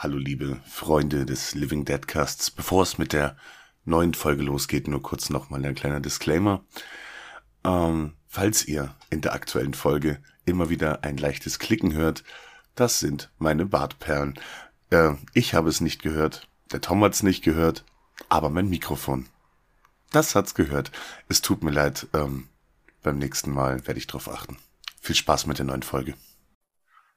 Hallo liebe Freunde des Living Deadcasts. Bevor es mit der neuen Folge losgeht, nur kurz nochmal ein kleiner Disclaimer. Ähm, falls ihr in der aktuellen Folge immer wieder ein leichtes Klicken hört, das sind meine Bartperlen. Äh, ich habe es nicht gehört, der Tom hat es nicht gehört, aber mein Mikrofon. Das hat's gehört. Es tut mir leid. Ähm, beim nächsten Mal werde ich drauf achten. Viel Spaß mit der neuen Folge.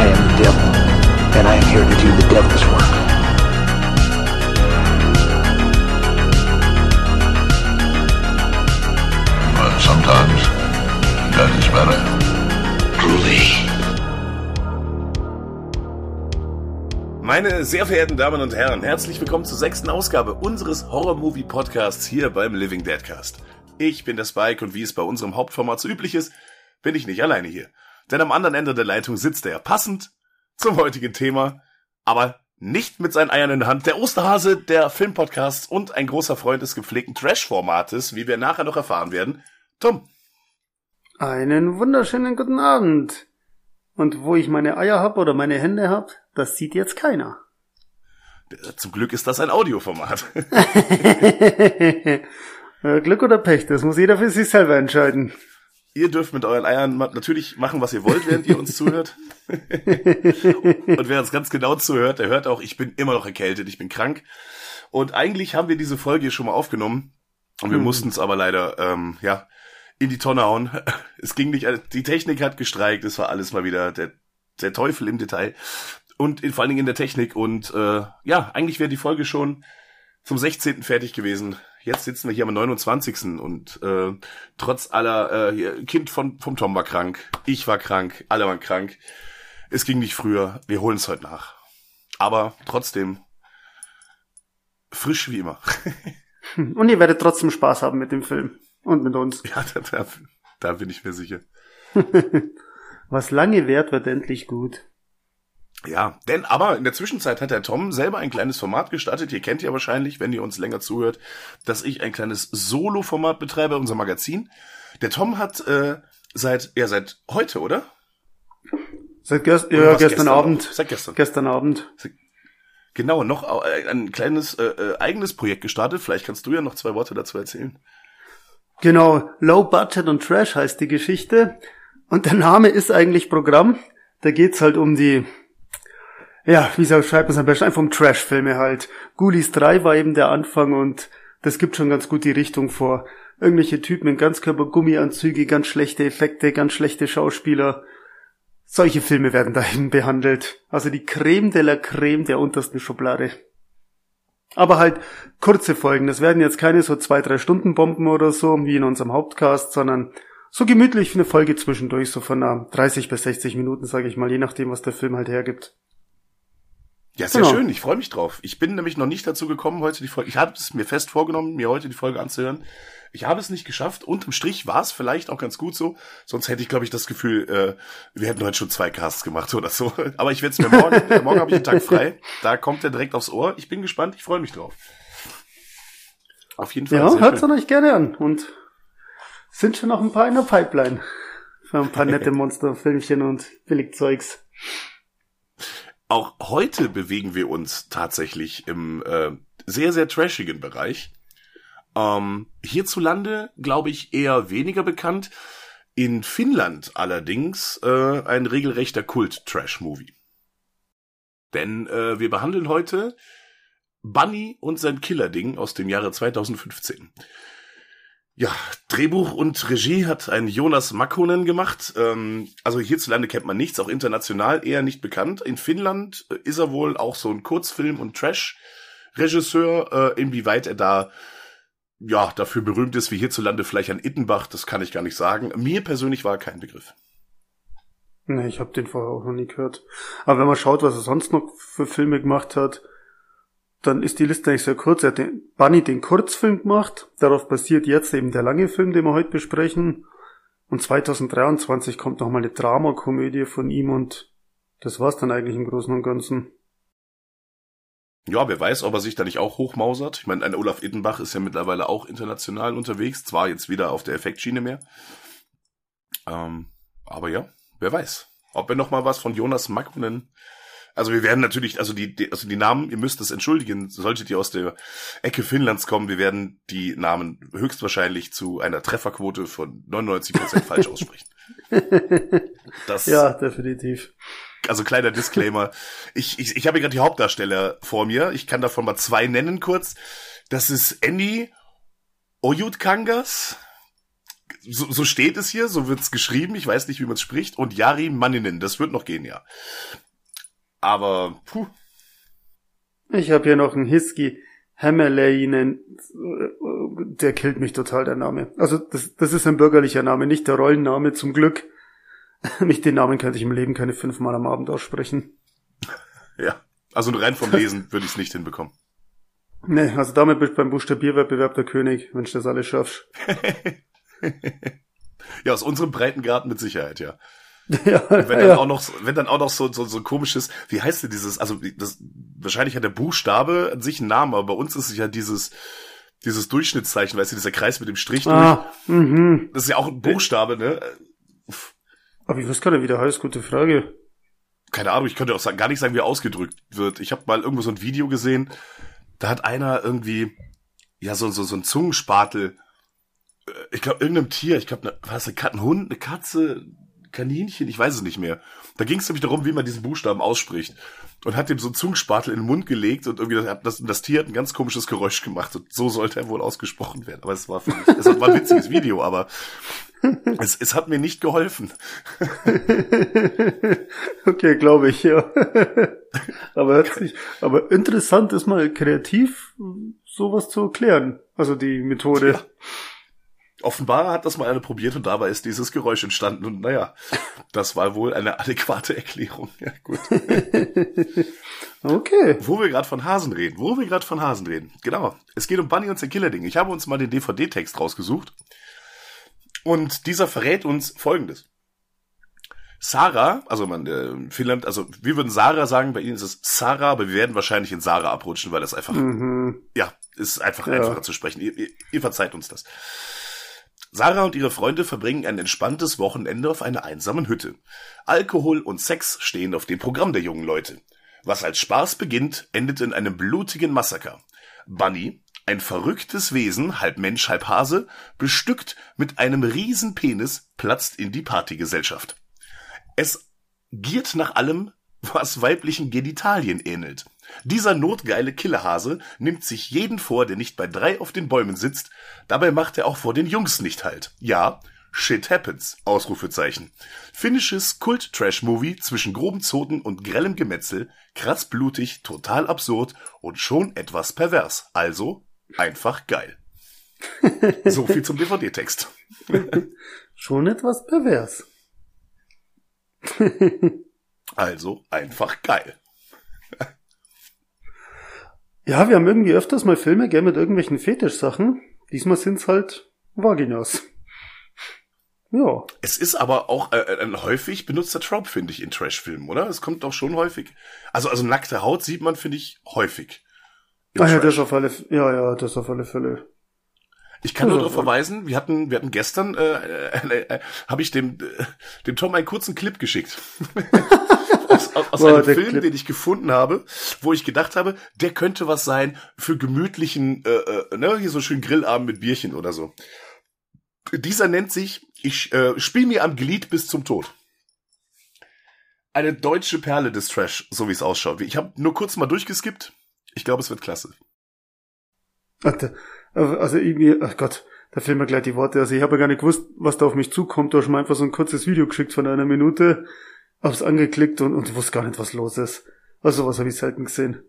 I am the devil, and I am here to do the devil's work. But sometimes that is better. Truly. Meine sehr verehrten Damen und Herren, herzlich willkommen zur sechsten Ausgabe unseres Horror-Movie-Podcasts hier beim Living Deadcast. Ich bin der Spike und wie es bei unserem Hauptformat so üblich ist, bin ich nicht alleine hier. Denn am anderen Ende der Leitung sitzt er passend zum heutigen Thema, aber nicht mit seinen Eiern in der Hand, der Osterhase der Filmpodcasts und ein großer Freund des gepflegten Trash-Formates, wie wir nachher noch erfahren werden, Tom. Einen wunderschönen guten Abend. Und wo ich meine Eier hab oder meine Hände hab, das sieht jetzt keiner. Zum Glück ist das ein Audioformat. Äh, Glück oder Pech, das muss jeder für sich selber entscheiden. Ihr dürft mit euren Eiern natürlich machen, was ihr wollt, während ihr uns zuhört. Und wer uns ganz genau zuhört, der hört auch, ich bin immer noch erkältet, ich bin krank. Und eigentlich haben wir diese Folge schon mal aufgenommen. Und wir Mhm. mussten es aber leider, ähm, ja, in die Tonne hauen. Es ging nicht, die Technik hat gestreikt, es war alles mal wieder der, der Teufel im Detail. Und in, vor allen Dingen in der Technik. Und äh, ja, eigentlich wäre die Folge schon zum 16. fertig gewesen. Jetzt sitzen wir hier am 29. und äh, trotz aller äh, Kind von vom Tom war krank, ich war krank, alle waren krank. Es ging nicht früher. Wir holen es heute nach. Aber trotzdem frisch wie immer. Und ihr werdet trotzdem Spaß haben mit dem Film. Und mit uns. ja, da, da, da bin ich mir sicher. Was lange währt, wird endlich gut. Ja, denn aber in der Zwischenzeit hat der Tom selber ein kleines Format gestartet. Ihr kennt ja wahrscheinlich, wenn ihr uns länger zuhört, dass ich ein kleines Solo-Format betreibe, unser Magazin. Der Tom hat äh, seit, ja, seit heute, oder? Seit gest ja, gestern, gestern Abend. Seit gestern. Gestern Abend. Genau, noch äh, ein kleines äh, äh, eigenes Projekt gestartet. Vielleicht kannst du ja noch zwei Worte dazu erzählen. Genau, Low Budget und Trash heißt die Geschichte. Und der Name ist eigentlich Programm. Da geht's halt um die, ja, wie schreibt man es am besten, einfach um Trash-Filme halt. Ghoulies 3 war eben der Anfang und das gibt schon ganz gut die Richtung vor. Irgendwelche Typen in Ganzkörper-Gummianzüge, ganz schlechte Effekte, ganz schlechte Schauspieler. Solche Filme werden da eben behandelt. Also die Creme de la Creme der untersten Schublade. Aber halt kurze Folgen. Das werden jetzt keine so zwei, drei Stunden Bomben oder so, wie in unserem Hauptcast, sondern so gemütlich eine Folge zwischendurch, so von einer 30 bis 60 Minuten, sage ich mal, je nachdem, was der Film halt hergibt. Ja, sehr Genau. schön. Ich freue mich drauf. Ich bin nämlich noch nicht dazu gekommen, heute die Folge. Ich hatte es mir fest vorgenommen, mir heute die Folge anzuhören. Ich habe es nicht geschafft. Unterm Strich war es vielleicht auch ganz gut so. Sonst hätte ich, glaube ich, das Gefühl, äh, wir hätten heute schon zwei Casts gemacht oder so. Aber ich werde es mir morgen. morgen habe ich einen Tag frei. Da kommt er direkt aufs Ohr. Ich bin gespannt. Ich freue mich drauf. Auf jeden Fall. Ja, hört's schön. euch gerne an. Und sind schon noch ein paar in der Pipeline. Für ein paar nette Monsterfilmchen und Billigzeugs. Auch heute bewegen wir uns tatsächlich im äh, sehr, sehr trashigen Bereich. Ähm, hierzulande, glaube ich, eher weniger bekannt. In Finnland allerdings äh, ein regelrechter Kult-Trash-Movie. Denn äh, wir behandeln heute Bunny und sein Killerding aus dem Jahre 2015. Ja, Drehbuch und Regie hat ein Jonas Makkonen gemacht. Ähm, also hierzulande kennt man nichts, auch international eher nicht bekannt. In Finnland äh, ist er wohl auch so ein Kurzfilm- und Trash-Regisseur. Äh, inwieweit er da ja dafür berühmt ist wie hierzulande vielleicht ein Ittenbach, das kann ich gar nicht sagen. Mir persönlich war er kein Begriff. Nee, ich habe den vorher auch noch nie gehört. Aber wenn man schaut, was er sonst noch für Filme gemacht hat, dann ist die Liste eigentlich sehr kurz. Er hat den Bunny den Kurzfilm gemacht. Darauf basiert jetzt eben der lange Film, den wir heute besprechen. Und 2023 kommt nochmal eine Dramakomödie von ihm und das war's dann eigentlich im Großen und Ganzen. Ja, wer weiß, ob er sich da nicht auch hochmausert. Ich meine, ein Olaf Ittenbach ist ja mittlerweile auch international unterwegs, zwar jetzt wieder auf der Effektschiene mehr. Ähm, aber ja, wer weiß. Ob wir noch mal was von Jonas Makkonen also wir werden natürlich, also die, die, also die Namen, ihr müsst es entschuldigen, solltet ihr aus der Ecke Finnlands kommen, wir werden die Namen höchstwahrscheinlich zu einer Trefferquote von 99% falsch aussprechen. Das, ja, definitiv. Also kleiner Disclaimer. Ich, ich, ich habe gerade die Hauptdarsteller vor mir. Ich kann davon mal zwei nennen kurz. Das ist Andy Oyutkangas. So, so steht es hier, so wird's geschrieben. Ich weiß nicht, wie man es spricht. Und Jari Manninen. Das wird noch gehen, ja. Aber, puh. Ich habe hier noch einen Hiski Hämmerleinen. Der killt mich total, der Name. Also, das, das ist ein bürgerlicher Name, nicht der Rollenname, zum Glück. Nicht den Namen könnte ich im Leben keine fünfmal am Abend aussprechen. Ja, also rein vom Lesen würde ich es nicht hinbekommen. Nee, also damit bist du beim Buchstabierwettbewerb der König, wenn du das alles schaffst. ja, aus unserem Breitengarten mit Sicherheit, ja. Ja, wenn dann ja. auch noch, wenn dann auch noch so, so, so ein komisches, wie heißt denn dieses, also das, wahrscheinlich hat der Buchstabe an sich einen Namen, aber bei uns ist es ja dieses, dieses Durchschnittszeichen, weißt du, dieser Kreis mit dem Strich ah, durch. Mhm. Das ist ja auch ein Buchstabe, ne? Aber ich weiß gar nicht, wie der heißt, gute Frage. Keine Ahnung, ich könnte auch sagen, gar nicht sagen, wie er ausgedrückt wird. Ich habe mal irgendwo so ein Video gesehen, da hat einer irgendwie, ja, so, so, so ein Zungenspatel, äh, ich glaube, irgendeinem Tier, ich glaube, was, ein Hund, eine Katze, Kaninchen, ich weiß es nicht mehr. Da ging es nämlich darum, wie man diesen Buchstaben ausspricht. Und hat ihm so einen Zungenspatel in den Mund gelegt und irgendwie das, das, das Tier hat ein ganz komisches Geräusch gemacht. Und so sollte er wohl ausgesprochen werden. Aber es war, es war ein witziges Video, aber es, es hat mir nicht geholfen. okay, glaube ich, ja. aber, hört sich, aber interessant ist mal kreativ, sowas zu erklären. Also die Methode. Ja. Offenbar hat das mal einer probiert und dabei ist dieses Geräusch entstanden und naja, das war wohl eine adäquate Erklärung. Ja, gut. okay. Wo wir gerade von Hasen reden, wo wir gerade von Hasen reden. Genau. Es geht um Bunny und sein Killerding. Ich habe uns mal den DVD-Text rausgesucht und dieser verrät uns Folgendes. Sarah, also man, äh, Finnland, also wir würden Sarah sagen, bei ihnen ist es Sarah, aber wir werden wahrscheinlich in Sarah abrutschen, weil das einfach, mhm. ja, ist einfach ja. einfacher zu sprechen. Ihr, ihr, ihr verzeiht uns das. Sarah und ihre Freunde verbringen ein entspanntes Wochenende auf einer einsamen Hütte. Alkohol und Sex stehen auf dem Programm der jungen Leute. Was als Spaß beginnt, endet in einem blutigen Massaker. Bunny, ein verrücktes Wesen, halb Mensch, halb Hase, bestückt mit einem riesen Penis, platzt in die Partygesellschaft. Es giert nach allem, was weiblichen Genitalien ähnelt. Dieser notgeile Killerhase nimmt sich jeden vor, der nicht bei drei auf den Bäumen sitzt. Dabei macht er auch vor den Jungs nicht halt. Ja, Shit happens. Ausrufezeichen. Finnisches Kult-Trash-Movie zwischen groben Zoten und grellem Gemetzel, kratzblutig, total absurd und schon etwas pervers. Also einfach geil. so viel zum DVD-Text. schon etwas pervers. also einfach geil. Ja, wir haben irgendwie öfters mal Filme, gell, mit irgendwelchen Fetischsachen. Diesmal sind's halt Vaginas. Ja. Es ist aber auch äh, ein häufig benutzter Trope, finde ich, in Trash-Filmen, oder? Es kommt doch schon häufig. Also, also nackte Haut sieht man, finde ich, häufig. Ah ja, das auf alle, ja, ja, das auf alle Fälle. Ich kann nur darauf verweisen, wir hatten, wir hatten gestern, äh, äh, äh, habe ich dem, äh, dem Tom einen kurzen Clip geschickt. aus, aus, aus einem Film, Clip. den ich gefunden habe, wo ich gedacht habe, der könnte was sein für gemütlichen, äh, äh, ne, hier so schön Grillabend mit Bierchen oder so. Dieser nennt sich, ich äh, spiel mir am Glied bis zum Tod. Eine deutsche Perle des Trash, so wie es ausschaut. Ich habe nur kurz mal durchgeskippt. Ich glaube, es wird klasse. Also irgendwie, ach Gott, da fehlen mir gleich die Worte. Also ich habe ja gar nicht gewusst, was da auf mich zukommt. Du hast mir einfach so ein kurzes Video geschickt von einer Minute hab's angeklickt und, und wusste gar nicht, was los ist. Also was habe ich selten gesehen.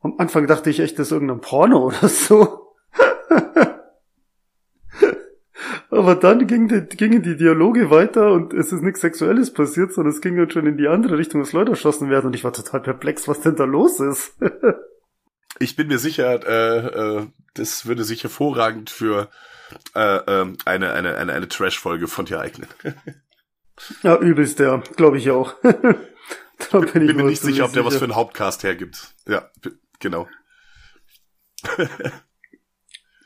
Am Anfang dachte ich echt, das ist irgendein Porno oder so. Aber dann ging die, gingen die Dialoge weiter und es ist nichts Sexuelles passiert, sondern es ging dann schon in die andere Richtung, dass Leute erschossen werden und ich war total perplex, was denn da los ist. Ich bin mir sicher, äh, äh, das würde sich hervorragend für äh, äh, eine, eine, eine, eine Trash-Folge von dir eignen. ja, übelst, ja, glaube ich auch. da bin, ich bin mir nicht sicher, ob der was für einen Hauptcast hergibt. Ja, genau.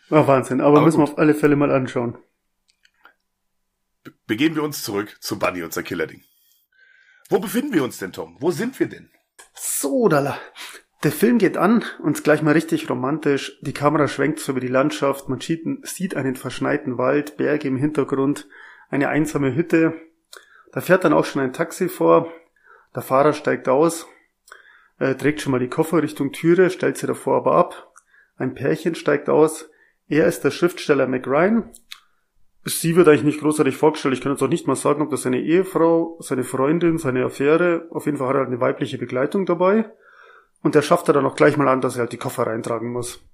War Wahnsinn, aber, aber müssen gut. wir auf alle Fälle mal anschauen. Begeben wir uns zurück zu Bunny und sein Killerding. Wo befinden wir uns denn, Tom? Wo sind wir denn? So, Dalla. Der Film geht an und gleich mal richtig romantisch. Die Kamera schwenkt so über die Landschaft. Man sieht einen verschneiten Wald, Berge im Hintergrund, eine einsame Hütte. Da fährt dann auch schon ein Taxi vor. Der Fahrer steigt aus, äh, trägt schon mal die Koffer Richtung Türe, stellt sie davor aber ab. Ein Pärchen steigt aus. Er ist der Schriftsteller McRyan. Sie wird eigentlich nicht großartig vorgestellt. Ich kann jetzt auch nicht mal sagen, ob das seine Ehefrau, seine Freundin, seine Affäre. Auf jeden Fall hat er halt eine weibliche Begleitung dabei. Und der schafft er dann auch gleich mal an, dass er halt die Koffer reintragen muss.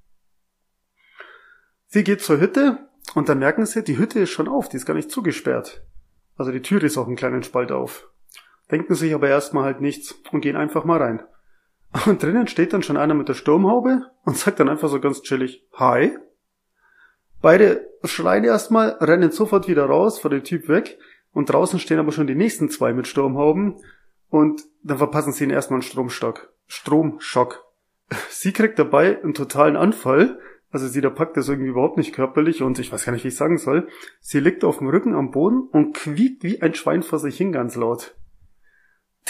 Sie geht zur Hütte und dann merken sie, die Hütte ist schon auf, die ist gar nicht zugesperrt. Also die Tür ist auch einen kleinen Spalt auf. Denken sich aber erstmal halt nichts und gehen einfach mal rein. Und drinnen steht dann schon einer mit der Sturmhaube und sagt dann einfach so ganz chillig, Hi. Beide schreien erstmal, rennen sofort wieder raus, vor dem Typ weg und draußen stehen aber schon die nächsten zwei mit Sturmhauben und dann verpassen sie ihn erstmal einen Stromstock. Stromschock. Sie kriegt dabei einen totalen Anfall. Also sie da packt das irgendwie überhaupt nicht körperlich und ich weiß gar nicht, wie ich sagen soll. Sie liegt auf dem Rücken am Boden und quiekt wie ein Schwein vor sich hin ganz laut.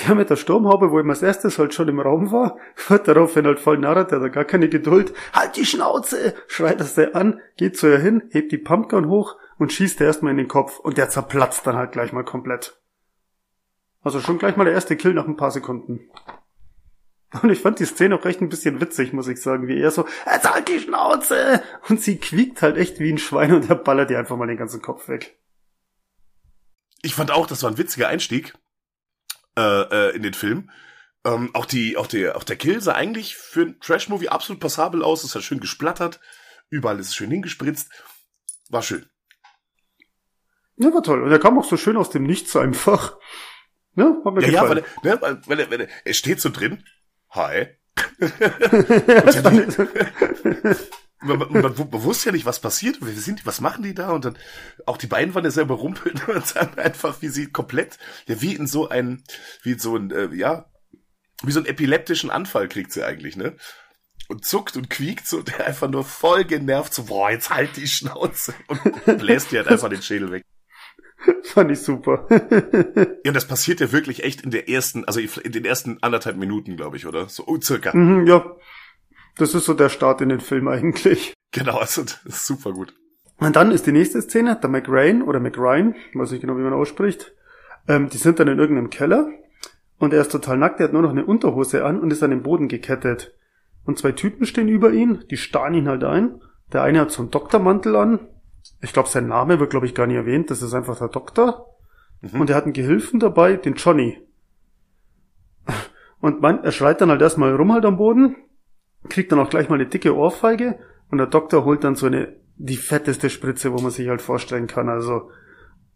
Der mit der Sturmhaube, wo ihm als erstes halt schon im Raum war, wird daraufhin halt voll narrt, der hat gar keine Geduld. Halt die Schnauze! schreit das der an, geht zu ihr hin, hebt die Pumpgun hoch und schießt er erstmal in den Kopf und der zerplatzt dann halt gleich mal komplett. Also schon gleich mal der erste Kill nach ein paar Sekunden. Und ich fand die Szene auch echt ein bisschen witzig, muss ich sagen, wie er so, jetzt halt die Schnauze! Und sie quiekt halt echt wie ein Schwein und er ballert ihr einfach mal den ganzen Kopf weg. Ich fand auch, das war ein witziger Einstieg äh, äh, in den Film. Ähm, auch die, auch der, auch der Kill sah eigentlich für ein Trash-Movie absolut passabel aus. Es hat schön gesplattert. Überall ist es schön hingespritzt. War schön. Ja, war toll. Und er kam auch so schön aus dem Nichts einfach. Ja, hat mir ja, gefallen. ja weil, ne, weil, weil, weil, er steht so drin hi. man, man, man, man, wusste ja nicht, was passiert, wer sind die, was machen die da und dann auch die beiden waren ja selber rumpeln und dann einfach, wie sie komplett, ja, wie in so ein, wie in so ein, äh, ja, wie so einen epileptischen Anfall kriegt sie eigentlich, ne? Und zuckt und quiekt so, der einfach nur voll genervt, so, boah, jetzt halt die Schnauze und bläst dir halt einfach den Schädel weg. Fand ich super. ja, und das passiert ja wirklich echt in der ersten, also in den ersten anderthalb Minuten, glaube ich, oder? So oh, circa. Mhm, ja. Das ist so der Start in den Film eigentlich. Genau, also das ist super gut. Und dann ist die nächste Szene, der McRain oder McRyan, weiß nicht genau, wie man ausspricht. Ähm, die sind dann in irgendeinem Keller und er ist total nackt, er hat nur noch eine Unterhose an und ist an den Boden gekettet. Und zwei Typen stehen über ihn, die starren ihn halt ein. Der eine hat so einen Doktormantel an, ich glaube, sein Name wird, glaube ich, gar nicht erwähnt. Das ist einfach der Doktor. Mhm. Und er hat einen Gehilfen dabei, den Johnny. Und man, er schreit dann halt erstmal rum halt am Boden, kriegt dann auch gleich mal eine dicke Ohrfeige und der Doktor holt dann so eine, die fetteste Spritze, wo man sich halt vorstellen kann. Also,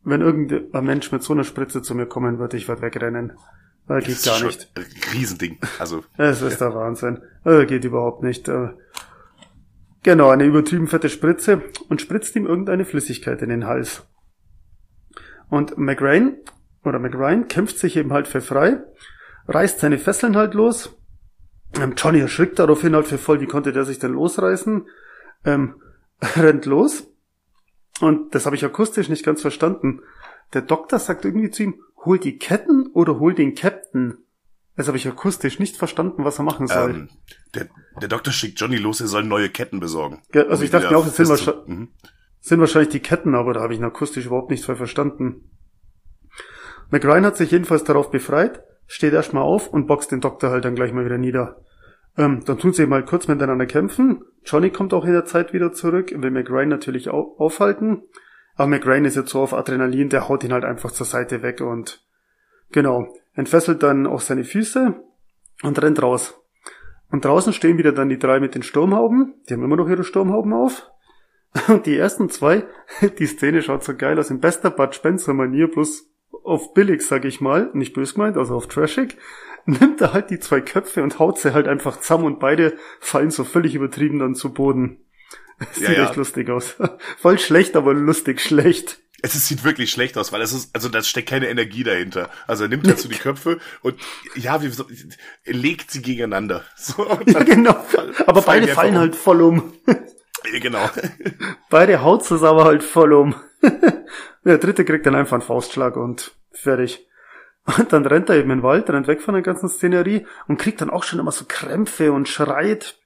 wenn irgendein Mensch mit so einer Spritze zu mir kommen würde, ich würde wegrennen. Das geht gar nicht. Ein Riesending. Also. Es ist der Wahnsinn. Das geht überhaupt nicht. Äh, Genau, eine übertrieben fette Spritze und spritzt ihm irgendeine Flüssigkeit in den Hals. Und McRain oder McRyan kämpft sich eben halt für frei, reißt seine Fesseln halt los. Ähm, Johnny erschrickt daraufhin halt für voll, wie konnte der sich denn losreißen? Ähm, rennt los. Und das habe ich akustisch nicht ganz verstanden. Der Doktor sagt irgendwie zu ihm, hol die Ketten oder hol den Captain. Das habe ich akustisch nicht verstanden, was er machen soll. Ähm, der, der Doktor schickt Johnny los, er soll neue Ketten besorgen. Ja, also um ich dachte mir auch, das sind, wahrscheinlich, mhm. sind wahrscheinlich die Ketten, aber da habe ich ihn akustisch überhaupt nichts voll verstanden. McRyan hat sich jedenfalls darauf befreit, steht erstmal auf und boxt den Doktor halt dann gleich mal wieder nieder. Ähm, dann tun sie mal kurz miteinander kämpfen. Johnny kommt auch in der Zeit wieder zurück, will McRyan natürlich au aufhalten. Aber McRyan ist jetzt so auf Adrenalin, der haut ihn halt einfach zur Seite weg und genau entfesselt dann auch seine Füße und rennt raus. Und draußen stehen wieder dann die drei mit den Sturmhauben. Die haben immer noch ihre Sturmhauben auf. Und die ersten zwei, die Szene schaut so geil aus, in bester Bud Spencer-Manier, bloß auf billig, sag ich mal, nicht bös gemeint, also auf trashig, nimmt er halt die zwei Köpfe und haut sie halt einfach zusammen und beide fallen so völlig übertrieben dann zu Boden. Das Ja, sieht ja. echt lustig aus. Voll schlecht, aber lustig schlecht. Es sieht wirklich schlecht aus, weil es ist, also da steckt keine Energie dahinter. Also er nimmt dazu die Köpfe und ja, wie legt sie gegeneinander. So, Ja, genau. Aber fallen beide fallen einfach halt voll um. um. Genau. Beide haut es aber halt voll um. Der dritte kriegt dann einfach einen Faustschlag und fertig. Und dann rennt er eben in den Wald, rennt weg von der ganzen Szenerie und kriegt dann auch schon immer so Krämpfe und schreit.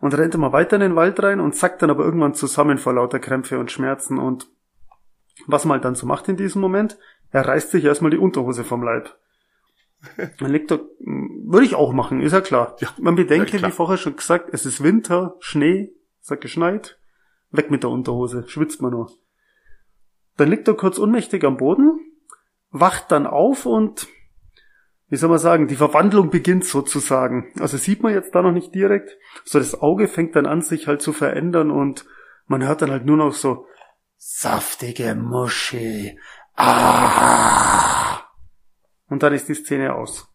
Und rennt immer weiter in den Wald rein und zackt dann aber irgendwann zusammen vor lauter Krämpfe und Schmerzen. Und was man halt dann so macht in diesem Moment, er reißt sich erstmal die Unterhose vom Leib. Dann liegt er, würde ich auch machen, ist ja klar. Ja, Man bedenke, ja, klar. wie vorher schon gesagt, es ist Winter, Schnee, es hat geschneit, weg mit der Unterhose, schwitzt man nur. Dann liegt er kurz ohnmächtig am Boden, wacht dann auf und, wie soll man sagen, die Verwandlung beginnt sozusagen. Also sieht man jetzt da noch nicht direkt, so das Auge fängt dann an, sich halt zu verändern und man hört dann halt nur noch so, saftige Muschi, ah. Und dann ist die Szene aus.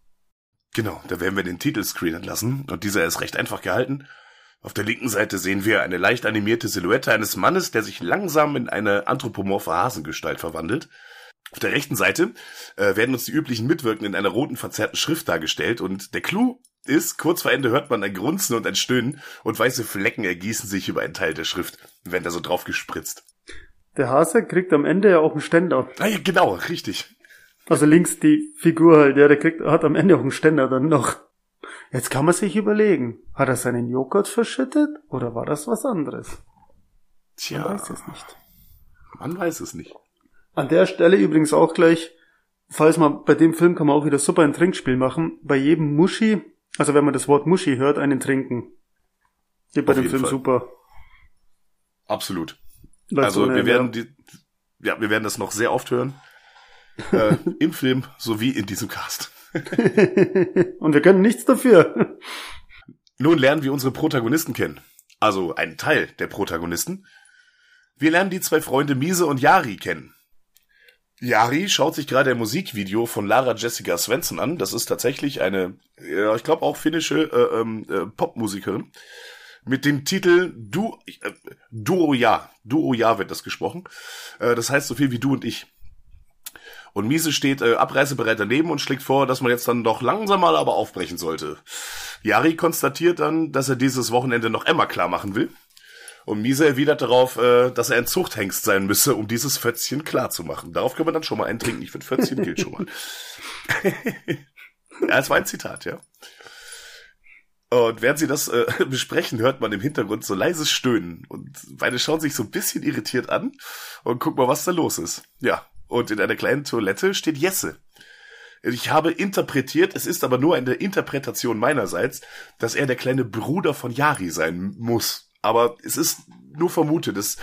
Genau, da werden wir den Titelscreen entlassen und dieser ist recht einfach gehalten. Auf der linken Seite sehen wir eine leicht animierte Silhouette eines Mannes, der sich langsam in eine anthropomorphe Hasengestalt verwandelt. Auf der rechten Seite äh, werden uns die üblichen Mitwirkenden in einer roten verzerrten Schrift dargestellt und der Clou ist, kurz vor Ende hört man ein Grunzen und ein Stöhnen und weiße Flecken ergießen sich über einen Teil der Schrift, werden da so drauf gespritzt. Der Hase kriegt am Ende ja auch einen Ständer. Ah ja, genau, richtig. Also links die Figur halt, ja, der kriegt, hat am Ende auch einen Ständer dann noch. Jetzt kann man sich überlegen, hat er seinen Joghurt verschüttet oder war das was anderes? Tja, Man weiß es nicht. man weiß es nicht. An der Stelle übrigens auch gleich, falls man, bei dem Film kann man auch wieder super ein Trinkspiel machen, bei jedem Muschi, also wenn man das Wort Muschi hört, einen trinken. Geht bei Auf dem Film Fall. super. Absolut. Also wir werden die, ja, wir werden das noch sehr oft hören. äh, Im Film sowie in diesem Cast. Und wir können nichts dafür. Nun lernen wir unsere Protagonisten kennen. Also einen Teil der Protagonisten. Wir lernen die zwei Freunde Miese und Yari kennen. Yari schaut sich gerade ein Musikvideo von Lara Jessica Svensson an. Das ist tatsächlich eine, ja, ich glaube auch finnische äh, ähm, äh, Popmusikerin. Mit dem Titel Du, äh, Duo Ja. Duo Ja wird das gesprochen. Äh, das heißt so viel wie du und ich. Und Miese steht äh, abreißebereit daneben und schlägt vor, dass man jetzt dann doch langsam mal aber aufbrechen sollte. Yari konstatiert dann, dass er dieses Wochenende noch Emma klar machen will. Und Miese erwidert darauf, äh, dass er ein Zuchthengst sein müsse, um dieses Fötzchen klar zu machen. Darauf können wir dann schon mal eintrinken. Ich finde, Fötzchen gilt schon mal. ja, es war ein Zitat, ja. Und während sie das äh, besprechen, hört man im Hintergrund so leises Stöhnen. Und beide schauen sich so ein bisschen irritiert an und gucken mal, was da los ist. Ja, und in einer kleinen Toilette steht Jesse. Ich habe interpretiert, es ist aber nur eine Interpretation meinerseits, dass er der kleine Bruder von Yari sein muss. Aber es ist nur vermutet. Es,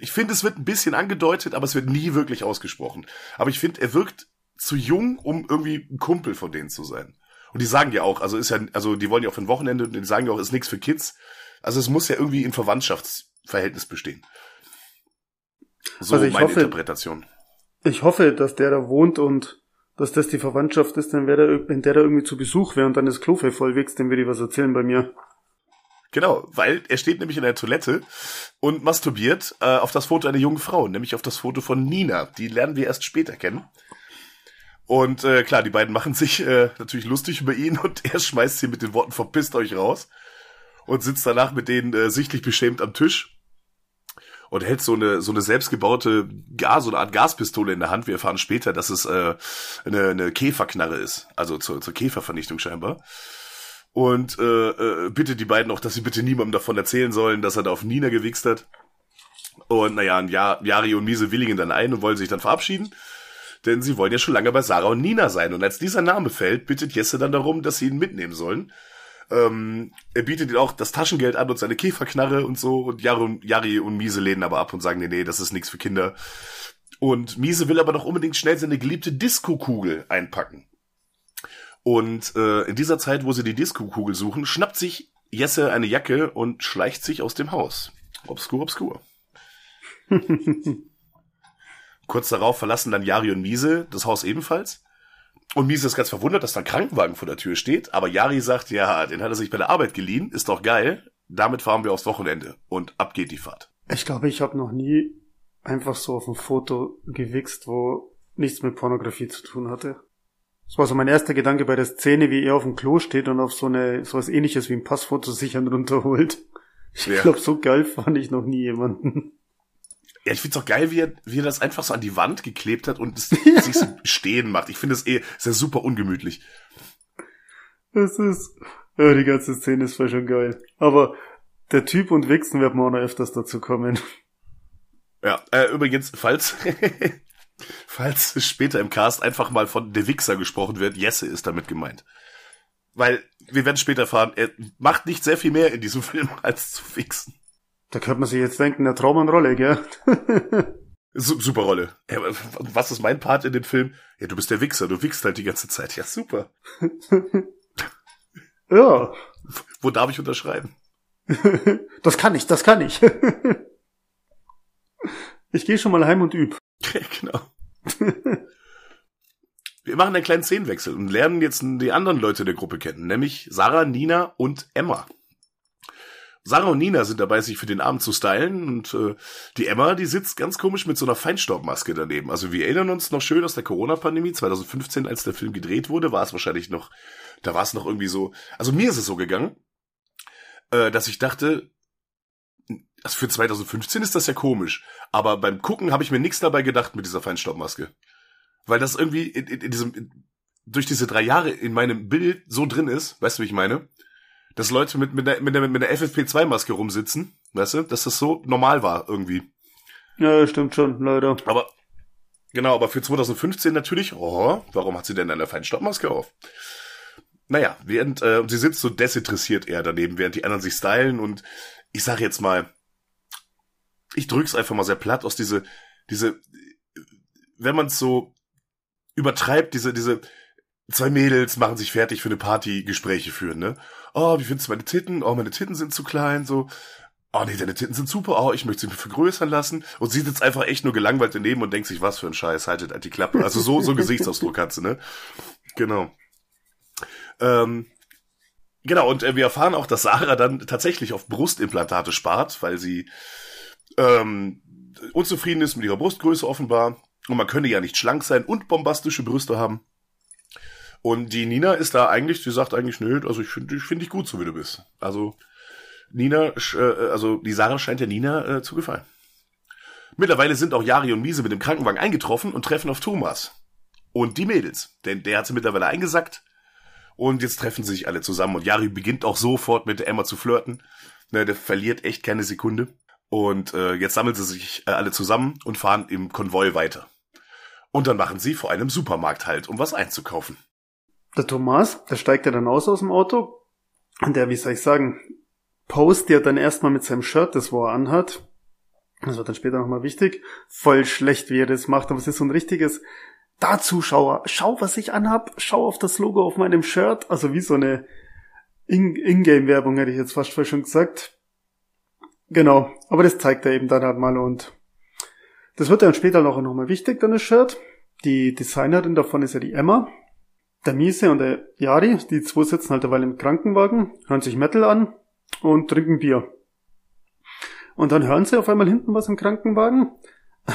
ich finde, es wird ein bisschen angedeutet, aber es wird nie wirklich ausgesprochen. Aber ich finde, er wirkt zu jung, um irgendwie ein Kumpel von denen zu sein. Und die sagen ja auch, also ist ja, also die wollen ja auch für ein Wochenende und die sagen ja auch, ist nichts für Kids. Also es muss ja irgendwie in Verwandtschaftsverhältnis bestehen. So Also ich meine hoffe- Interpretation. Ich hoffe, dass der da wohnt und dass das die Verwandtschaft ist, dann wäre der, wenn der da irgendwie zu Besuch wäre und dann das Klofe voll wächst, dann würde ich was erzählen bei mir. Genau, weil er steht nämlich in der Toilette und masturbiert äh, auf das Foto einer jungen Frau, nämlich auf das Foto von Nina. Die lernen wir erst später kennen. Und äh, klar, die beiden machen sich äh, natürlich lustig über ihn und er schmeißt sie mit den Worten verpisst euch raus. Und sitzt danach mit denen äh, sichtlich beschämt am Tisch. Und hält so eine so eine selbstgebaute Gas, so eine Art Gaspistole in der Hand. Wir erfahren später, dass es äh, eine, eine Käferknarre ist, also zur, zur Käfervernichtung scheinbar. Und äh, äh, bittet die beiden auch, dass sie bitte niemandem davon erzählen sollen, dass er da auf Nina gewichst hat. Und naja, und ja, Yari und Miese willigen dann ein und wollen sich dann verabschieden, denn sie wollen ja schon lange bei Sarah und Nina sein. Und als dieser Name fällt, bittet Jesse dann darum, dass sie ihn mitnehmen sollen. Ähm, er bietet ihnen auch das Taschengeld an und seine Käferknarre und so. Und Yari und, Yari und Miese lehnen aber ab und sagen, nee, nee, das ist nichts für Kinder. Und Miese will aber doch unbedingt schnell seine geliebte Disco-Kugel einpacken. Und äh, in dieser Zeit, wo sie die Disco-Kugel suchen, schnappt sich Jesse eine Jacke und schleicht sich aus dem Haus. obskur, obskur. Kurz darauf verlassen dann Yari und Miese das Haus ebenfalls. Und Miese ist ganz verwundert, dass da ein Krankenwagen vor der Tür steht. Aber Yari sagt, ja, den hat er sich bei der Arbeit geliehen, ist doch geil. Damit fahren wir aufs Wochenende. Und ab geht die Fahrt. Ich glaube, ich habe noch nie einfach so auf ein Foto gewichst, wo nichts mit Pornografie zu tun hatte. Das war so mein erster Gedanke bei der Szene, wie er auf dem Klo steht und auf so eine, sowas ähnliches wie ein Passfoto sich einen runterholt. Ich Ja. glaube, so geil fand ich noch nie jemanden. Ja, ich find's auch geil, wie er, wie er das einfach so an die Wand geklebt hat und es sich so stehen macht. Ich finde es eh sehr super ungemütlich. Das ist, ja, die ganze Szene ist voll schon geil. Aber der Typ und Wichsen wird mir auch noch öfters dazu kommen. Ja, äh, übrigens, falls, falls später im Cast einfach mal von der Wichser gesprochen wird, Jesse ist damit gemeint. Weil, wir werden später erfahren, er macht nicht sehr viel mehr in diesem Film als zu wichsen. Da könnte man sich jetzt denken, der Traum und Rolle, gell? Su super Rolle. Ja, was ist mein Part in dem Film? Ja, du bist der Wichser, du wichst halt die ganze Zeit. Ja, super. ja, Wo darf ich unterschreiben? das kann ich, das kann ich. ich gehe schon mal heim und üb. genau. Wir machen einen kleinen Szenenwechsel und lernen jetzt die anderen Leute der Gruppe kennen, nämlich Sarah, Nina und Emma. Sarah und Nina sind dabei, sich für den Abend zu stylen und äh, die Emma, die sitzt ganz komisch mit so einer Feinstaubmaske daneben. Also wir erinnern uns noch schön aus der Corona-Pandemie 2015, als der Film gedreht wurde, war es wahrscheinlich noch, da war es noch irgendwie so, also mir ist es so gegangen, äh, dass ich dachte, also für 2015 ist das ja komisch, aber beim Gucken habe ich mir nichts dabei gedacht mit dieser Feinstaubmaske. Weil das irgendwie in, in, in diesem, in, durch diese drei Jahre in meinem Bild so drin ist, weißt du, wie ich meine? Dass Leute mit, mit, der, mit, der, mit der FFP2-Maske rumsitzen, weißt du, dass das so normal war irgendwie. Ja, stimmt schon, leider. Aber, genau, aber für 2015 natürlich, oh, warum hat sie denn eine Feinstaubmaske auf? Naja, während, äh, sie sitzt so desinteressiert eher daneben, während die anderen sich stylen und ich sag jetzt mal, ich drück's einfach mal sehr platt aus diese, diese, wenn man es so übertreibt, diese, diese zwei Mädels machen sich fertig für eine Party Gespräche führen, ne? Oh, wie findest du meine Titten? Oh, meine Titten sind zu klein, so. Oh nee, deine Titten sind super, oh, ich möchte sie mir vergrößern lassen. Und sie sitzt einfach echt nur gelangweilt daneben und denkt sich, was für ein Scheiß, haltet halt die Klappe. Also so, so Gesichtsausdruck hat sie, ne? Genau. Ähm, genau, und äh, wir erfahren auch, dass Sarah dann tatsächlich auf Brustimplantate spart, weil sie ähm, unzufrieden ist mit ihrer Brustgröße offenbar. Und man könne ja nicht schlank sein und bombastische Brüste haben. Und die Nina ist da eigentlich, sie sagt eigentlich, nö, also ich finde ich finde dich gut, so wie du bist. Also Nina, äh, also die Sarah scheint der Nina äh, zu gefallen. Mittlerweile sind auch Jari und Miese mit dem Krankenwagen eingetroffen und treffen auf Thomas. Und die Mädels. Denn der hat sie mittlerweile eingesackt. Und jetzt treffen sie sich alle zusammen. Und Jari beginnt auch sofort mit Emma zu flirten. Ne, der verliert echt keine Sekunde. Und äh, jetzt sammeln sie sich äh, alle zusammen und fahren im Konvoi weiter. Und dann machen sie vor einem Supermarkt halt, um was einzukaufen. Der Thomas, der steigt ja dann aus aus dem Auto. Und der, wie soll ich sagen, post ja dann erstmal mit seinem Shirt, das wo er anhat. Das wird dann später nochmal wichtig. Voll schlecht, wie er das macht, aber es ist so ein richtiges, da Zuschauer, schau, was ich anhab, schau auf das Logo auf meinem Shirt. Also wie so eine In- Ingame-Werbung, hätte ich jetzt fast schon gesagt. Genau, aber das zeigt er eben dann halt mal und das wird dann später noch nochmal wichtig, dann das Shirt. Die Designerin davon ist ja die Emma. Der Miese und der Yari, die zwei sitzen halt derweil im Krankenwagen, hören sich Metal an und trinken Bier. Und dann hören sie auf einmal hinten was im Krankenwagen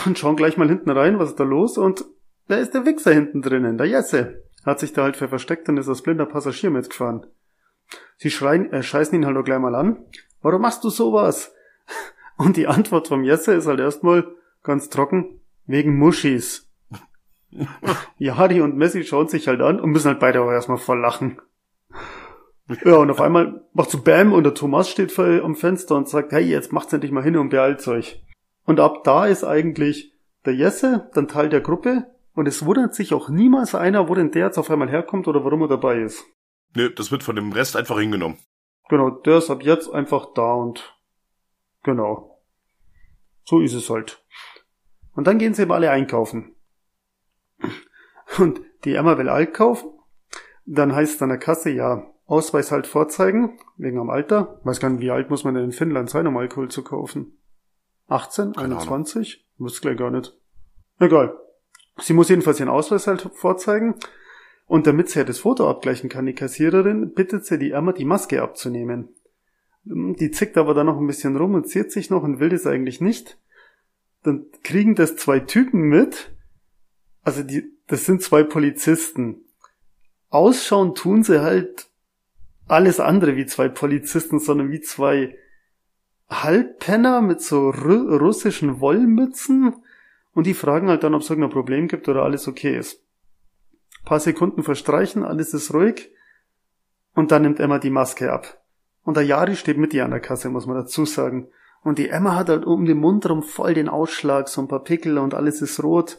und schauen gleich mal hinten rein, was ist da los und da ist der Wichser hinten drinnen, der Jesse. Hat sich da halt für versteckt und ist als blinder Passagier mitgefahren. Sie schreien, äh, scheißen ihn halt auch gleich mal an. Warum machst du sowas? Und die Antwort vom Jesse ist halt erstmal ganz trocken, wegen Muschis. Jari und Messi schauen sich halt an und müssen halt beide auch erstmal voll lachen. Ja, und auf einmal macht so Bam und der Thomas steht vor, am Fenster und sagt, hey, jetzt macht's endlich mal hin und beeilt euch. Und ab da ist eigentlich der Jesse dann Teil der Gruppe und es wundert sich auch niemals einer, wo denn der jetzt auf einmal herkommt oder warum er dabei ist. Nö, das wird von dem Rest einfach hingenommen. Genau, der ist ab jetzt einfach da und genau. So ist es halt. Und dann gehen sie eben alle einkaufen. Und die Emma will Alk kaufen. Dann heißt es an der Kasse, ja, Ausweis halt vorzeigen, wegen am Alter. Weiß gar nicht, wie alt muss man denn in Finnland sein, um Alkohol zu kaufen. 18, Keine 21? Wusste gleich gar nicht. Egal. Sie muss jedenfalls ihren Ausweis halt vorzeigen. Und damit sie ja das Foto abgleichen kann, die Kassiererin, bittet sie die Emma, die Maske abzunehmen. Die zickt aber dann noch ein bisschen rum und ziert sich noch und will das eigentlich nicht. Dann kriegen das zwei Typen mit. Also die, das sind zwei Polizisten. Ausschauen tun sie halt alles andere wie zwei Polizisten, sondern wie zwei Halbpenner mit so ru russischen Wollmützen und die fragen halt dann, ob es irgendein Problem gibt oder alles okay ist. Ein paar Sekunden verstreichen, alles ist ruhig und dann nimmt Emma die Maske ab. Und der Jari steht mit ihr an der Kasse, muss man dazu sagen. Und die Emma hat halt um den Mund rum voll den Ausschlag, so ein paar Pickel und alles ist rot.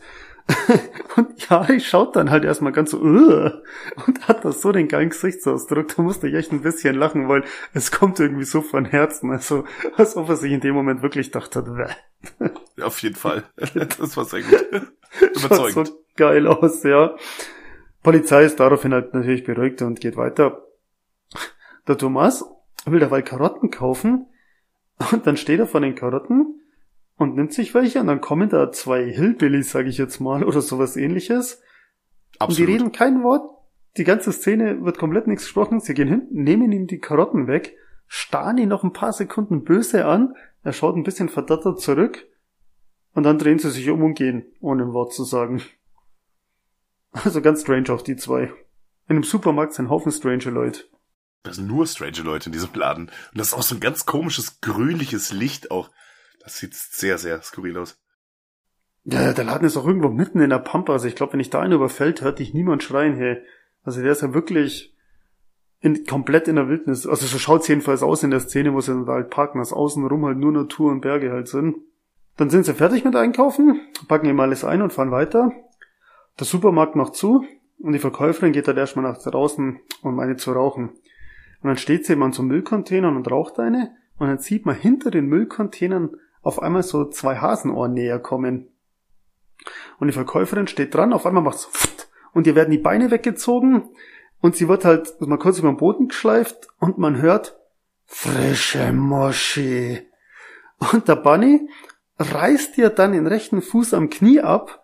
und Jari schaut dann halt erstmal ganz so, Ugh! und hat das so den geilen Gesichtsausdruck, da musste ich echt ein bisschen lachen, weil es kommt irgendwie so von Herzen, also als ob er sich in dem Moment wirklich dachte, Bäh. Auf jeden Fall. Das war sehr gut. Schaut Überzeugend. so geil aus, ja. Polizei ist daraufhin halt natürlich beruhigt und geht weiter. Der Thomas will derweil Karotten kaufen und dann steht er vor den Karotten und nimmt sich welche und dann kommen da zwei Hillbillies, sage ich jetzt mal, oder sowas ähnliches. Und die Absolut. reden kein Wort. Die ganze Szene wird komplett nichts gesprochen. Sie gehen hin, nehmen ihm die Karotten weg, starren ihn noch ein paar Sekunden böse an. Er schaut ein bisschen verdattert zurück. Und dann drehen sie sich um und gehen, ohne ein Wort zu sagen. Also ganz strange auch die zwei. In einem Supermarkt sind Haufen strange Leute. Das sind nur strange Leute in diesem Laden. Und das ist auch so ein ganz komisches, grünliches Licht auch. Das sieht sehr, sehr skurril aus. Ja, der Laden ist auch irgendwo mitten in der Pampa. Also ich glaube, wenn ich da einen überfällt, hört dich niemand schreien, hey. Also der ist ja wirklich in, komplett in der Wildnis. Also so schaut's jedenfalls aus in der Szene, wo sie dann da halt parken, dass außenrum halt nur Natur und Berge halt sind. Dann sind sie fertig mit Einkaufen, packen ihm alles ein und fahren weiter. Der Supermarkt macht zu und die Verkäuferin geht dann erstmal nach draußen, um eine zu rauchen. Und dann steht sie eben an so Müllcontainern und raucht eine und dann sieht man hinter den Müllcontainern auf einmal so zwei Hasenohren näher kommen. Und die Verkäuferin steht dran, auf einmal macht's und ihr werden die Beine weggezogen und sie wird halt mal kurz über den Boden geschleift und man hört frische Moschee. Und der Bunny reißt ihr dann den rechten Fuß am Knie ab.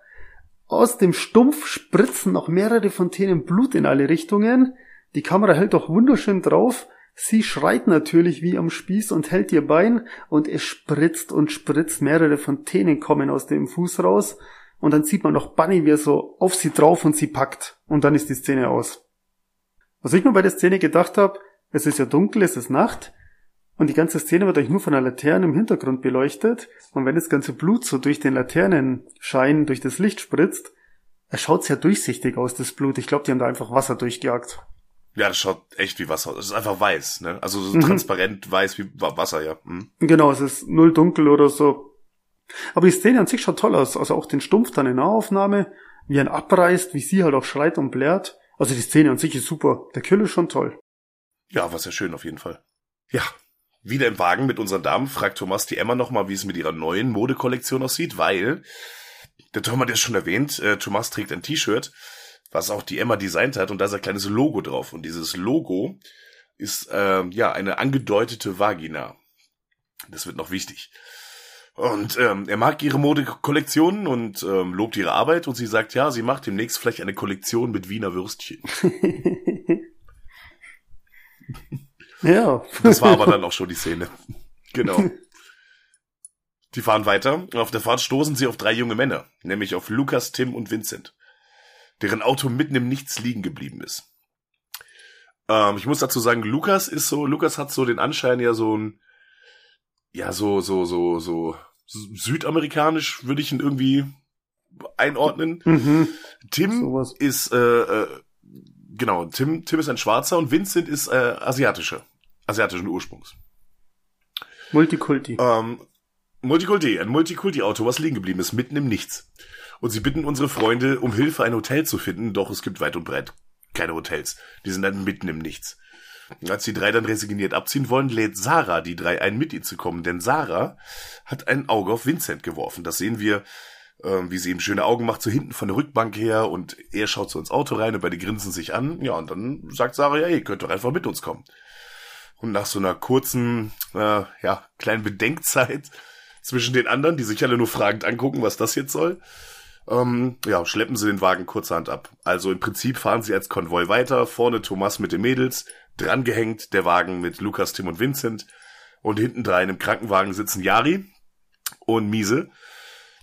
Aus dem Stumpf spritzen noch mehrere Fontänen Blut in alle Richtungen. Die Kamera hält doch wunderschön drauf. Sie schreit natürlich wie am Spieß und hält ihr Bein und es spritzt und spritzt. Mehrere Fontänen kommen aus dem Fuß raus. Und dann sieht man noch Bunny, wie er so auf sie drauf und sie packt. Und dann ist die Szene aus. Was ich mir bei der Szene gedacht habe, es ist ja dunkel, es ist Nacht. Und die ganze Szene wird eigentlich nur von einer Laterne im Hintergrund beleuchtet. Und wenn das ganze Blut so durch den Laternenschein, durch das Licht spritzt, er schaut sehr durchsichtig aus, das Blut. Ich glaube, die haben da einfach Wasser durchgejagt. Ja, das schaut echt wie Wasser aus. Das ist einfach weiß, ne? Also so Mhm. transparent weiß wie Wa- Wasser, ja. Hm. Genau, es ist null dunkel oder so. Aber die Szene an sich schaut toll aus. Also auch den Stumpf dann in Nahaufnahme, wie er ihn abreißt, wie sie halt auch schreit und blärt. Also die Szene an sich ist super. Der Kill ist schon toll. Ja, war sehr schön auf jeden Fall. Ja, wieder im Wagen mit unseren Damen fragt Thomas die Emma nochmal, wie es mit ihrer neuen Modekollektion aussieht, weil, der Tom hat ja schon erwähnt, äh, Thomas trägt ein T-Shirt, was auch die Emma designt hat und da ist ein kleines Logo drauf. Und dieses Logo ist, äh, ja, eine angedeutete Vagina. Das wird noch wichtig. Und ähm, er mag ihre Modekollektionen und ähm, lobt ihre Arbeit und sie sagt, ja, sie macht demnächst vielleicht eine Kollektion mit Wiener Würstchen. Ja. Das war aber dann auch schon die Szene. Genau. Die fahren weiter. Auf der Fahrt stoßen sie auf drei junge Männer, nämlich auf Lukas, Tim und Vincent, deren Auto mitten im Nichts liegen geblieben ist. Ähm, ich muss dazu sagen, Lukas ist so, Lukas hat so den Anschein ja so ein, ja so so so so südamerikanisch würde ich ihn irgendwie einordnen. mhm. Tim Sowas. ist äh, äh, genau Tim Tim ist ein Schwarzer und Vincent ist äh, asiatischer asiatischen Ursprungs. Multikulti. Ähm, Multikulti, ein Multikulti-Auto, was liegen geblieben ist, mitten im Nichts. Und sie bitten unsere Freunde, um Hilfe ein Hotel zu finden, doch es gibt weit und breit keine Hotels. Die sind dann mitten im Nichts. Als die drei dann resigniert abziehen wollen, lädt Sarah die drei ein, mit ihnen zu kommen, denn Sarah hat ein Auge auf Vincent geworfen. Das sehen wir, ähm, wie sie ihm schöne Augen macht, so hinten von der Rückbank her und er schaut so ins Auto rein und beide grinsen sich an. Ja, und dann sagt Sarah, ja, ihr könnt doch einfach mit uns kommen. Und nach so einer kurzen, äh, ja, kleinen Bedenkzeit zwischen den anderen, die sich alle nur fragend angucken, was das jetzt soll. Ähm, ja, schleppen sie den Wagen kurzerhand ab. Also im Prinzip fahren sie als Konvoi weiter, vorne Thomas mit den Mädels, drangehängt der Wagen mit Lukas, Tim und Vincent und hinten drein im Krankenwagen sitzen Yari und Miese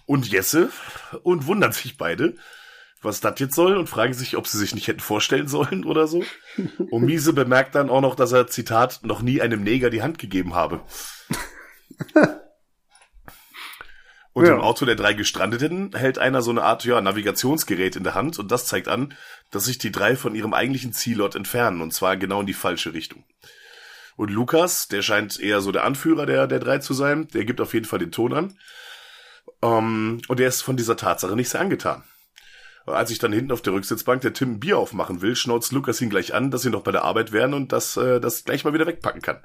und Jesse und wundern sich beide, was das jetzt soll und fragen sich, ob sie sich nicht hätten vorstellen sollen oder so. Und Miese bemerkt dann auch noch, dass er, Zitat, noch nie einem Neger die Hand gegeben habe. Und Ja. im Auto der drei Gestrandeten hält einer so eine Art ja, Navigationsgerät in der Hand und das zeigt an, dass sich die drei von ihrem eigentlichen Zielort entfernen und zwar genau in die falsche Richtung. Und Lukas, der scheint eher so der Anführer der, der drei zu sein, der gibt auf jeden Fall den Ton an. Ähm, und der ist von dieser Tatsache nicht sehr angetan. Als sich dann hinten auf der Rücksitzbank der Tim ein Bier aufmachen will, schnauzt Lukas ihn gleich an, dass sie noch bei der Arbeit wären und dass äh, das gleich mal wieder wegpacken kann.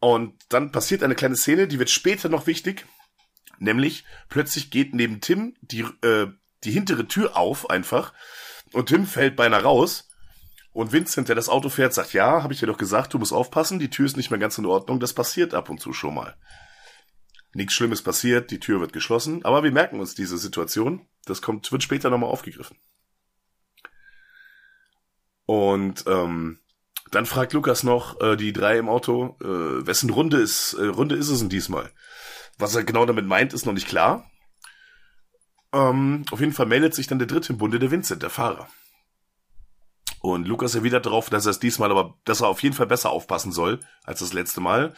Und dann passiert eine kleine Szene, die wird später noch wichtig. Nämlich, plötzlich geht neben Tim die, äh, die hintere Tür auf einfach und Tim fällt beinahe raus. Und Vincent, der das Auto fährt, sagt, ja, habe ich dir doch gesagt, du musst aufpassen, die Tür ist nicht mehr ganz in Ordnung, das passiert ab und zu schon mal. Nichts Schlimmes passiert, die Tür wird geschlossen, aber wir merken uns diese Situation. Das kommt, wird später nochmal aufgegriffen. Und ähm, dann fragt Lukas noch äh, die drei im Auto, äh, wessen Runde ist, äh, Runde ist es denn diesmal? Was er genau damit meint, ist noch nicht klar. Ähm, auf jeden Fall meldet sich dann der dritte im Bunde, der Vincent, der Fahrer. Und Lukas erwidert darauf, dass er es diesmal aber, dass er auf jeden Fall besser aufpassen soll als das letzte Mal.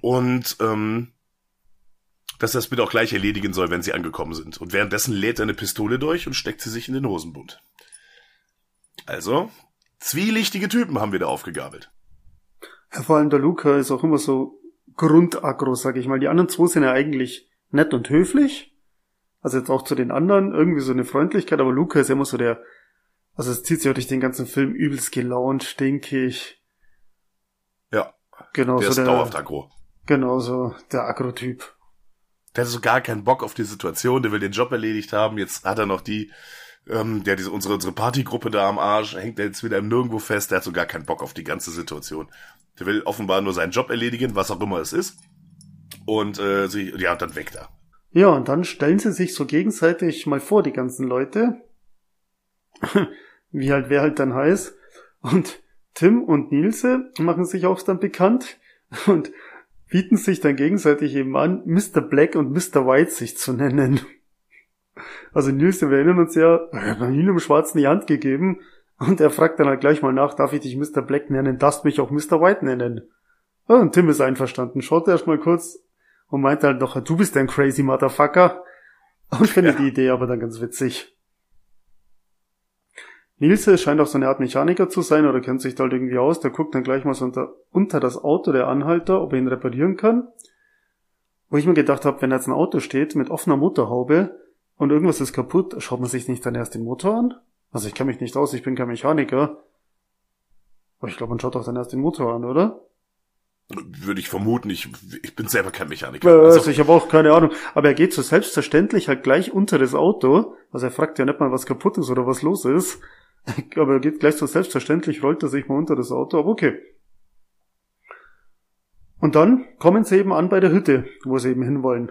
Und ähm, dass er es bitte auch gleich erledigen soll, wenn sie angekommen sind. Und währenddessen lädt er eine Pistole durch und steckt sie sich in den Hosenbund. Also, zwielichtige Typen haben wir da aufgegabelt. Ja, vor allem der Luca ist auch immer so grundaggro, sag ich mal. Die anderen zwei sind ja eigentlich nett und höflich. Also jetzt auch zu den anderen irgendwie so eine Freundlichkeit, aber Luca ist ja immer so der, also es zieht sich auch durch den ganzen Film übelst gelaunt, stinkig. Ja, Genau der so ist der, dauerhaft aggro. genau so der Agro-Typ. Der hat so gar keinen Bock auf die Situation, der will den Job erledigt haben. Jetzt hat er noch die, ähm, der diese unsere unsere Partygruppe da am Arsch, hängt er jetzt wieder Nirgendwo fest. Der hat so gar keinen Bock auf die ganze Situation. Der will offenbar nur seinen Job erledigen, was auch immer es ist. Und äh, sie, ja, dann weg da. Ja, und dann stellen sie sich so gegenseitig mal vor, die ganzen Leute. Wie halt, wer halt dann heißt. Und Tim und Nilse machen sich auch dann bekannt und bieten sich dann gegenseitig eben an, Mr. Black und Mr. White sich zu nennen. Also Nilse, wir erinnern uns ja, er hat ihm im Schwarzen die Hand gegeben und er fragt dann halt gleich mal nach, darf ich dich Mr. Black nennen, darfst mich auch Mr. White nennen. Ja, und Tim ist einverstanden, schaut erst mal kurz und meinte halt noch, du bist ein crazy Motherfucker. Und findet die Idee aber dann ganz witzig. Nilse scheint auch so eine Art Mechaniker zu sein oder kennt sich da halt irgendwie aus. Der guckt dann gleich mal so unter, unter das Auto der Anhalter, ob er ihn reparieren kann. Wo ich mir gedacht habe, wenn jetzt ein Auto steht mit offener Motorhaube und irgendwas ist kaputt, schaut man sich nicht dann erst den Motor an? Also ich kenne mich nicht aus, ich bin kein Mechaniker. Aber ich glaube, man schaut doch dann erst den Motor an, oder? Würde ich vermuten, ich, ich bin selber kein Mechaniker. Äh, Also, Also, ich habe auch keine Ahnung. Aber er geht so selbstverständlich halt gleich unter das Auto. Also er fragt ja nicht mal, was kaputt ist oder was los ist. Aber er geht gleich so selbstverständlich, rollt er sich mal unter das Auto. Aber okay. Und dann kommen sie eben an bei der Hütte, wo sie eben hinwollen.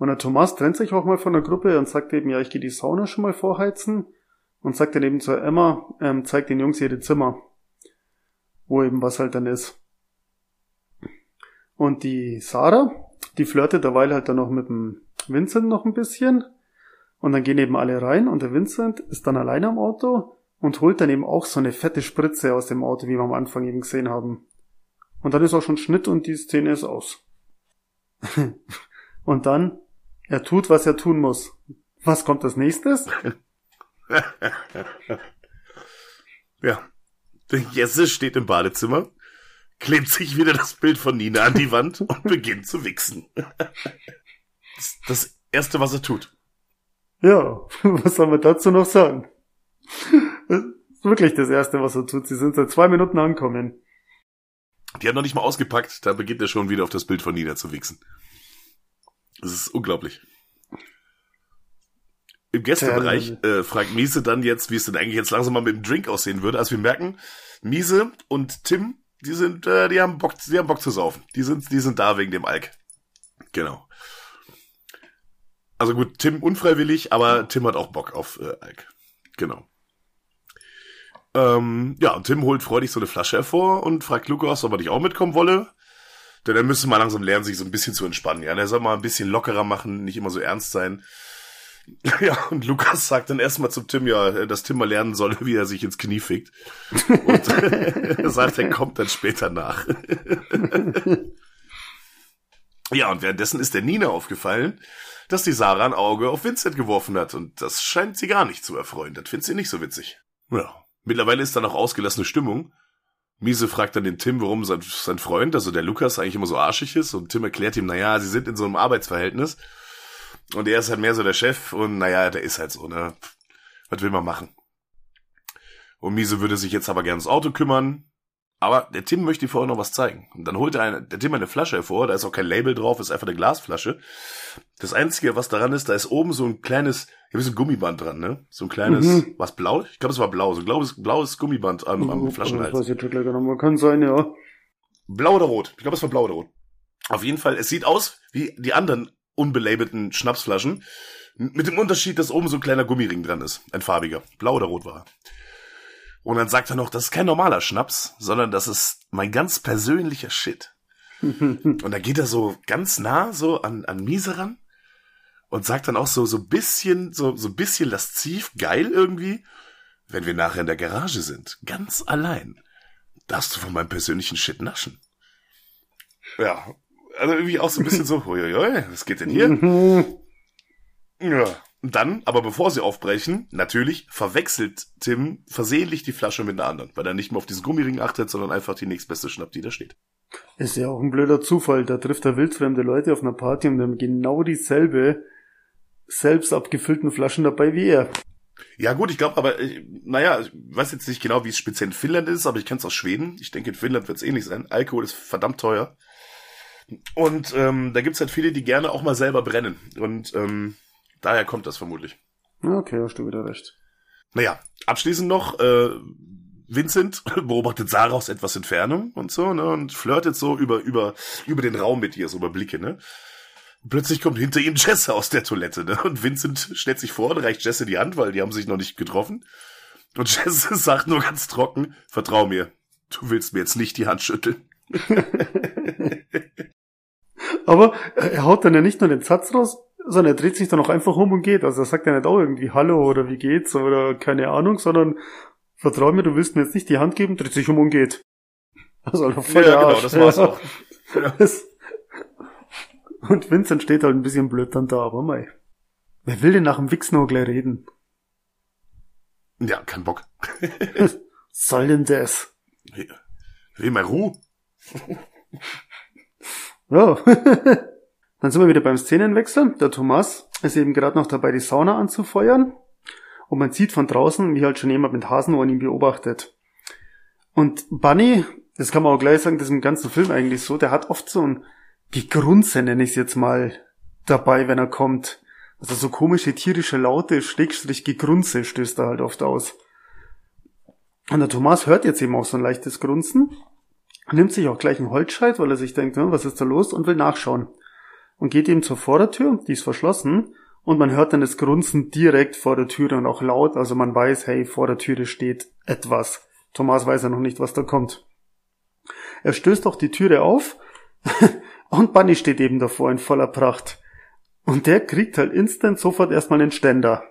Und der Thomas trennt sich auch mal von der Gruppe und sagt eben, ja, ich gehe die Sauna schon mal vorheizen. Und sagt dann eben zur Emma, ähm, zeigt den Jungs ihre Zimmer. Wo eben was halt dann ist. Und die Sarah, die flirtet derweil halt dann noch mit dem Vincent noch ein bisschen. Und dann gehen eben alle rein und der Vincent ist dann alleine am Auto und holt dann eben auch so eine fette Spritze aus dem Auto, wie wir am Anfang eben gesehen haben. Und dann ist auch schon Schnitt und die Szene ist aus. und dann, er tut, was er tun muss. Was kommt als nächstes? ja. Der Jesse steht im Badezimmer, klebt sich wieder das Bild von Nina an die Wand und beginnt zu wichsen. Das, das erste, was er tut. Ja, was soll man dazu noch sagen? Das ist wirklich das Erste, was er tut. Sie sind seit zwei Minuten angekommen. Die hat noch nicht mal ausgepackt, da beginnt er schon wieder auf das Bild von Nina zu wichsen. Das ist unglaublich. Im Gästebereich äh, fragt Miese dann jetzt, wie es denn eigentlich jetzt langsam mal mit dem Drink aussehen würde. Also wir merken, Miese und Tim, die sind, äh, die haben Bock, die haben Bock zu saufen. Die sind, die sind da wegen dem Alk. Genau. Also gut, Tim unfreiwillig, aber Tim hat auch Bock auf äh, Alk. Genau. Ähm, ja, und Tim holt freudig so eine Flasche hervor und fragt Lukas, ob er nicht auch mitkommen wolle. Denn er müsste mal langsam lernen, sich so ein bisschen zu entspannen. Ja, der soll mal ein bisschen lockerer machen, nicht immer so ernst sein. Ja, und Lukas sagt dann erstmal zum Tim, ja, dass Tim mal lernen soll, wie er sich ins Knie fickt. Und er sagt, er kommt dann später nach. ja, und währenddessen ist der Nina aufgefallen, dass die Sarah ein Auge auf Vincent geworfen hat. Und das scheint sie gar nicht zu erfreuen. Das findet sie nicht so witzig. Ja, mittlerweile ist dann auch ausgelassene Stimmung. Miese fragt dann den Tim, warum sein, sein Freund, also der Lukas, eigentlich immer so arschig ist. Und Tim erklärt ihm, naja, sie sind in so einem Arbeitsverhältnis. Und er ist halt mehr so der Chef. Und naja, der ist halt so, ne? Was will man machen? Und Miese würde sich jetzt aber gern ums Auto kümmern. Aber der Tim möchte vorher noch was zeigen. Und dann holt er eine, der Tim eine Flasche hervor, da ist auch kein Label drauf, ist einfach eine Glasflasche. Das Einzige, was daran ist, da ist oben so ein kleines, wie so ein Gummiband dran, ne? So ein kleines, Mhm. was blau? Ich glaube, es war blau, so ein blaues, blaues Gummiband am, am Das Flaschenhals. weiß ich gleich noch mal. Kann sein, ja. Blau oder rot? Ich glaube, es war blau oder rot. Auf jeden Fall, es sieht aus wie die anderen unbelabelten Schnapsflaschen. Mit dem Unterschied, dass oben so ein kleiner Gummiring dran ist. Ein farbiger. Blau oder rot war er. Und dann sagt er noch, das ist kein normaler Schnaps, sondern das ist mein ganz persönlicher Shit. Und da geht er so ganz nah so an, an Miese ran und sagt dann auch so, so bisschen, so, so bisschen lasziv, geil irgendwie, wenn wir nachher in der Garage sind, ganz allein, darfst du von meinem persönlichen Shit naschen. Ja, also irgendwie auch so ein bisschen so, huiuiui, was geht denn hier? Mhm. Ja. Dann, aber bevor sie aufbrechen, natürlich verwechselt Tim versehentlich die Flasche mit einer anderen, weil er nicht mehr auf diesen Gummiring achtet, sondern einfach die nächstbeste schnappt, die da steht. Ist ja auch ein blöder Zufall. Da trifft er wildfremde Leute auf einer Party und haben genau dieselbe selbst abgefüllten Flaschen dabei wie er. Ja gut, ich glaube, aber äh, naja, ich weiß jetzt nicht genau, wie es speziell in Finnland ist, aber ich kenne es aus Schweden. Ich denke, in Finnland wird es ähnlich sein. Alkohol ist verdammt teuer. Und ähm, da gibt's halt viele, die gerne auch mal selber brennen. Und ähm, daher kommt das vermutlich. Okay, hast du wieder recht. Naja, abschließend noch, äh, Vincent beobachtet Sarah aus etwas Entfernung und so, ne, und flirtet so über, über, über den Raum mit ihr, so über Blicke, ne. Plötzlich kommt hinter ihm Jesse aus der Toilette, ne, und Vincent stellt sich vor und reicht Jesse die Hand, weil die haben sich noch nicht getroffen. Und Jesse sagt nur ganz trocken, vertrau mir, du willst mir jetzt nicht die Hand schütteln. Aber er haut dann ja nicht nur den Satz raus, sondern er dreht sich dann auch einfach um und geht. Also er sagt ja nicht auch irgendwie Hallo oder wie geht's oder keine Ahnung, sondern vertrau mir, du willst mir jetzt nicht die Hand geben, dreht sich um und geht. Also Alter, voll der genau, Arsch. das war's auch. Das- Und Vincent steht halt ein bisschen blöd dann da, aber mei. Wer will denn nach dem Wichsen noch gleich reden? Ja, kein Bock. Was soll denn das? Will mal Ruhe. Ja. Dann sind wir wieder beim Szenenwechsel. Der Thomas ist eben gerade noch dabei, die Sauna anzufeuern. Und man sieht von draußen, wie halt schon jemand mit Hasenohren ihn beobachtet. Und Bunny, das kann man auch gleich sagen, das ist im ganzen Film eigentlich so, der hat oft so ein Gegrunze, nenne ich es jetzt mal, dabei, wenn er kommt. Also so komische tierische Laute, Schrägstrich Gegrunze stößt er halt oft aus. Und der Thomas hört jetzt eben auch so ein leichtes Grunzen nimmt sich auch gleich einen Holzscheit, weil er sich denkt, hm, was ist da los und will nachschauen. Und geht eben zur Vordertür, die ist verschlossen, und man hört dann das Grunzen direkt vor der Türe und auch laut, also man weiß, hey, vor der Türe steht etwas. Thomas weiß ja noch nicht, was da kommt. Er stößt auch die Türe auf und Bunny steht eben davor in voller Pracht. Und der kriegt halt instant sofort erstmal einen Ständer.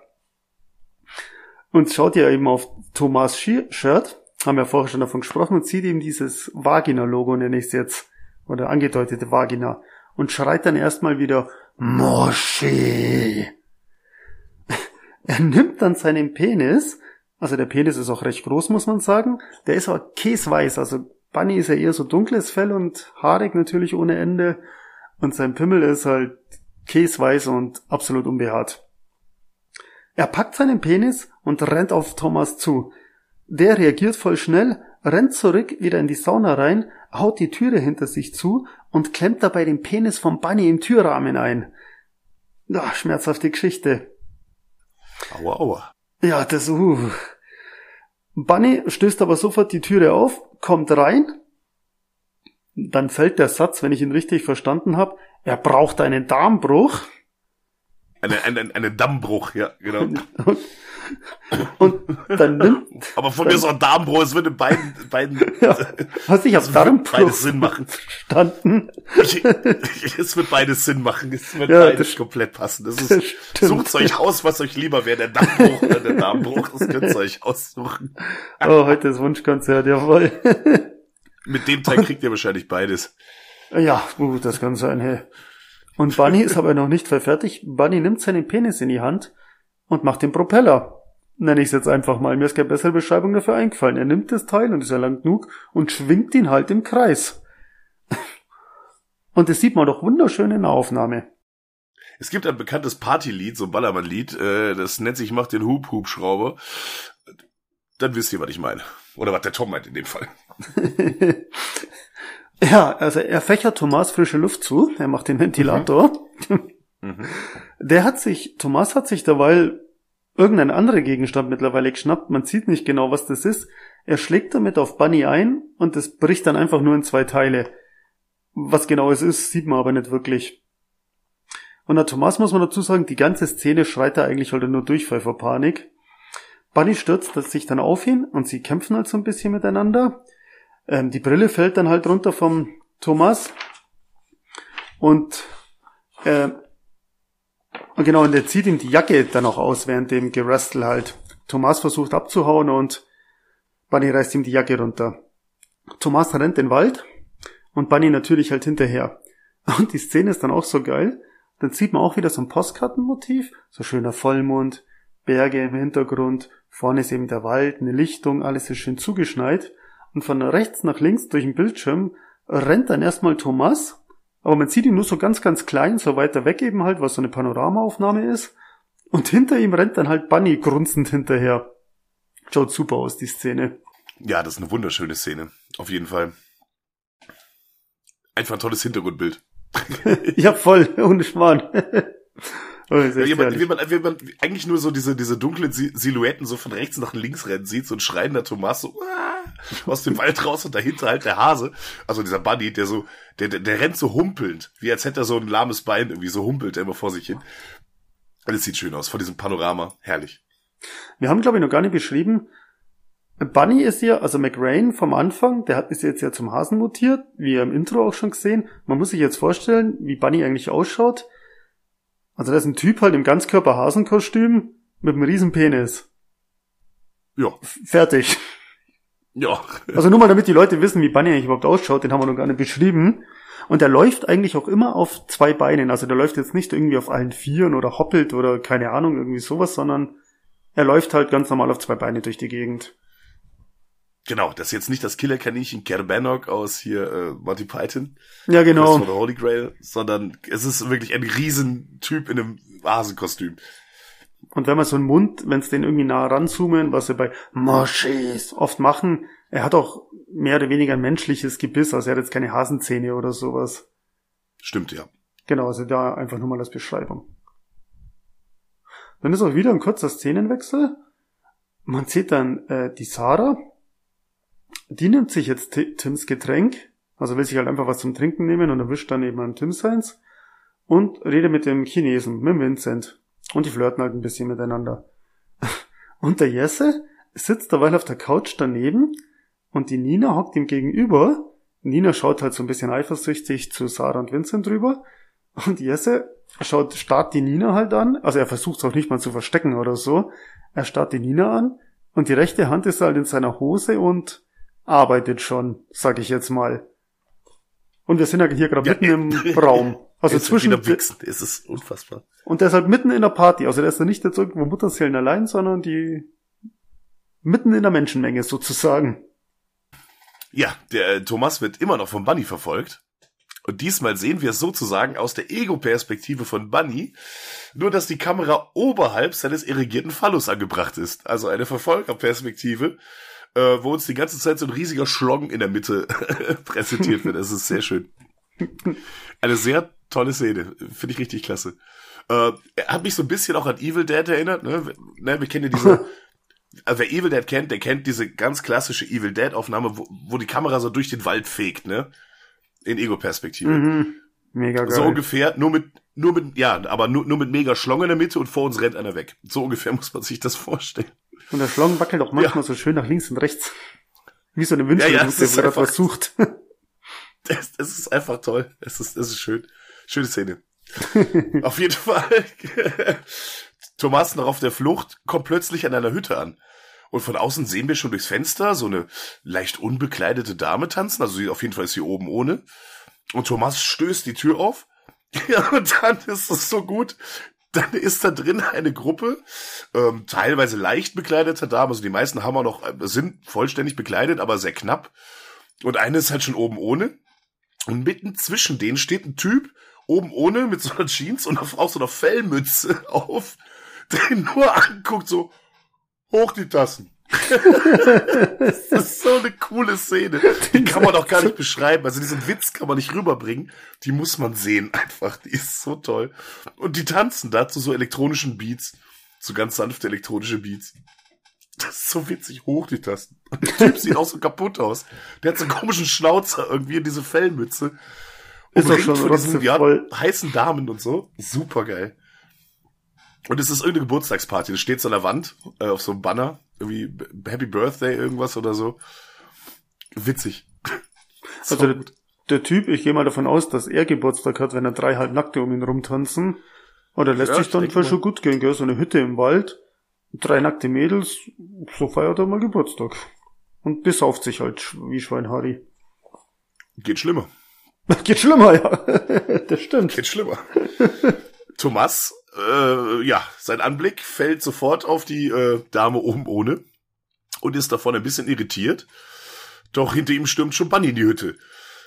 Und schaut ja eben auf Thomas Shi- Shirt, haben wir vorher schon davon gesprochen, und sieht eben dieses Vagina-Logo, nenne ich es jetzt, oder angedeutete Vagina, und schreit dann erstmal wieder Moschee. Er nimmt dann seinen Penis, also der Penis ist auch recht groß, muss man sagen, der ist aber käsweiß, also Bunny ist ja eher so dunkles Fell und haarig natürlich ohne Ende, und sein Pimmel ist halt käsweiß und absolut unbehaart. Er packt seinen Penis und rennt auf Thomas zu. Der reagiert voll schnell, rennt zurück wieder in die Sauna rein, haut die Türe hinter sich zu und klemmt dabei den Penis vom Bunny im Türrahmen ein. Ach, schmerzhafte Geschichte. Aua, aua. Ja, das, uh. Bunny stößt aber sofort die Türe auf, kommt rein, dann fällt der Satz, wenn ich ihn richtig verstanden habe, er braucht einen Darmbruch. Eine, eine, eine Dammbruch, ja, genau. Und dann nimmt, Aber von mir ist auch Darmbruch, es wird in beiden, beiden, ja, was ich auf Darmbruch beides Sinn machen. verstanden. es wird beides Sinn machen, es wird Ja, beides das- komplett passen. Das das ist, stimmt. sucht euch aus, was euch lieber wäre, der Dammbruch oder der Darmbruch, das könnt ihr euch aussuchen. Oh, heute das Wunschkonzert, jawohl. Mit dem Teil kriegt ihr wahrscheinlich beides. Ja, uh, das kann sein, hey. Und Bunny ist aber noch nicht voll fertig. Bunny nimmt seinen Penis in die Hand und macht den Propeller. Nenne ich es jetzt einfach mal. Mir ist keine bessere Beschreibung dafür eingefallen. Er nimmt das Teil und ist ja lang genug und schwingt ihn halt im Kreis. Und das sieht man doch wunderschön in der Aufnahme. Es gibt ein bekanntes Partylied, so ein Ballermann-Lied, äh, das nennt sich Mach den Hub-Hubschrauber. Dann wisst ihr, was ich meine. Oder was der Tom meint in dem Fall. Ja, also er fächert Thomas frische Luft zu. Er macht den Ventilator. Mhm. Der hat sich, Thomas hat sich derweil irgendein anderer Gegenstand mittlerweile geschnappt. Man sieht nicht genau, was das ist. Er schlägt damit auf Bunny ein und es bricht dann einfach nur in zwei Teile. Was genau es ist, sieht man aber nicht wirklich. Und der Thomas muss man dazu sagen, die ganze Szene schreit da eigentlich halt nur Durchfall vor Panik. Bunny stürzt sich dann auf ihn und sie kämpfen halt so ein bisschen miteinander. Ähm, die Brille fällt dann halt runter vom Thomas. Und äh, und genau, und er zieht ihm die Jacke dann auch aus, während dem Gerastel halt. Thomas versucht abzuhauen und Bunny reißt ihm die Jacke runter. Thomas rennt den Wald und Bunny natürlich halt hinterher. Und die Szene ist dann auch so geil. Dann sieht man auch wieder so ein Postkartenmotiv, so schöner Vollmond, Berge im Hintergrund, vorne ist eben der Wald, eine Lichtung, alles ist schön zugeschneit. Und von rechts nach links durch den Bildschirm rennt dann erstmal Thomas, aber man sieht ihn nur so ganz, ganz klein, so weiter weg eben halt, was so eine Panoramaaufnahme ist. Und hinter ihm rennt dann halt Bunny grunzend hinterher. Schaut super aus, die Szene. Ja, das ist eine wunderschöne Szene. Auf jeden Fall. Einfach ein tolles Hintergrundbild. Ja, voll, ohne Schmarrn. Oh, wie, man, wie, man, wie man eigentlich nur so diese, diese dunklen Si- Silhouetten so von rechts nach links rennen sieht, so ein schreiender Thomas so "Ah", aus dem Wald raus und dahinter halt der Hase, also dieser Buddy, der so, der, der, der rennt so humpelnd, wie als hätte er so ein lahmes Bein irgendwie, so humpelt er immer vor sich hin. Alles sieht schön aus, von diesem Panorama, herrlich. Wir haben, glaube ich, noch gar nicht beschrieben. Bunny ist ja, also McRain vom Anfang, der hat, ist jetzt ja zum Hasen mutiert, wie ihr im Intro auch schon gesehen. Man muss sich jetzt vorstellen, wie Bunny eigentlich ausschaut. Also das ist ein Typ halt im Ganzkörper-Hasenkostüm mit einem riesen Penis. Ja, Fertig. ja. Also nur mal, damit die Leute wissen, wie Bunny eigentlich überhaupt ausschaut, den haben wir noch gar nicht beschrieben. Und er läuft eigentlich auch immer auf zwei Beinen. Also der läuft jetzt nicht irgendwie auf allen Vieren oder hoppelt oder keine Ahnung, irgendwie sowas, sondern er läuft halt ganz normal auf zwei Beine durch die Gegend. Genau, das ist jetzt nicht das Killerkaninchen Kerbanok aus hier äh, Monty Python, Ja, genau. the Holy Grail, sondern es ist wirklich ein Riesentyp in einem Hasenkostüm. Und wenn man so einen Mund, wenn es den irgendwie nah ranzoomen, was sie bei Moschis oft machen, er hat auch mehr oder weniger ein menschliches Gebiss, also er hat jetzt keine Hasenzähne oder sowas. Stimmt, ja. Genau, also da einfach nur mal als Beschreibung. Dann ist auch wieder ein kurzer Szenenwechsel. Man sieht dann äh, die Sarah. Die nimmt sich jetzt Ti- Tims Getränk, also will sich halt einfach was zum Trinken nehmen und erwischt dann eben an Tim seins und redet mit dem Chinesen, mit Vincent. Und die flirten halt ein bisschen miteinander. Und der Jesse sitzt derweil auf der Couch daneben und die Nina hockt ihm gegenüber. Nina schaut halt so ein bisschen eifersüchtig zu Sarah und Vincent drüber. Und Jesse schaut, starrt die Nina halt an. Also er versucht es auch nicht mal zu verstecken oder so. Er starrt die Nina an und die rechte Hand ist halt in seiner Hose und arbeitet schon, sag ich jetzt mal. Und wir sind ja hier gerade Ja, mitten im Raum. Also Jetzt zwischen, wichsen. Es ist unfassbar. und der ist halt mitten in der Party. Also der ist ja nicht jetzt irgendwo Mutterseelen allein, sondern die mitten in der Menschenmenge sozusagen. Ja, der äh, Thomas wird immer noch von Bunny verfolgt. Und diesmal sehen wir es sozusagen aus der Ego-Perspektive von Bunny, nur dass die Kamera oberhalb seines irrigierten Phallus angebracht ist. Also eine Verfolgerperspektive, äh, wo uns die ganze Zeit so ein riesiger Schlong in der Mitte präsentiert wird. Das ist sehr schön. Eine sehr tolle Szene. Finde ich richtig klasse. Äh, er hat mich so ein bisschen auch an Evil Dead erinnert. Ne? Ne, wir kennen ja diese... Also wer Evil Dead kennt, der kennt diese ganz klassische Evil Dead Aufnahme, wo, wo die Kamera so durch den Wald fegt, ne? in Ego-Perspektive. Mhm. Mega geil. So ungefähr, nur mit, nur mit, ja, aber nur, nur mit mega Schlong in der Mitte und vor uns rennt einer weg. So ungefähr muss man sich das vorstellen. Und der Schlong wackelt auch manchmal Ja. so schön nach links und rechts. Wie so eine Ja, ja, Wünschelrute, es ist wo er einfach- was sucht. Es, es ist einfach toll. Es ist, es ist schön. Schöne Szene. auf jeden Fall. Thomas noch auf der Flucht kommt plötzlich an einer Hütte an. Und von außen sehen wir schon durchs Fenster so eine leicht unbekleidete Dame tanzen. Also sie, auf jeden Fall ist sie oben ohne. Und Thomas stößt die Tür auf. Ja, und dann ist es so gut. Dann ist da drin eine Gruppe, ähm, teilweise leicht bekleideter Damen. Also die meisten haben auch noch, äh, sind vollständig bekleidet, aber sehr knapp. Und eine ist halt schon oben ohne. Und mitten zwischen denen steht ein Typ, oben ohne, mit so einer Jeans und auch so einer Fellmütze auf, der ihn nur anguckt, so, hoch die Tassen. Das ist so eine coole Szene. Die kann man auch gar nicht beschreiben. Also diesen Witz kann man nicht rüberbringen. Die muss man sehen einfach. Die ist so toll. Und die tanzen da zu so elektronischen Beats. So ganz sanfte elektronische Beats. Das ist so witzig. Hoch die Tasten. Und der Typ sieht auch so kaputt aus. Der hat so einen komischen Schnauzer irgendwie in diese Fellmütze. Ist doch Umringt schon von diesen, ja, heißen Damen und so. Super geil. Und es ist irgendeine Geburtstagsparty. Das steht so an der Wand, äh, auf so einem Banner. Irgendwie Happy Birthday irgendwas oder so. Witzig. So Also der, der Typ, ich gehe mal davon aus, dass er Geburtstag hat, wenn er drei Halbnackte um ihn rumtanzen. Oder lässt Ja, sich ich dann mal. schon gut gehen, gell? So eine Hütte im Wald, drei nackte Mädels, so feiert er mal Geburtstag. Und besauft sich halt wie Schwein Harry. Geht schlimmer. Geht schlimmer, ja. das stimmt. Geht schlimmer. Thomas, äh, ja, sein Anblick fällt sofort auf die äh, Dame oben ohne und ist davon ein bisschen irritiert. Doch hinter ihm stürmt schon Bunny in die Hütte.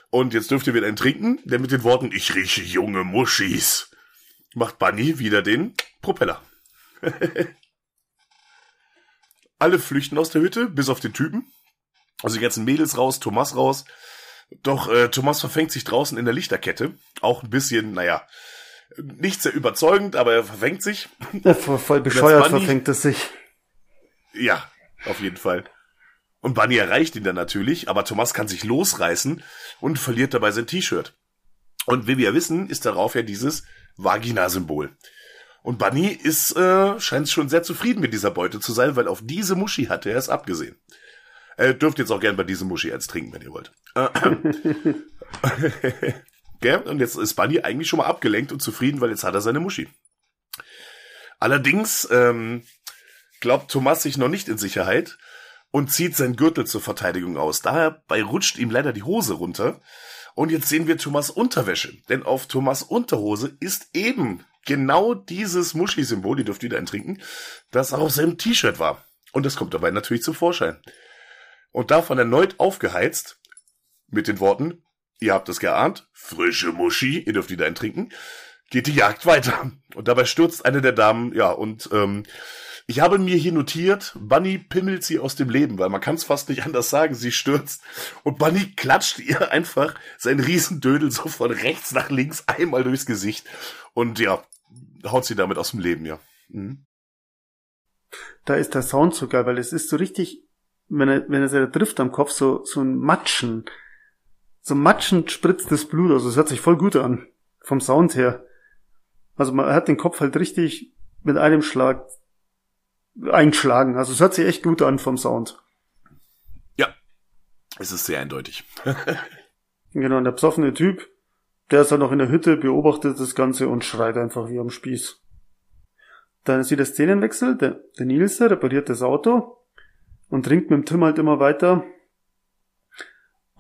Und jetzt dürft ihr wieder einen trinken, denn mit den Worten, ich rieche junge Muschis, macht Bunny wieder den Propeller. Alle flüchten aus der Hütte, bis auf den Typen. Also die ganzen Mädels raus, Thomas raus. Doch äh, Thomas verfängt sich draußen in der Lichterkette. Auch ein bisschen, naja, nicht sehr überzeugend, aber er verfängt sich. Ja, voll, voll bescheuert verfängt es sich. Ja, auf jeden Fall. Und Bunny erreicht ihn dann natürlich, aber Thomas kann sich losreißen und verliert dabei sein T-Shirt. Und wie wir wissen, ist darauf ja dieses Vagina-Symbol. Und Bunny ist, äh, scheint schon sehr zufrieden mit dieser Beute zu sein, weil auf diese Muschi hatte er es abgesehen. Äh, dürft jetzt auch gern bei diesem Muschi eins trinken, wenn ihr wollt. Gell? Und jetzt ist Bunny eigentlich schon mal abgelenkt und zufrieden, weil jetzt hat er seine Muschi. Allerdings ähm, glaubt Thomas sich noch nicht in Sicherheit und zieht seinen Gürtel zur Verteidigung aus. Dabei rutscht ihm leider die Hose runter. Und jetzt sehen wir Thomas Unterwäsche. Denn auf Thomas Unterhose ist eben genau dieses Muschi-Symbol, die dürft ihr da trinken, das auch auf seinem T-Shirt war. Und das kommt dabei natürlich zum Vorschein. Und davon erneut aufgeheizt mit den Worten, ihr habt es geahnt, frische Muschi, ihr dürft die da trinken, geht die Jagd weiter. Und dabei stürzt eine der Damen, ja, und ähm, ich habe mir hier notiert, Bunny pimmelt sie aus dem Leben, weil man kann es fast nicht anders sagen, sie stürzt. Und Bunny klatscht ihr einfach sein Riesendödel so von rechts nach links einmal durchs Gesicht. Und ja, haut sie damit aus dem Leben, ja. Mhm. Da ist der Sound so geil, weil es ist so richtig, wenn er, wenn er da trifft am Kopf, so, so ein Matschen. So matschend spritzt das Blut, also es hört sich voll gut an. Vom Sound her. Also man hat den Kopf halt richtig mit einem Schlag einschlagen. Also es hört sich echt gut an vom Sound. Ja, es ist sehr eindeutig. Genau, und der besoffene Typ, der ist halt noch in der Hütte, beobachtet das Ganze und schreit einfach wie am Spieß. Dann ist wieder Szenenwechsel, der, der Nils der repariert das Auto und trinkt mit dem Tim halt immer weiter.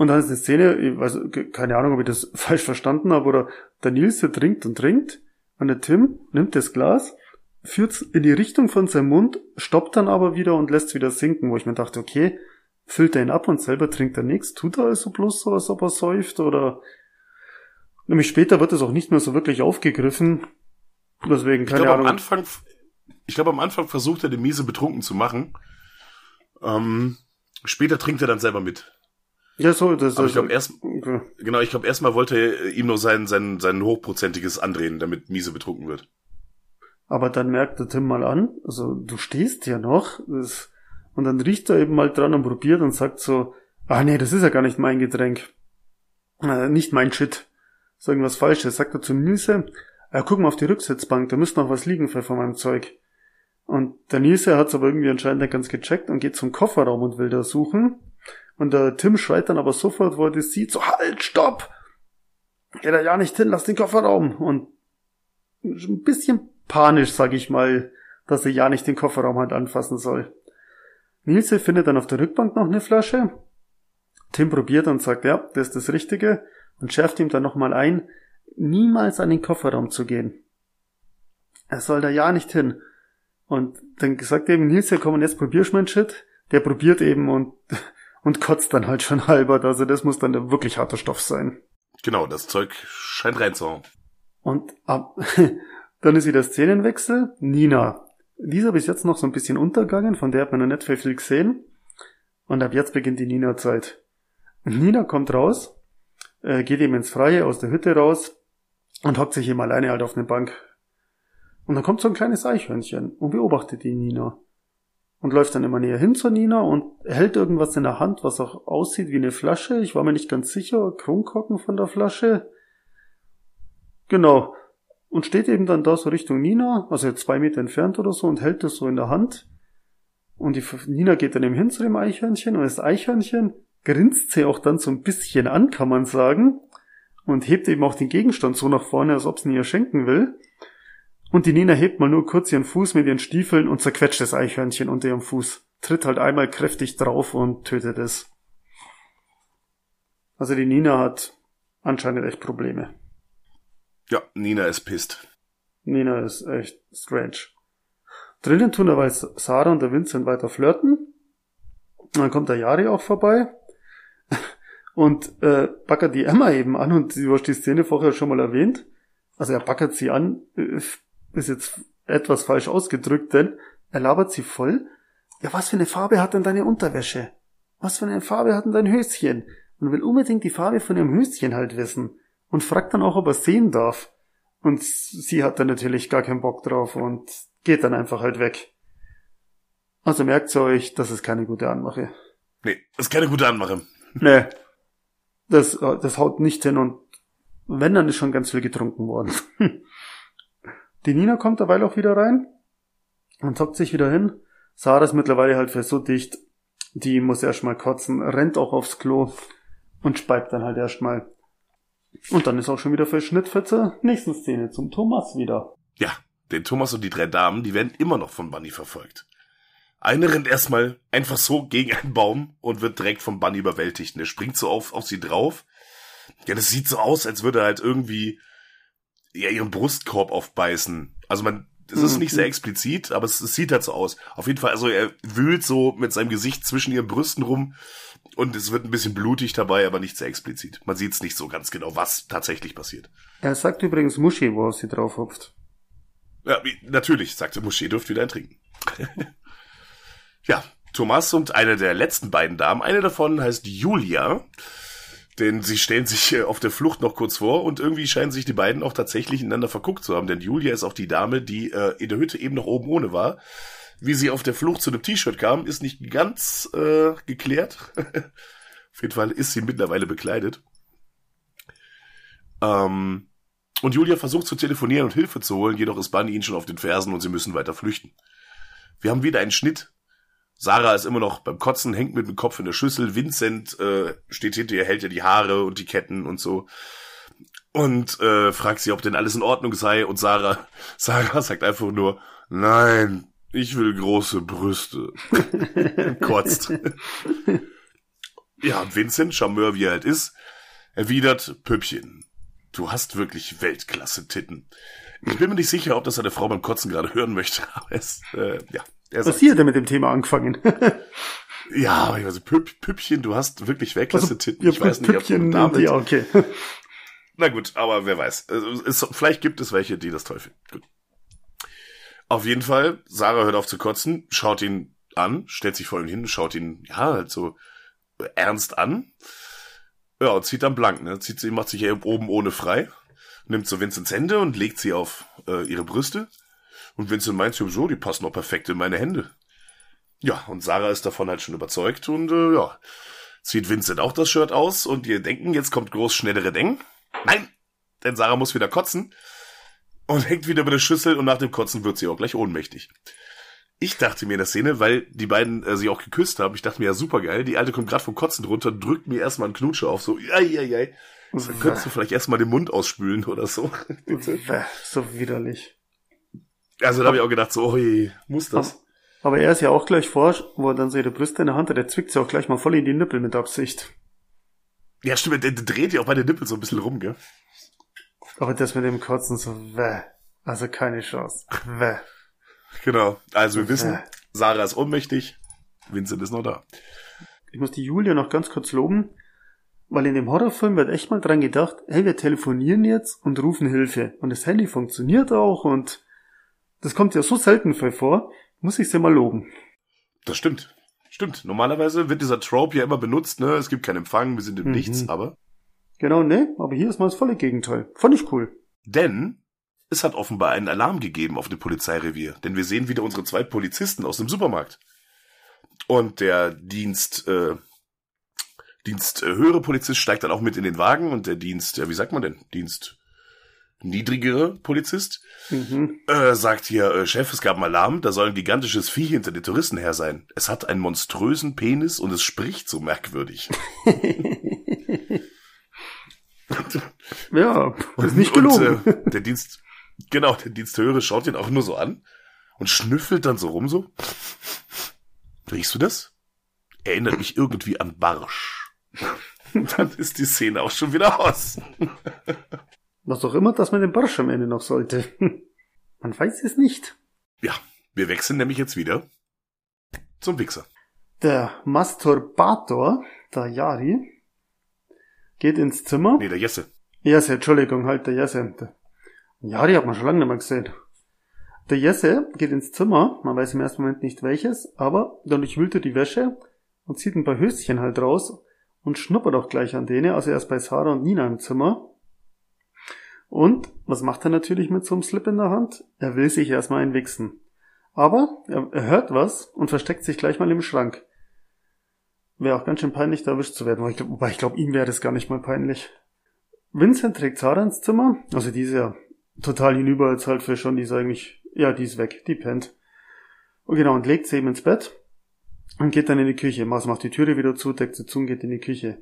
Und dann ist eine Szene, ich weiß, keine Ahnung, ob ich das falsch verstanden habe, oder der Nils der trinkt und trinkt und der Tim nimmt das Glas, führt's in die Richtung von seinem Mund, stoppt dann aber wieder und lässt wieder sinken, wo ich mir dachte, okay, füllt er ihn ab und selber trinkt er nichts, tut er also bloß so, als ob er säuft oder nämlich später wird es auch nicht mehr so wirklich aufgegriffen. Deswegen, Ich keine glaube, am Ahnung. Anfang, ich glaube, am Anfang versucht er, den Miese betrunken zu machen. Ähm, später trinkt er dann selber mit. Ja, so, das Aber ich glaube, erst, okay. genau, ich glaube, erstmal wollte er ihm nur sein, sein, sein hochprozentiges andrehen, damit Miese betrunken wird. Aber dann merkt der Tim mal an, also du stehst ja noch, das, und dann riecht er eben mal dran und probiert und sagt so, ah nee, das ist ja gar nicht mein Getränk. äh, nicht mein Shit. Ist irgendwas Falsches. Sagt er zu Nilse, äh, guck mal auf die Rücksitzbank, da müsste noch was liegen von meinem Zeug. Und der Nilse hat's aber irgendwie anscheinend nicht ganz gecheckt und geht zum Kofferraum und will da suchen. Und der Tim schreit dann aber sofort, wo er das sieht, so halt, stopp! Geh da ja nicht hin, lass den Kofferraum. Und ein bisschen panisch, sag ich mal, dass er ja nicht den Kofferraum halt anfassen soll. Nilse findet dann auf der Rückbank noch eine Flasche. Tim probiert und sagt, ja, das ist das Richtige und schärft ihm dann nochmal ein, niemals an den Kofferraum zu gehen. Er soll da ja nicht hin. Und dann sagt eben Nilse, komm und jetzt probierst mein Shit. Der probiert eben und, und kotzt dann halt schon halbert. Also das muss dann der wirklich harter Stoff sein. Genau, das Zeug scheint reinzuhauen. Und ab, dann ist wieder Szenenwechsel. Nina. Dieser bis jetzt noch so ein bisschen untergegangen, von der hat man noch nicht viel gesehen. Und ab jetzt beginnt die Nina-Zeit. Nina kommt raus, äh, geht eben ins Freie aus der Hütte raus und hockt sich eben alleine halt auf eine Bank. Und dann kommt so ein kleines Eichhörnchen und beobachtet die Nina. Und läuft dann immer näher hin zur Nina und hält irgendwas in der Hand, was auch aussieht wie eine Flasche. Ich war mir nicht ganz sicher, Kronkorken von der Flasche. Genau. Und steht eben dann da so Richtung Nina, also zwei Meter entfernt oder so, und hält das so in der Hand. Und die Nina geht dann eben hin zu dem Eichhörnchen und das Eichhörnchen grinst sie auch dann so ein bisschen an, kann man sagen, und hebt eben auch den Gegenstand so nach vorne, als ob sie ihn ihr schenken will. Und die Nina hebt mal nur kurz ihren Fuß mit ihren Stiefeln und zerquetscht das Eichhörnchen unter ihrem Fuß. Tritt halt einmal kräftig drauf und tötet es. Also die Nina hat anscheinend echt Probleme. Ja, Nina ist pisst. Nina ist echt strange. Drinnen tun dabei Sarah und der Vincent weiter flirten. Dann kommt der Yari auch vorbei und äh, backert die Emma eben an und du hast die Szene vorher schon mal erwähnt. Also er backert sie an, äh, ist jetzt etwas falsch ausgedrückt, denn er labert sie voll. Ja, was für eine Farbe hat denn deine Unterwäsche? Was für eine Farbe hat denn dein Höschen? Und will unbedingt die Farbe von ihrem Höschen halt wissen. Und fragt dann auch, ob er sehen darf. Und sie hat dann natürlich gar keinen Bock drauf und geht dann einfach halt weg. Also merkt ihr euch, das ist keine gute Anmache. Nee, das ist keine gute Anmache. Nee. Das, äh, das haut nicht hin und wenn, dann ist schon ganz viel getrunken worden. Die Nina kommt derweil auch wieder rein und zockt sich wieder hin. Sarah ist mittlerweile halt für so dicht, die muss erstmal kotzen, rennt auch aufs Klo und speibt dann halt erstmal. Und dann ist auch schon wieder für Schnitt zur nächsten Szene zum Thomas wieder. Ja, den Thomas und die drei Damen, die werden immer noch von Bunny verfolgt. Eine rennt erstmal einfach so gegen einen Baum und wird direkt vom Bunny überwältigt. Und er springt so auf, auf sie drauf. Ja, das sieht so aus, als würde er halt irgendwie ja, ihren Brustkorb aufbeißen. Also man, es ist nicht sehr explizit, aber es, es, sieht halt so aus. Auf jeden Fall, also er wühlt so mit seinem Gesicht zwischen ihren Brüsten rum und es wird ein bisschen blutig dabei, aber nicht sehr explizit. Man sieht es nicht so ganz genau, was tatsächlich passiert. Er sagt übrigens Muschi, wo er sie drauf hopft. Ja, natürlich, sagte Muschi, dürft wieder eintrinken. ja, Thomas und eine der letzten beiden Damen, eine davon heißt Julia, denn sie stellen sich auf der Flucht noch kurz vor und irgendwie scheinen sich die beiden auch tatsächlich ineinander verguckt zu haben, denn Julia ist auch die Dame, die äh, in der Hütte eben noch oben ohne war. Wie sie auf der Flucht zu einem T-Shirt kam, ist nicht ganz äh, geklärt. auf jeden Fall ist sie mittlerweile bekleidet. Ähm, und Julia versucht zu telefonieren und Hilfe zu holen, jedoch ist Bunny ihnen schon auf den Fersen und sie müssen weiter flüchten. Wir haben wieder einen Schnitt. Sarah ist immer noch beim Kotzen, hängt mit dem Kopf in der Schüssel. Vincent äh, steht hinter ihr, hält ihr die Haare und die Ketten und so. Und äh, fragt sie, ob denn alles in Ordnung sei. Und Sarah, Sarah sagt einfach nur, nein, ich will große Brüste. Kotzt. ja, Vincent, Charmeur wie er halt ist, erwidert, Püppchen, du hast wirklich Weltklasse-Titten. Ich bin mir nicht sicher, ob das eine Frau beim Kotzen gerade hören möchte, aber es, äh, ja. Er Was hier denn mit dem Thema angefangen? ja, aber ich weiß nicht, Püpp, Püppchen, du hast wirklich Weltklasse-Titten. Also, ich weiß nicht, Püppchen, ob du damit... Ja, okay. Na gut, aber wer weiß. Es, vielleicht gibt es welche, die das toll finden. Gut. Auf jeden Fall, Sarah hört auf zu kotzen, schaut ihn an, stellt sich vor ihm hin, schaut ihn, ja, halt so ernst an. Ja, und zieht dann blank, ne? Zieht sie, macht sich hier oben ohne frei, nimmt so Vincents Hände und legt sie auf äh, ihre Brüste. Und Vincent meint so, die passen doch perfekt in meine Hände. Ja, und Sarah ist davon halt schon überzeugt und äh, ja, zieht Vincent auch das Shirt aus und wir denken, jetzt kommt groß schnellere Deng. Nein, denn Sarah muss wieder kotzen und hängt wieder über der Schüssel und nach dem Kotzen wird sie auch gleich ohnmächtig. Ich dachte mir in der Szene, weil die beiden äh, sich auch geküsst haben, ich dachte mir ja super geil, die alte kommt gerade vom Kotzen runter, drückt mir erstmal einen Knutsche auf, so, ja, ja, ja. Könntest du vielleicht erstmal den Mund ausspülen oder so. So widerlich. Also da habe ich auch gedacht, so, oi, muss das? Aber er ist ja auch gleich vor, wo er dann so ihre Brüste in der Hand hat, der zwickt sie auch gleich mal voll in die Nippel mit Absicht. Ja, stimmt, der, der dreht ja auch bei den Nippeln so ein bisschen rum, gell? Aber das mit dem Kotzen so, wäh. Also keine Chance. Wäh. Genau. Also wir wissen, Äh. Sarah ist ohnmächtig, Vincent ist noch da. Ich muss die Julia noch ganz kurz loben, weil in dem Horrorfilm wird echt mal dran gedacht, hey, wir telefonieren jetzt und rufen Hilfe. Und das Handy funktioniert auch und das kommt ja so selten vor, muss ich sie mal loben. Das stimmt. Stimmt. Normalerweise wird dieser Trope ja immer benutzt, ne? Es gibt keinen Empfang, wir sind im Mhm. Nichts, aber. Genau, ne? Aber hier ist mal das volle Gegenteil. Fand ich cool. Denn es hat offenbar einen Alarm gegeben auf dem Polizeirevier. Denn wir sehen wieder unsere zwei Polizisten aus dem Supermarkt. Und der Dienst, äh, Dienst äh, höhere Polizist steigt dann auch mit in den Wagen und der Dienst, ja, wie sagt man denn? Dienst niedrigere Polizist Mhm. äh, sagt hier, äh, Chef, es gab einen Alarm, da soll ein gigantisches Vieh hinter den Touristen her sein. Es hat einen monströsen Penis und es spricht so merkwürdig. Ja, ist nicht gelogen. Und, äh, der Dienst, genau, der Diensthöhere schaut ihn auch nur so an und schnüffelt dann so rum so. Riechst du das? Erinnert mich irgendwie an Barsch. Und dann ist die Szene auch schon wieder aus. Was auch immer das mit dem Barsch am Ende noch sollte. Man weiß es nicht. Ja, wir wechseln nämlich jetzt wieder zum Wichser. Der Masturbator, der Yari, geht ins Zimmer. Nee, der Jesse. Jesse, Entschuldigung, halt der Jesse. Yari hat man schon lange nicht mehr gesehen. Der Jesse geht ins Zimmer, man weiß im ersten Moment nicht welches, aber dann durchwühlt er die Wäsche und zieht ein paar Höschen halt raus und schnuppert auch gleich an denen, also er ist bei Sarah und Nina im Zimmer. Und was macht er natürlich mit so einem Slip in der Hand? Er will sich erstmal einwichsen. Aber er, er hört was und versteckt sich gleich mal im Schrank. Wäre auch ganz schön peinlich, da erwischt zu werden. Wobei ich glaube, ihm wäre das gar nicht mal peinlich. Vincent trägt Sarah ins Zimmer. Also die ist ja total hinüber jetzt halt für schon, die ist eigentlich, ja, die ist weg, die pennt. Und genau, und legt sie eben ins Bett und geht dann in die Küche. Maus macht die Türe wieder zu, deckt sie zu und geht in die Küche.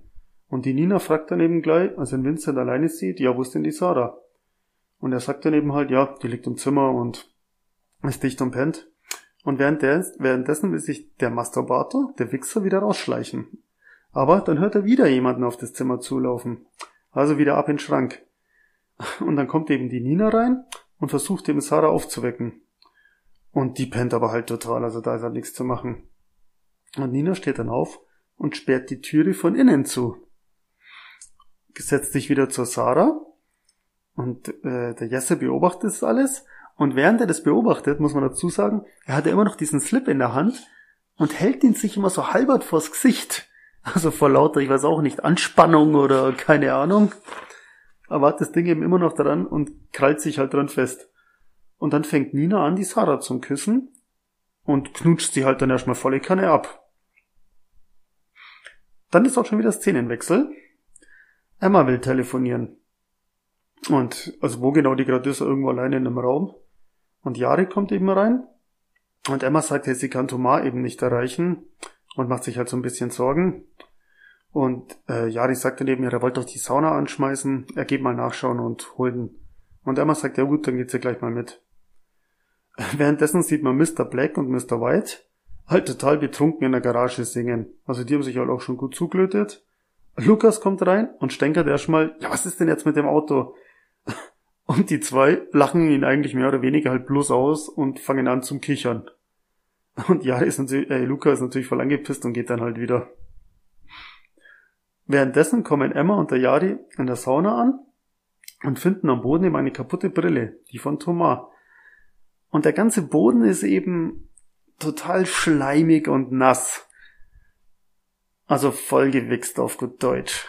Und die Nina fragt dann eben gleich, als wenn Vincent alleine sieht, ja, wo ist denn die Sarah? Und er sagt dann eben halt, ja, die liegt im Zimmer und ist dicht und pennt. Und währenddessen will sich der Masturbator, der Wichser, wieder rausschleichen. Aber dann hört er wieder jemanden auf das Zimmer zulaufen. Also wieder ab in den Schrank. Und dann kommt eben die Nina rein und versucht eben Sarah aufzuwecken. Und die pennt aber halt total, also da ist halt nichts zu machen. Und Nina steht dann auf und sperrt die Türe von innen zu. Setzt sich wieder zur Sarah und äh, der Jesse beobachtet das alles. Und während er das beobachtet, muss man dazu sagen, er hat ja immer noch diesen Slip in der Hand und hält ihn sich immer so halbert vors Gesicht. Also vor lauter, ich weiß auch nicht, Anspannung oder keine Ahnung. Aber hat das Ding eben immer noch dran und krallt sich halt dran fest. Und dann fängt Nina an, die Sarah zum Küssen und knutscht sie halt dann erstmal volle Kanne ab. Dann ist auch schon wieder Szenenwechsel. Emma will telefonieren. Und also wo genau die gerade ist, irgendwo alleine in einem Raum. Und Jari kommt eben rein. Und Emma sagt, sie kann Thomas eben nicht erreichen und macht sich halt so ein bisschen Sorgen. Und äh, Jari sagt dann eben, ja, er wollte doch die Sauna anschmeißen, er geht mal nachschauen und holt ihn. Und Emma sagt, ja gut, dann geht sie gleich mal mit. Währenddessen sieht man Mr. Black und Mr. White halt total betrunken in der Garage singen. Also die haben sich halt auch schon gut zugelötet. Lukas kommt rein und stänkert erstmal, ja, was ist denn jetzt mit dem Auto? Und die zwei lachen ihn eigentlich mehr oder weniger halt bloß aus und fangen an zum Kichern. Und ja, ist natürlich, äh, Luca ist natürlich voll angepisst und geht dann halt wieder. Währenddessen kommen Emma und der Yari in der Sauna an und finden am Boden eben eine kaputte Brille, die von Thomas. Und der ganze Boden ist eben total schleimig und nass. Also vollgewichst auf gut Deutsch.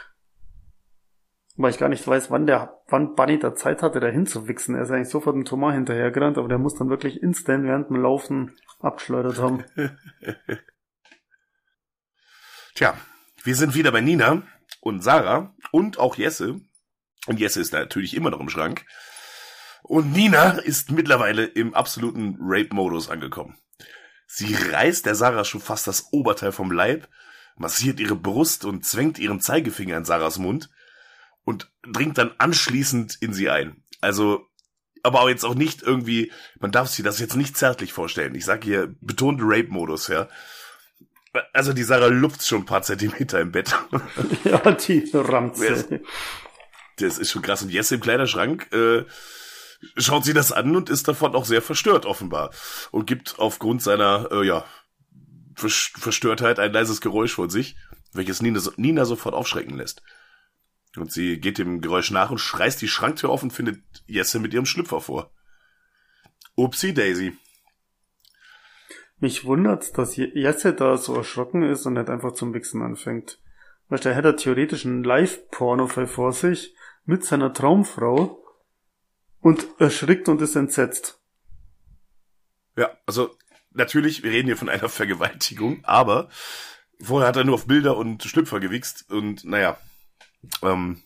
Weil ich gar nicht weiß, wann der, wann Bunny da Zeit hatte, da hinzuwichsen. Er ist eigentlich sofort dem Thomas hinterhergerannt, aber der muss dann wirklich instant während dem Laufen abgeschleudert haben. Tja, Wir sind wieder bei Nina und Sarah und auch Jesse. Und Jesse ist natürlich immer noch im Schrank. Und Nina ist mittlerweile im absoluten Rape-Modus angekommen. Sie reißt der Sarah schon fast das Oberteil vom Leib, massiert ihre Brust und zwängt ihren Zeigefinger in Sarahs Mund und dringt dann anschließend in sie ein. Also, aber auch jetzt auch nicht irgendwie, man darf sich das jetzt nicht zärtlich vorstellen. Ich sage hier betont Rape-Modus, ja. Also die Sarah lupft schon ein paar Zentimeter im Bett. Ja, die Ramze. Das ist schon krass. Und Jesse im Kleiderschrank äh, schaut sie das an und ist davon auch sehr verstört offenbar. Und gibt aufgrund seiner, äh, ja, Verstörtheit ein leises Geräusch von sich, welches Nina, Nina sofort aufschrecken lässt. Und sie geht dem Geräusch nach und schreißt die Schranktür auf und findet Jesse mit ihrem Schlüpfer vor. Upsi Daisy. Mich wundert's, dass Je- Jesse da so erschrocken ist und nicht einfach zum Wichsen anfängt. Weil der hätte theoretisch einen Live-Pornofall vor sich mit seiner Traumfrau und erschrickt und ist entsetzt. Ja, also natürlich, wir reden hier von einer Vergewaltigung, aber vorher hat er nur auf Bilder und Schlüpfer gewichst und naja, ähm,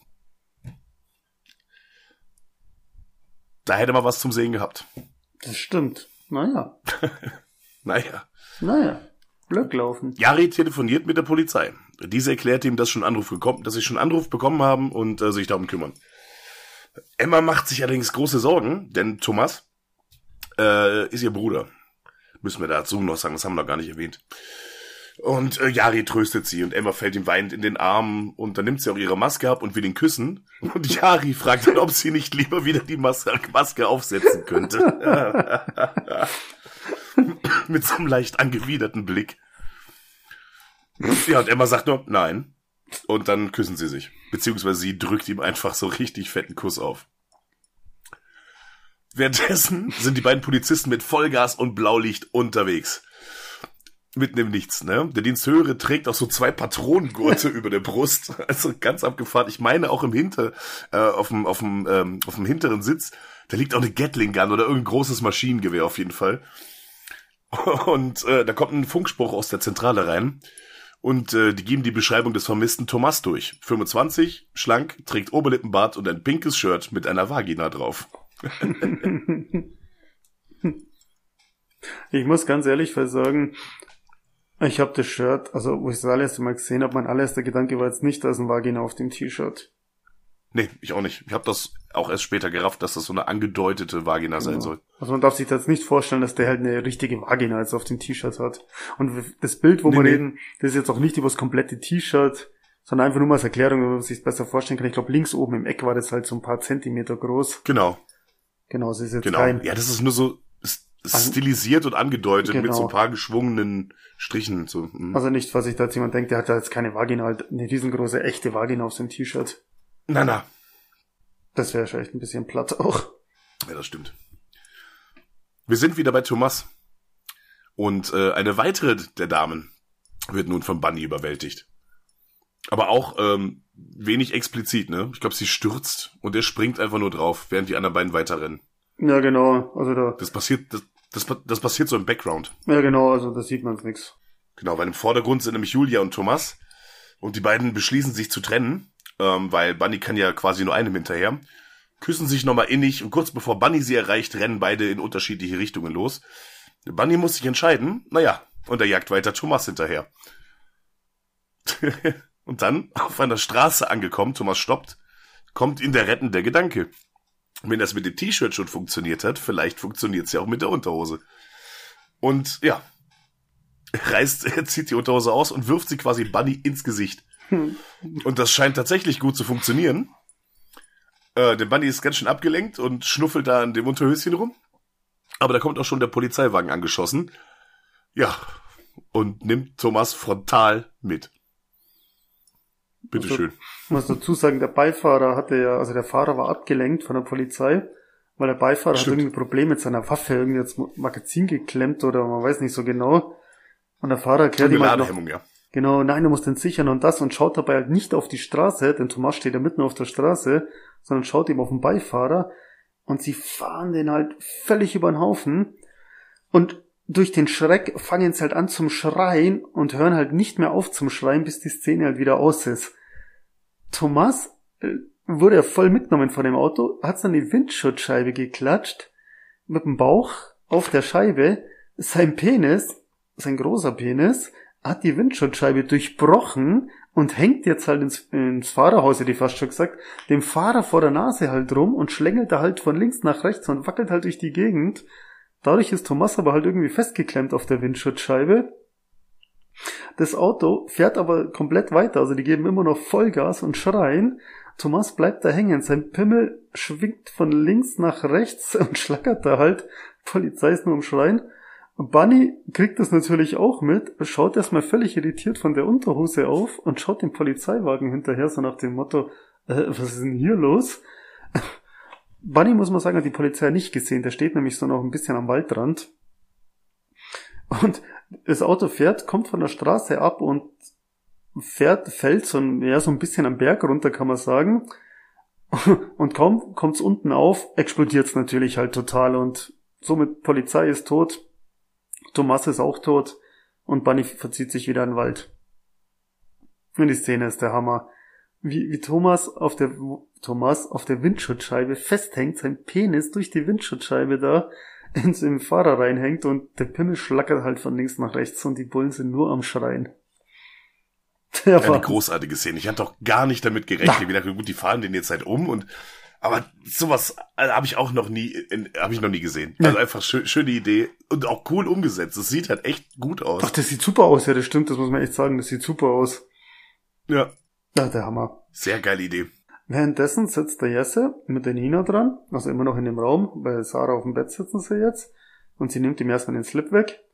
da hätte man was zum Sehen gehabt. Das stimmt. Naja, Naja. naja. Glück laufen. Jari telefoniert mit der Polizei. Diese erklärt ihm, dass schon Anruf gekommen, dass sie schon Anruf bekommen haben und äh, sich darum kümmern. Emma macht sich allerdings große Sorgen, denn Thomas äh, ist ihr Bruder. Müssen wir dazu noch sagen, das haben wir noch gar nicht erwähnt. Und äh, Jari tröstet sie und Emma fällt ihm weinend in den Arm und dann nimmt sie auch ihre Maske ab und will ihn küssen. Und Jari fragt dann, ob sie nicht lieber wieder die Mas Maske aufsetzen könnte. Mit so einem leicht angewiderten Blick. Ja, und Emma sagt nur, nein. Und dann küssen sie sich. Beziehungsweise sie drückt ihm einfach so richtig fetten Kuss auf. Währenddessen sind die beiden Polizisten mit Vollgas und Blaulicht unterwegs. Mitten im Nichts, ne? Der Diensthöhere trägt auch so zwei Patronengurte über der Brust. Also ganz abgefahren. Ich meine auch im Hinter, äh, auf dem, auf dem, ähm, auf dem hinteren Sitz, da liegt auch eine Gatling Gun oder irgendein großes Maschinengewehr auf jeden Fall. Und äh, da kommt ein Funkspruch aus der Zentrale rein. Und äh, die geben die Beschreibung des vermissten Thomas durch. 25, schlank, trägt Oberlippenbart und ein pinkes Shirt mit einer Vagina drauf. Ich muss ganz ehrlich sagen, ich habe das Shirt, also wo ich das allererste Mal gesehen habe, mein allererster Gedanke war jetzt nicht, da ist ein Vagina auf dem T-Shirt. Nee, ich auch nicht. Ich habe das auch erst später gerafft, dass das so eine angedeutete Vagina sein soll. Also man darf sich das nicht vorstellen, dass der halt eine richtige Vagina jetzt auf dem T-Shirt hat. Und das Bild, wo Nee, wir nee. reden, das ist jetzt auch nicht über das komplette T-Shirt, sondern einfach nur mal als Erklärung, wenn man sich besser vorstellen kann. Ich glaube, links oben im Eck war das halt so ein paar Zentimeter groß. Genau, Genau, es ist jetzt genau. kein... Ja, das ist nur so An- stilisiert und angedeutet mit Genau. so ein paar geschwungenen Strichen. So. hm. Also nicht, was sich da jetzt jemand denkt, der hat da jetzt keine Vagina, halt eine riesengroße echte Vagina auf seinem T-Shirt. Na, na. Das wäre schon echt ein bisschen platt auch. Ja, das stimmt. Wir sind wieder bei Thomas. Und äh, eine weitere der Damen wird nun von Bunny überwältigt. Aber auch ähm, wenig explizit, ne? Ich glaube, sie stürzt und er springt einfach nur drauf, während die anderen beiden weiterrennen. Ja, genau. Also da, Das passiert, das, das, das passiert so im Background. ja genau, also da sieht man nix. Genau, weil im Vordergrund sind nämlich Julia und Thomas. Und die beiden beschließen sich zu trennen, ähm, weil Bunny kann ja quasi nur einem hinterher. Küssen sich nochmal innig und kurz bevor Bunny sie erreicht, rennen beide in unterschiedliche Richtungen los. Bunny muss sich entscheiden, naja, und er jagt weiter Thomas hinterher. und dann, auf einer Straße angekommen, Thomas stoppt, kommt ihm der rettende Gedanke. Wenn das mit dem T-Shirt schon funktioniert hat, vielleicht funktioniert es ja auch mit der Unterhose. Und ja, reißt, er zieht die Unterhose aus und wirft sie quasi Bunny ins Gesicht. Und das scheint tatsächlich gut zu funktionieren. Äh, der Bunny ist ganz schön abgelenkt und schnuffelt da an dem Unterhöschen rum. Aber da kommt auch schon der Polizeiwagen angeschossen. Ja, und nimmt Thomas frontal mit. Bitteschön. Ich muss dazu sagen, der Beifahrer hatte ja, also der Fahrer war abgelenkt von der Polizei, weil der Beifahrer Stimmt. hat irgendwie ein Problem mit seiner Waffe, irgendwie jetzt Magazin geklemmt oder man weiß nicht so genau. Und der Fahrer erklärt ihm halt noch, ja. genau, nein, du musst den sichern und das und schaut dabei halt nicht auf die Straße, denn Thomas steht ja mitten auf der Straße, sondern schaut ihm auf den Beifahrer und sie fahren den halt völlig über den Haufen und durch den Schreck fangen sie halt an zum Schreien und hören halt nicht mehr auf zum Schreien, bis die Szene halt wieder aus ist. Thomas äh, wurde ja voll mitgenommen von dem Auto, hat dann die Windschutzscheibe geklatscht, mit dem Bauch auf der Scheibe, sein Penis, sein großer Penis, hat die Windschutzscheibe durchbrochen und hängt jetzt halt ins, ins Fahrerhaus, hätte ich fast schon gesagt, dem Fahrer vor der Nase halt rum und schlängelt da halt von links nach rechts und wackelt halt durch die Gegend. Dadurch ist Thomas aber halt irgendwie festgeklemmt auf der Windschutzscheibe. Das Auto fährt aber komplett weiter, also die geben immer noch Vollgas und schreien. Thomas bleibt da hängen, sein Pimmel schwingt von links nach rechts und schlackert da halt. Polizei ist nur am Schreien. Bunny kriegt das natürlich auch mit, schaut erstmal völlig irritiert von der Unterhose auf und schaut dem Polizeiwagen hinterher, so nach dem Motto, äh, was ist denn hier los? Bunny, muss man sagen, hat die Polizei nicht gesehen, der steht nämlich so noch ein bisschen am Waldrand. Und das Auto fährt, kommt von der Straße ab und fährt, fällt so ein, ja, so ein bisschen am Berg runter, kann man sagen. Und kaum kommt's unten auf, explodiert's natürlich halt total und somit Polizei ist tot, Thomas ist auch tot und Bunny verzieht sich wieder in den Wald. Und die Szene ist der Hammer. Wie, wie Thomas auf der Thomas auf der Windschutzscheibe festhängt, sein Penis durch die Windschutzscheibe da ins im Fahrer reinhängt und der Pimmel schlackert halt von links nach rechts und die Bullen sind nur am Schreien. Der ja, eine großartige Szene. Ich hatte doch gar nicht damit gerechnet. Ich dachte, gut, die fahren den jetzt halt um und aber sowas also, habe ich auch noch nie, habe ich noch nie gesehen. Also einfach schön, schöne Idee und auch cool umgesetzt. Es sieht halt echt gut aus. Ach, das sieht super aus, ja, das stimmt, das muss man echt sagen, das sieht super aus. Ja. Ja, der Hammer. Sehr geile Idee. Währenddessen sitzt der Jesse mit der Nina dran, also immer noch in dem Raum, bei Sarah auf dem Bett sitzen sie jetzt, und sie nimmt ihm erstmal den Slip weg.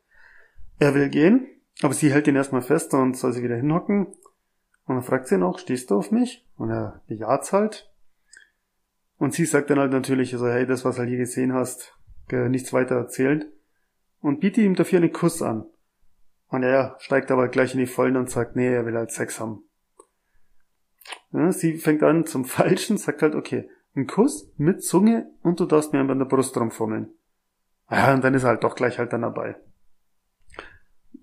Er will gehen, aber sie hält ihn erstmal fest und soll sie wieder hinhocken. Und dann fragt sie noch, stehst du auf mich? Und er bejahts halt. Und sie sagt dann halt natürlich, also hey, das, was du halt hier gesehen hast, nichts weiter erzählt. Und bietet ihm dafür einen Kuss an. Und er steigt aber gleich in die Vollen und sagt, nee, er will halt Sex haben. Ja, sie fängt an zum Falschen, sagt halt, okay, ein Kuss mit Zunge und du darfst mir an der Brust rumfummeln. Ja, und dann ist er halt doch gleich halt dann dabei.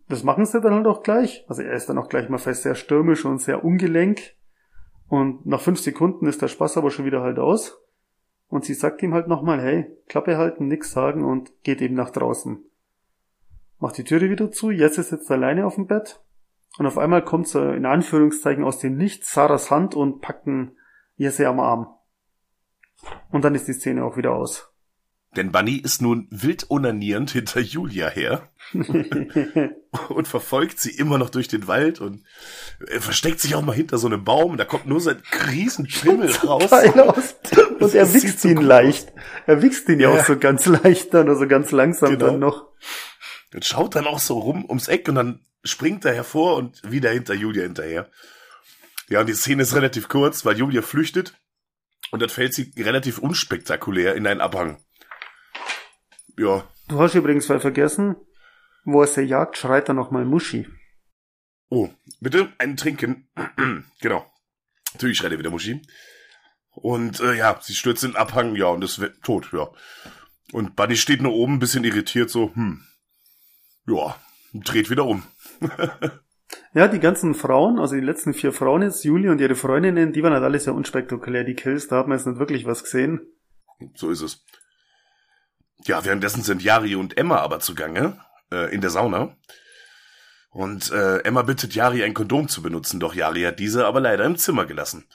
Das machen sie dann halt auch gleich. Also er ist dann auch gleich mal fest sehr stürmisch und sehr ungelenk. Und nach fünf Sekunden ist der Spaß aber schon wieder halt aus. Und sie sagt ihm halt nochmal, hey, Klappe halten, nix sagen und geht eben nach draußen. Macht die Türe wieder zu, jetzt ist jetzt alleine auf dem Bett. Und auf einmal kommt so in Anführungszeichen aus dem Nichts Sarahs Hand und packt einen Jesse am Arm. Und dann ist die Szene auch wieder aus. Denn Bunny ist nun wild onanierend hinter Julia her und verfolgt sie immer noch durch den Wald und versteckt sich auch mal hinter so einem Baum. Da kommt nur sein Riesenpimmel raus. Aus. Und er wichst ihn so leicht. Er wichst ihn ja, ja, auch so ganz leicht dann, also ganz langsam genau. dann noch. Und schaut dann auch so rum ums Eck und dann springt er hervor und wieder hinter Julia hinterher. Ja, und die Szene ist relativ kurz, weil Julia flüchtet und dann fällt sie relativ unspektakulär in einen Abhang. Ja. Du hast übrigens vergessen, wo es der Jagd schreit er nochmal Muschi. Oh, bitte einen Trinken. genau. Natürlich schreit er wieder Muschi. Und äh, ja, sie stürzt in den Abhang, ja, und ist tot, ja. Und Buddy steht nur oben, ein bisschen irritiert, so, hm, ja, dreht wieder um. ja, die ganzen Frauen, also die letzten vier Frauen jetzt, Julie und ihre Freundinnen, die waren halt alle sehr unspektakulär, die Kills, da hat man jetzt nicht wirklich was gesehen. So ist es. Ja, währenddessen sind Yari und Emma aber zugange, äh, in der Sauna. Und äh, Emma bittet Yari ein Kondom zu benutzen, doch Yari hat diese aber leider im Zimmer gelassen.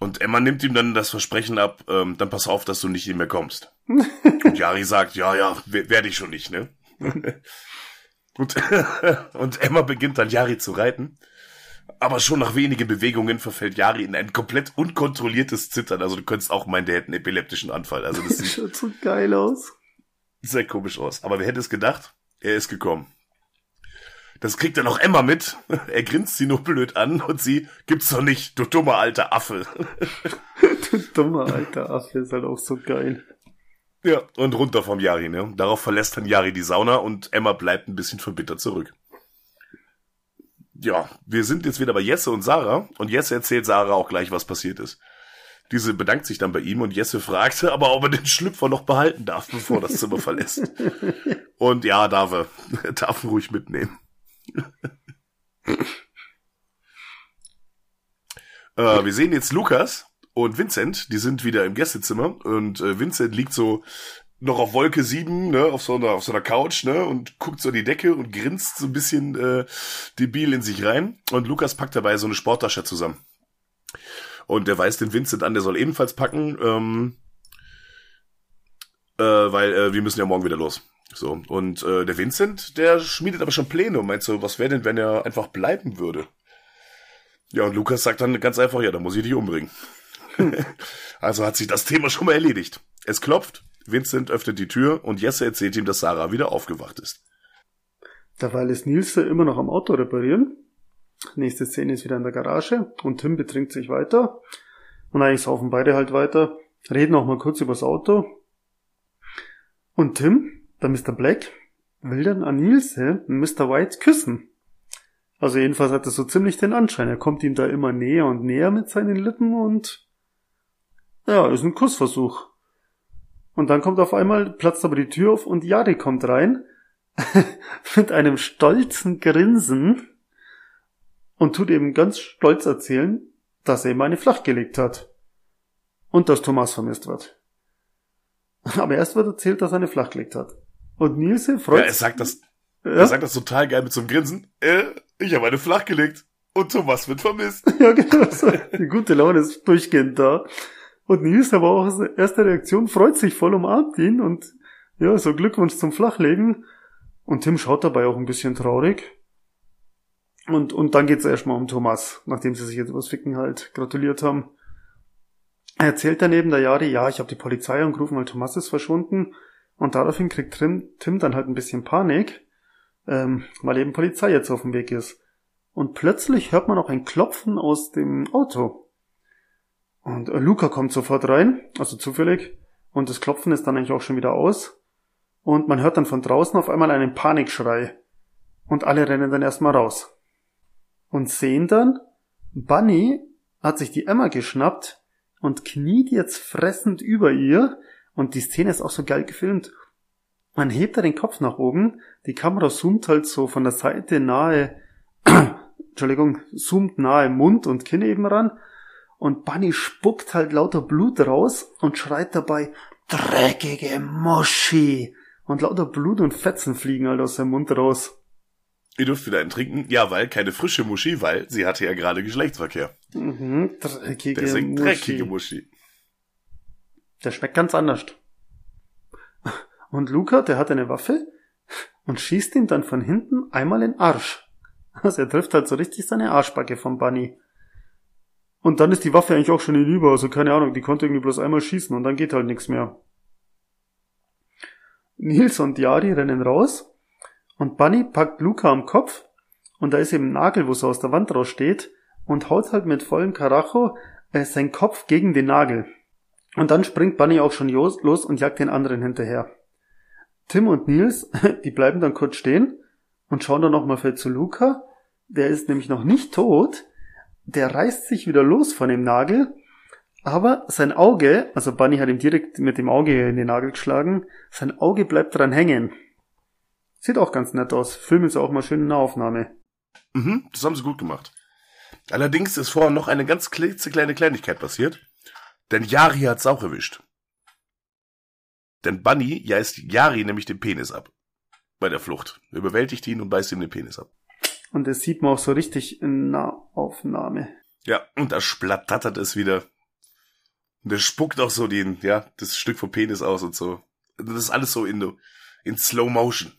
Und Emma nimmt ihm dann das Versprechen ab, ähm, dann pass auf, dass du nicht mehr kommst. und Yari sagt, ja, ja, werde ich schon nicht, ne? und, und Emma beginnt dann Yari zu reiten. Aber schon nach wenigen Bewegungen verfällt Yari in ein komplett unkontrolliertes Zittern. Also du könntest auch meinen, der hätte einen epileptischen Anfall. Also das sieht schaut so geil aus. Sehr komisch aus. Aber wer hätte es gedacht? Er ist gekommen. Das kriegt dann auch Emma mit. Er grinst sie nur blöd an und sie gibt's doch nicht, du dummer alter Affe. du dummer alter Affe ist halt auch so geil. Ja, und runter vom Yari, ne? Darauf verlässt dann Yari die Sauna und Emma bleibt ein bisschen verbittert zurück ja, wir sind jetzt wieder bei Jesse und Sarah und Jesse erzählt Sarah auch gleich, was passiert ist. Diese bedankt sich dann bei ihm und Jesse fragte aber, ob er den Schlüpfer noch behalten darf, bevor er das Zimmer verlässt. Und ja, darf er. Er darf ihn ruhig mitnehmen. äh, wir sehen jetzt Lukas und Vincent, die sind wieder im Gästezimmer und äh, Vincent liegt so noch auf Wolke 7, ne, auf so einer, auf so einer Couch, ne, und guckt so an die Decke und grinst so ein bisschen äh, debil in sich rein. Und Lukas packt dabei so eine Sporttasche zusammen. Und der weist den Vincent an, der soll ebenfalls packen, ähm, äh, weil äh, wir müssen ja morgen wieder los. So, und äh, der Vincent, der schmiedet aber schon Pläne und meint so, was wäre denn, wenn er einfach bleiben würde? Ja, und Lukas sagt dann ganz einfach, ja, dann muss ich dich umbringen. Also hat sich das Thema schon mal erledigt. Es klopft, Vincent öffnet die Tür und Jesse erzählt ihm, dass Sarah wieder aufgewacht ist. Derweil ist Nils immer noch am Auto reparieren. Nächste Szene ist wieder in der Garage und Tim betrinkt sich weiter. Und eigentlich saufen beide halt weiter, reden auch mal kurz übers Auto. Und Tim, der Mr. Black, will dann an Nilse Mr. White küssen. Also jedenfalls hat er so ziemlich den Anschein. Er kommt ihm da immer näher und näher mit seinen Lippen und ja, ist ein Kussversuch. Und dann kommt auf einmal, platzt aber die Tür auf und Yari kommt rein mit einem stolzen Grinsen und tut eben ganz stolz erzählen, dass er ihm eine flachgelegt hat. Und dass Thomas vermisst wird. Aber erst wird erzählt, dass er eine flachgelegt hat. Und Nielsen freut Ja, er sagt das, ja? er sagt das total geil mit so einem Grinsen. Äh, ich habe eine flachgelegt und Thomas wird vermisst. ja, genau. Die gute Laune ist durchgehend da. Und Nils aber auch als erste Reaktion freut sich voll, umarmt ihn und ja, so Glückwunsch zum Flachlegen. Und Tim schaut dabei auch ein bisschen traurig. Und, und dann geht's erstmal um Thomas, nachdem sie sich jetzt übers Ficken halt gratuliert haben. Er erzählt daneben der Jari, ja, ich habe die Polizei angerufen, weil Thomas ist verschwunden. Und daraufhin kriegt Tim, Tim dann halt ein bisschen Panik, ähm, weil eben Polizei jetzt auf dem Weg ist. Und plötzlich hört man auch ein Klopfen aus dem Auto. Und äh, Luca kommt sofort rein, also zufällig. Und das Klopfen ist dann eigentlich auch schon wieder aus. Und man hört dann von draußen auf einmal einen Panikschrei. Und alle rennen dann erstmal raus. Und sehen dann, Bunny hat sich die Emma geschnappt und kniet jetzt fressend über ihr. Und die Szene ist auch so geil gefilmt. Man hebt da den Kopf nach oben, die Kamera zoomt halt so von der Seite nahe, Entschuldigung, zoomt nahe Mund und Kinn eben ran und Bunny spuckt halt lauter Blut raus und schreit dabei, dreckige Muschi. Und lauter Blut und Fetzen fliegen halt aus seinem Mund raus. Ihr dürft wieder einen trinken. Ja, weil keine frische Muschi, weil sie hatte ja gerade Geschlechtsverkehr. Mhm, dreckige Deswegen Muschi. dreckige Muschi. Der schmeckt ganz anders. Und Luca, der hat eine Waffe und schießt ihm dann von hinten einmal in Arsch. Also er trifft halt so richtig seine Arschbacke vom Bunny. Und dann ist die Waffe eigentlich auch schon hinüber, also keine Ahnung, die konnte irgendwie bloß einmal schießen und dann geht halt nichts mehr. Nils und Yari rennen raus und Bunny packt Luca am Kopf und da ist eben ein Nagel, wo so aus der Wand raussteht und haut halt mit vollem Karacho äh, seinen Kopf gegen den Nagel. Und dann springt Bunny auch schon los und jagt den anderen hinterher. Tim und Nils, die bleiben dann kurz stehen und schauen dann nochmal zu Luca. Der ist nämlich noch nicht tot, der reißt sich wieder los von dem Nagel, aber sein Auge, also Bunny hat ihm direkt mit dem Auge in den Nagel geschlagen, sein Auge bleibt dran hängen. Sieht auch ganz nett aus. Film ist auch mal schön in der Aufnahme. Mhm, das haben sie gut gemacht. Allerdings ist vorher noch eine ganz klitzekleine Kleinigkeit passiert. Denn Yari hat's auch erwischt. Denn Bunny reißt Yari nämlich den Penis ab. Bei der Flucht. Überwältigt ihn und beißt ihm den Penis ab. Und das sieht man auch so richtig in Nahaufnahme. Ja, und da splattert es wieder. Und der spuckt auch so den, ja, das Stück vom Penis aus und so. Das ist alles so in, in Slow Motion.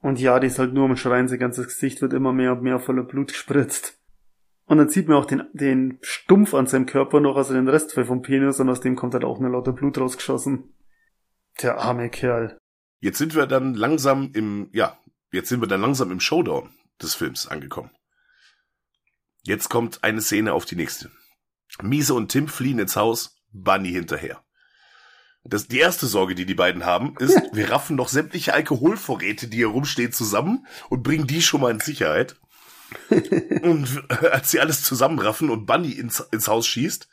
Und ja, die ist halt nur am Schreien, sein ganzes Gesicht wird immer mehr und mehr voller Blut gespritzt. Und dann sieht man auch den, den Stumpf an seinem Körper noch, also den Rest vom Penis, und aus dem kommt halt auch nur lauter Blut rausgeschossen. Der arme Kerl. Jetzt sind wir dann langsam im, ja, jetzt sind wir dann langsam im Showdown des Films angekommen. Jetzt kommt eine Szene auf die nächste. Miese und Tim fliehen ins Haus, Bunny hinterher. Das, die erste Sorge, die die beiden haben, ist, wir raffen noch sämtliche Alkoholvorräte, die hier rumstehen, zusammen und bringen die schon mal in Sicherheit. und als sie alles zusammenraffen und Bunny ins, ins Haus schießt,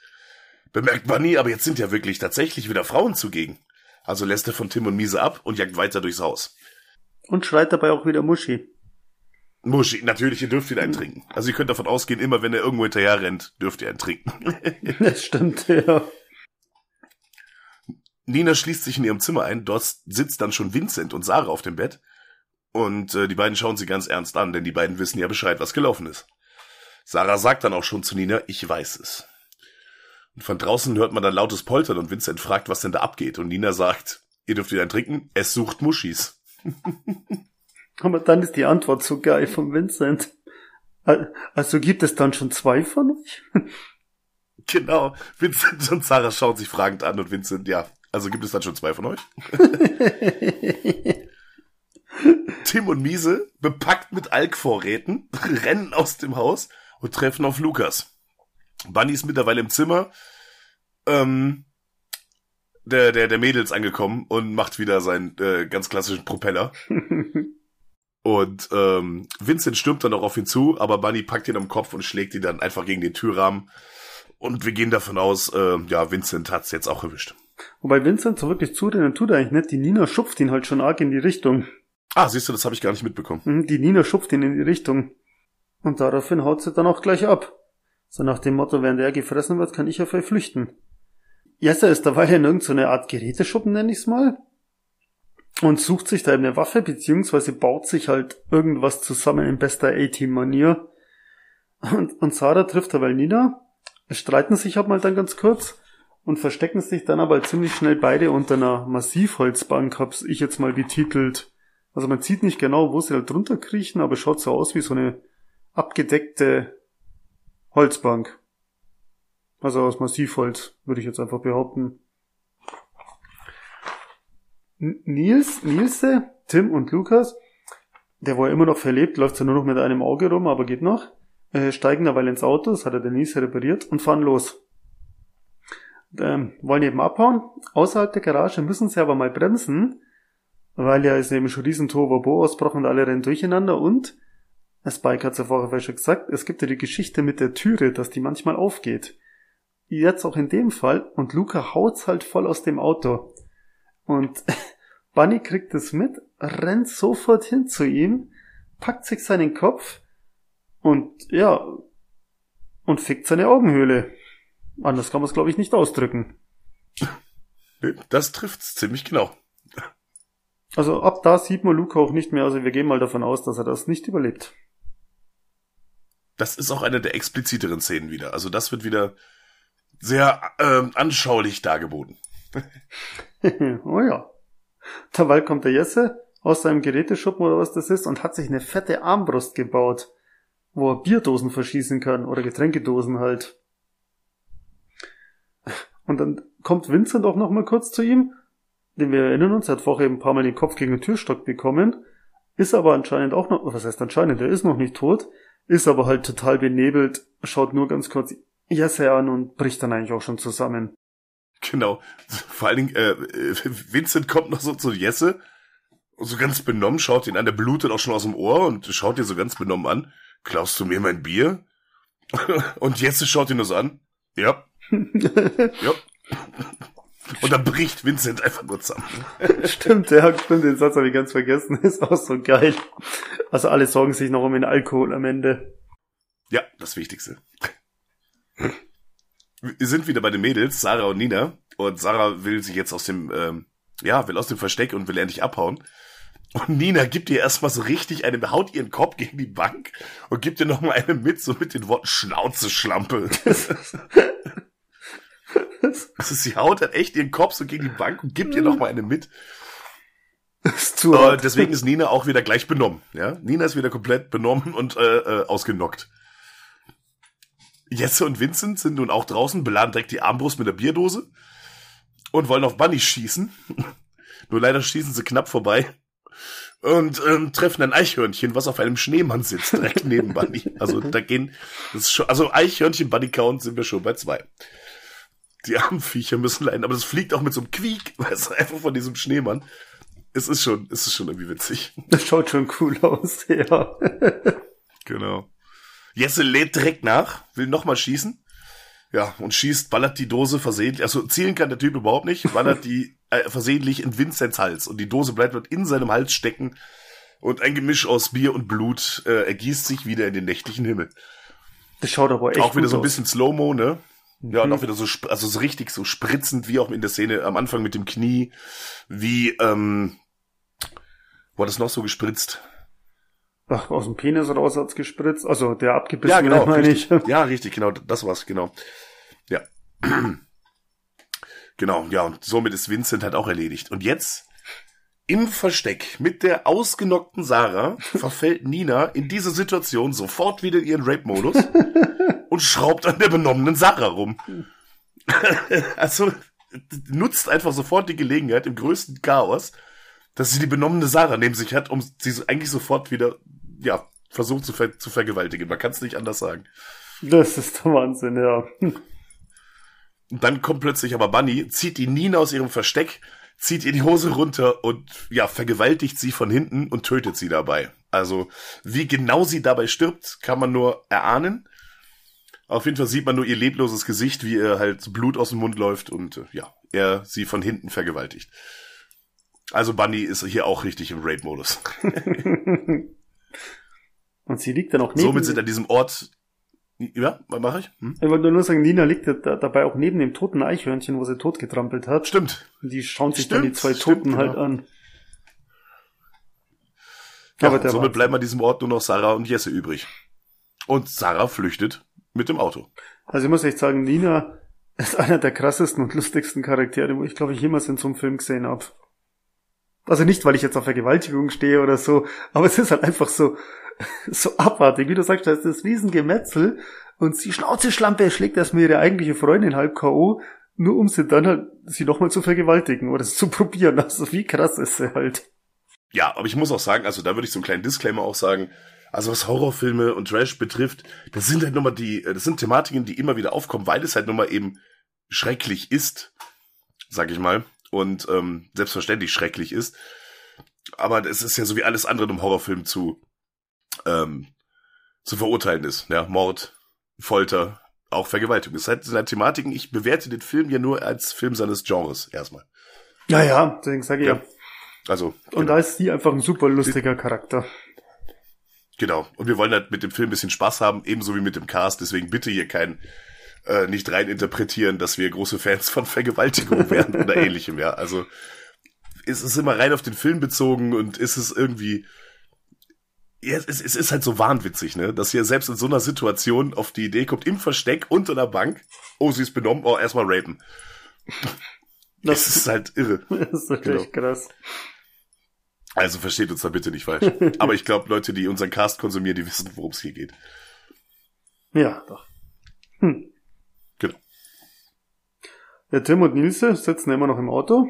Bemerkt Bunny, aber jetzt sind ja wirklich tatsächlich wieder Frauen zugegen. Also lässt er von Tim und Miese ab und jagt weiter durchs Haus. Und schreit dabei auch wieder Muschi. Muschi, natürlich, ihr dürft ihn einen trinken. Also ihr könnt davon ausgehen, immer wenn er irgendwo hinterher rennt, dürft ihr einen trinken. Das stimmt, ja. Nina schließt sich in ihrem Zimmer ein, dort sitzt dann schon Vincent und Sarah auf dem Bett. Und äh, die beiden schauen sie ganz ernst an, denn die beiden wissen ja Bescheid, was gelaufen ist. Sarah sagt dann auch schon zu Nina, ich weiß es. Und von draußen hört man dann lautes Poltern und Vincent fragt, was denn da abgeht. Und Nina sagt, ihr dürft wieder trinken, es sucht Muschis. Aber dann ist die Antwort so geil von Vincent. Al- Also gibt es dann schon zwei von euch? Genau, Vincent und Sarah schauen sich fragend an und Vincent, ja, also gibt es dann schon zwei von euch? Tim und Miese, bepackt mit Alkvorräten, rennen aus dem Haus und treffen auf Lukas. Bunny ist mittlerweile im Zimmer ähm, der, der, der Mädels angekommen und macht wieder seinen äh, ganz klassischen Propeller. Und ähm, Vincent stürmt dann auch auf ihn zu, aber Bunny packt ihn am Kopf und schlägt ihn dann einfach gegen den Türrahmen. Und wir gehen davon aus, äh, ja, Vincent hat's jetzt auch erwischt. Wobei Vincent so wirklich zurennen tut er eigentlich nicht. Die Nina schupft ihn halt schon arg in die Richtung. Ah, siehst du, das habe ich gar nicht mitbekommen. Mhm, Die Nina schupft ihn in die Richtung. Und daraufhin haut sie dann auch gleich ab. So nach dem Motto, während er gefressen wird, kann ich auf euch flüchten. Jesse ist dabei in irgendeine Art Geräteschuppen, nenn ich's mal. Und sucht sich da eben eine Waffe, beziehungsweise baut sich halt irgendwas zusammen in bester A-Team-Manier. Und, und Sarah trifft dabei Nina, streiten sich halt mal dann ganz kurz und verstecken sich dann aber ziemlich schnell beide unter einer Massivholzbank, hab's ich jetzt mal betitelt. Also man sieht nicht genau, wo sie halt drunter kriechen, aber schaut so aus wie so eine abgedeckte Holzbank. Also aus Massivholz, würde ich jetzt einfach behaupten. Nils, Nilse, Tim und Lukas, der wo er immer noch verlebt, läuft zwar nur noch mit einem Auge rum, aber geht noch, äh, steigen dabei ins Auto, das hat er der Nils repariert, und fahren los. Ähm, wollen eben abhauen. Außerhalb der Garage müssen sie aber mal bremsen, weil ja ist eben schon riesen Tohuwabohu ausbrochen und alle rennen durcheinander und Spike hat es ja vorher schon gesagt, es gibt ja die Geschichte mit der Türe, dass die manchmal aufgeht. Jetzt auch in dem Fall und Luca haut's halt voll aus dem Auto. Und Bunny kriegt es mit, rennt sofort hin zu ihm, packt sich seinen Kopf und ja, und fickt seine Augenhöhle. Anders kann man es, glaube ich, nicht ausdrücken. Das trifft's ziemlich genau. Also ab da sieht man Luca auch nicht mehr, also wir gehen mal davon aus, dass er das nicht überlebt. Das ist auch eine der expliziteren Szenen wieder. Also das wird wieder sehr ähm, anschaulich dargeboten. oh ja. Dabei kommt der Jesse aus seinem Geräteschuppen oder was das ist und hat sich eine fette Armbrust gebaut, wo er Bierdosen verschießen kann oder Getränkedosen halt. Und dann kommt Vincent auch noch mal kurz zu ihm, denn wir erinnern uns, er hat vorher ein paar Mal den Kopf gegen den Türstock bekommen, ist aber anscheinend auch noch, was heißt anscheinend, er ist noch nicht tot, ist aber halt total benebelt, schaut nur ganz kurz Jesse an und bricht dann eigentlich auch schon zusammen. Genau. Vor allen Dingen, äh, Vincent kommt noch so zu Jesse, so ganz benommen, schaut ihn an, der blutet auch schon aus dem Ohr und schaut ihn so ganz benommen an. Klaust du mir mein Bier? und Jesse schaut ihn nur so an. Ja. ja. Und dann bricht Vincent einfach nur zusammen. Stimmt, ja, stimmt, den Satz habe ich ganz vergessen. Ist auch so geil. Also alle sorgen sich noch um den Alkohol am Ende. Ja, das Wichtigste. Wir sind wieder bei den Mädels, Sarah und Nina. Und Sarah will sich jetzt aus dem, ähm, ja, will aus dem Versteck und will endlich abhauen. Und Nina gibt ihr erstmal so richtig eine, haut ihren Kopf gegen die Bank und gibt ihr nochmal eine mit, so mit den Worten Schnauze, Schlampe. Also sie haut dann echt ihren Kopf so gegen die Bank und gibt ihr nochmal eine mit. Ist zu Äh, deswegen ist Nina auch wieder gleich benommen. Ja? Nina ist wieder komplett benommen und äh, äh, ausgenockt. Jesse und Vincent sind nun auch draußen, beladen direkt die Armbrust mit der Bierdose und wollen auf Bunny schießen. Nur leider schießen sie knapp vorbei und ähm, treffen ein Eichhörnchen, was auf einem Schneemann sitzt, direkt neben Bunny. Also da gehen, das ist schon, also Eichhörnchen Bunny Count sind wir schon bei zwei. Die armen Viecher müssen leiden, aber das fliegt auch mit so einem Quiek, weißt du, einfach von diesem Schneemann. Es ist schon, es ist schon irgendwie witzig. Das schaut schon cool aus, ja. Genau. Jesse lädt direkt nach, will nochmal schießen. Ja, und schießt, ballert die Dose versehentlich, also zielen kann der Typ überhaupt nicht, ballert die äh, versehentlich in Vincents Hals und die Dose bleibt dort in seinem Hals stecken und ein Gemisch aus Bier und Blut äh, ergießt sich wieder in den nächtlichen Himmel. Das schaut aber echt auch wieder so ein bisschen Slow-Mo, ne? Ja, und auch wieder so, also so richtig so spritzend, wie auch in der Szene am Anfang mit dem Knie, wie, ähm, hat das noch so gespritzt? Ach, aus dem Penis raus hat's gespritzt. Also der abgebissen, Ja, genau. meine ich. Richtig. Ja, richtig, genau, das war's, genau. Ja. Genau, ja, und somit ist Vincent halt auch erledigt. Und jetzt, im Versteck mit der ausgenockten Sarah, verfällt Nina in diese Situation sofort wieder in ihren Rape-Modus und schraubt an der benommenen Sarah rum. also, nutzt einfach sofort die Gelegenheit im größten Chaos, dass sie die benommene Sarah neben sich hat, um sie eigentlich sofort wieder, ja, versucht zu, ver zu vergewaltigen. Man kann es nicht anders sagen. Das ist der Wahnsinn, ja. Und dann kommt plötzlich aber Bunny, zieht die Nina aus ihrem Versteck, zieht ihr die Hose runter und ja, vergewaltigt sie von hinten und tötet sie dabei. Also, wie genau sie dabei stirbt, kann man nur erahnen. Auf jeden Fall sieht man nur ihr lebloses Gesicht, wie ihr halt Blut aus dem Mund läuft und äh, ja, er sie von hinten vergewaltigt. Also Bunny ist hier auch richtig im Raid-Modus. Und sie liegt dann auch neben... Somit sind an diesem Ort. Ja, was mache ich? Hm? ich wollte nur sagen, Nina liegt da, dabei auch neben dem toten Eichhörnchen, wo sie totgetrampelt hat. Stimmt. Und die schauen sich dann die Stimmt, zwei stimmt, Toten halt genau. an. Ja, Aber somit war- bleiben an diesem Ort nur noch Sarah und Jesse übrig. Und Sarah flüchtet mit dem Auto. Also ich muss echt sagen, Nina ist einer der krassesten und lustigsten Charaktere, wo ich glaube ich jemals in so einem Film gesehen habe. Also nicht, weil ich jetzt auf Vergewaltigung stehe oder so, aber es ist halt einfach so, so abartig. Wie du sagst, da ist das Riesengemetzel und sie Schnauzeschlampe schlägt erstmal ihre eigentliche Freundin halb K.O., nur um sie dann halt, sie nochmal zu vergewaltigen oder zu probieren. Also wie krass ist sie halt. Ja, aber ich muss auch sagen, also da würde ich so einen kleinen Disclaimer auch sagen. Also was Horrorfilme und Trash betrifft, das sind halt nochmal die, das sind Thematiken, die immer wieder aufkommen, weil es halt nochmal eben schrecklich ist, sag ich mal, und ähm, selbstverständlich schrecklich ist. Aber es ist ja so wie alles andere im Horrorfilm zu ähm, zu verurteilen ist, ja, Mord, Folter, auch Vergewaltigung. Es sind halt Thematiken. Ich bewerte den Film ja nur als Film seines Genres erstmal. Ja, ja, deswegen sage ich ja. Ja. Also Und genau. da ist sie einfach ein super lustiger Charakter. Genau. Und wir wollen halt mit dem Film ein bisschen Spaß haben, ebenso wie mit dem Cast. Deswegen bitte hier kein äh, nicht rein interpretieren, dass wir große Fans von Vergewaltigung wären oder ähnlichem, ja. Also ist es immer rein auf den Film bezogen und ist es irgendwie. Ja, es, es ist halt so wahnwitzig, ne? Dass ihr selbst in so einer Situation auf die Idee kommt, im Versteck unter der Bank, oh, sie ist benommen, oh, erstmal rapen. Das ist halt irre. Das ist natürlich Genau. krass. Also versteht uns da bitte nicht falsch. Aber ich glaube, Leute, die unseren Cast konsumieren, die wissen, worum es hier geht. Ja, doch. Hm. Ja, Tim und Nilse sitzen immer noch im Auto.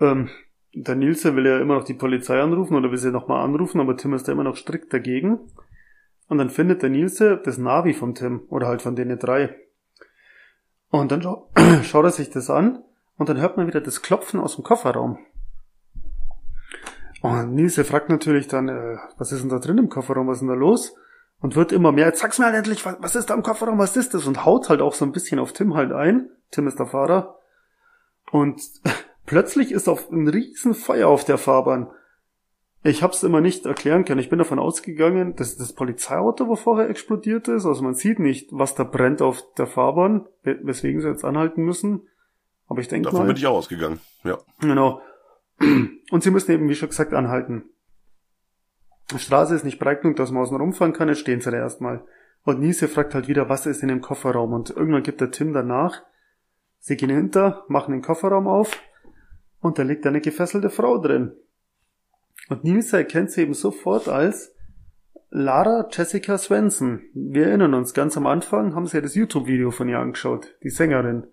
Ähm, der Nilse will ja immer noch die Polizei anrufen oder will sie nochmal anrufen, aber Tim ist da immer noch strikt dagegen. Und dann findet der Nilse das Navi von Tim oder halt von denen drei. Und dann schau schaut er sich das an und dann hört man wieder das Klopfen aus dem Kofferraum. Und Nilse fragt natürlich dann, äh, was ist denn da drin im Kofferraum, was ist denn da los? Und wird immer mehr, jetzt sag's mir halt endlich, was, was ist da im Kofferraum, was ist das? Und haut halt auch so ein bisschen auf Tim halt ein. Tim ist der Fahrer. Und plötzlich ist auf ein riesen Feuer auf der Fahrbahn. Ich hab's immer nicht erklären können. Ich bin davon ausgegangen, dass das Polizeiauto, wo vorher explodiert ist. Also man sieht nicht, was da brennt auf der Fahrbahn, we- weswegen sie jetzt anhalten müssen. Aber ich denke Davon mal. bin ich auch ausgegangen. Ja. Genau. Und sie müssen eben, wie schon gesagt, anhalten. Die Straße ist nicht breit genug, dass man außen rumfahren kann, jetzt stehen sie da erstmal. Und Nise fragt halt wieder, was ist in dem Kofferraum? Und irgendwann gibt der Tim danach. Sie gehen hinter, machen den Kofferraum auf und da liegt eine gefesselte Frau drin. Und Nilse erkennt sie eben sofort als Lara Jessica Svensson. Wir erinnern uns, ganz am Anfang haben sie ja das YouTube-Video von ihr angeschaut, die Sängerin.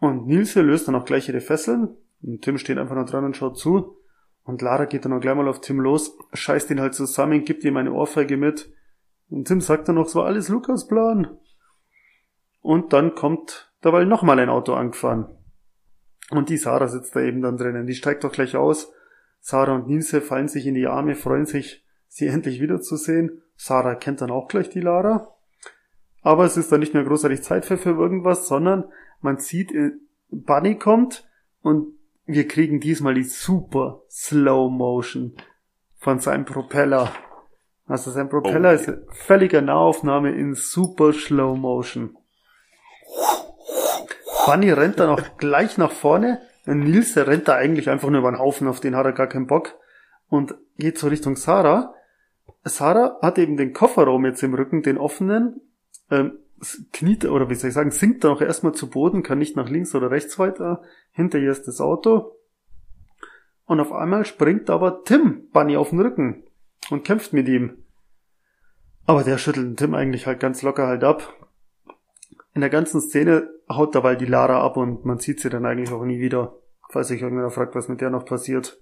Und Nilse löst dann auch gleich ihre Fesseln. Und Tim steht einfach noch dran und schaut zu. Und Lara geht dann auch gleich mal auf Tim los, scheißt ihn halt zusammen, gibt ihm eine Ohrfeige mit. Und Tim sagt dann noch, es war alles Lukas Plan. Und dann kommt dabei nochmal ein Auto angefahren. Und die Sarah sitzt da eben dann drinnen. Die steigt doch gleich aus. Sarah und Nilse fallen sich in die Arme, freuen sich, sie endlich wiederzusehen. Sarah kennt dann auch gleich die Lara. Aber es ist dann nicht mehr großartig Zeit für, für irgendwas, sondern man sieht, äh, Bunny kommt und wir kriegen diesmal die super Slow Motion von seinem Propeller. Also sein Propeller Oh, ist eine völlige Nahaufnahme in super Slow Motion. Bunny rennt dann auch gleich nach vorne. Nils, der rennt da eigentlich einfach nur über den Haufen, auf den hat er gar keinen Bock. Und geht so Richtung Sarah. Sarah hat eben den Kofferraum jetzt im Rücken, den offenen, ähm, kniet, oder wie soll ich sagen, sinkt dann auch erstmal zu Boden, kann nicht nach links oder rechts weiter. Hinter ihr ist das Auto. Und auf einmal springt aber Tim Bunny auf den Rücken und kämpft mit ihm. Aber der schüttelt den Tim eigentlich halt ganz locker halt ab. In der ganzen Szene haut dabei die Lara ab und man sieht sie dann eigentlich auch nie wieder. Falls sich irgendwer fragt, was mit der noch passiert.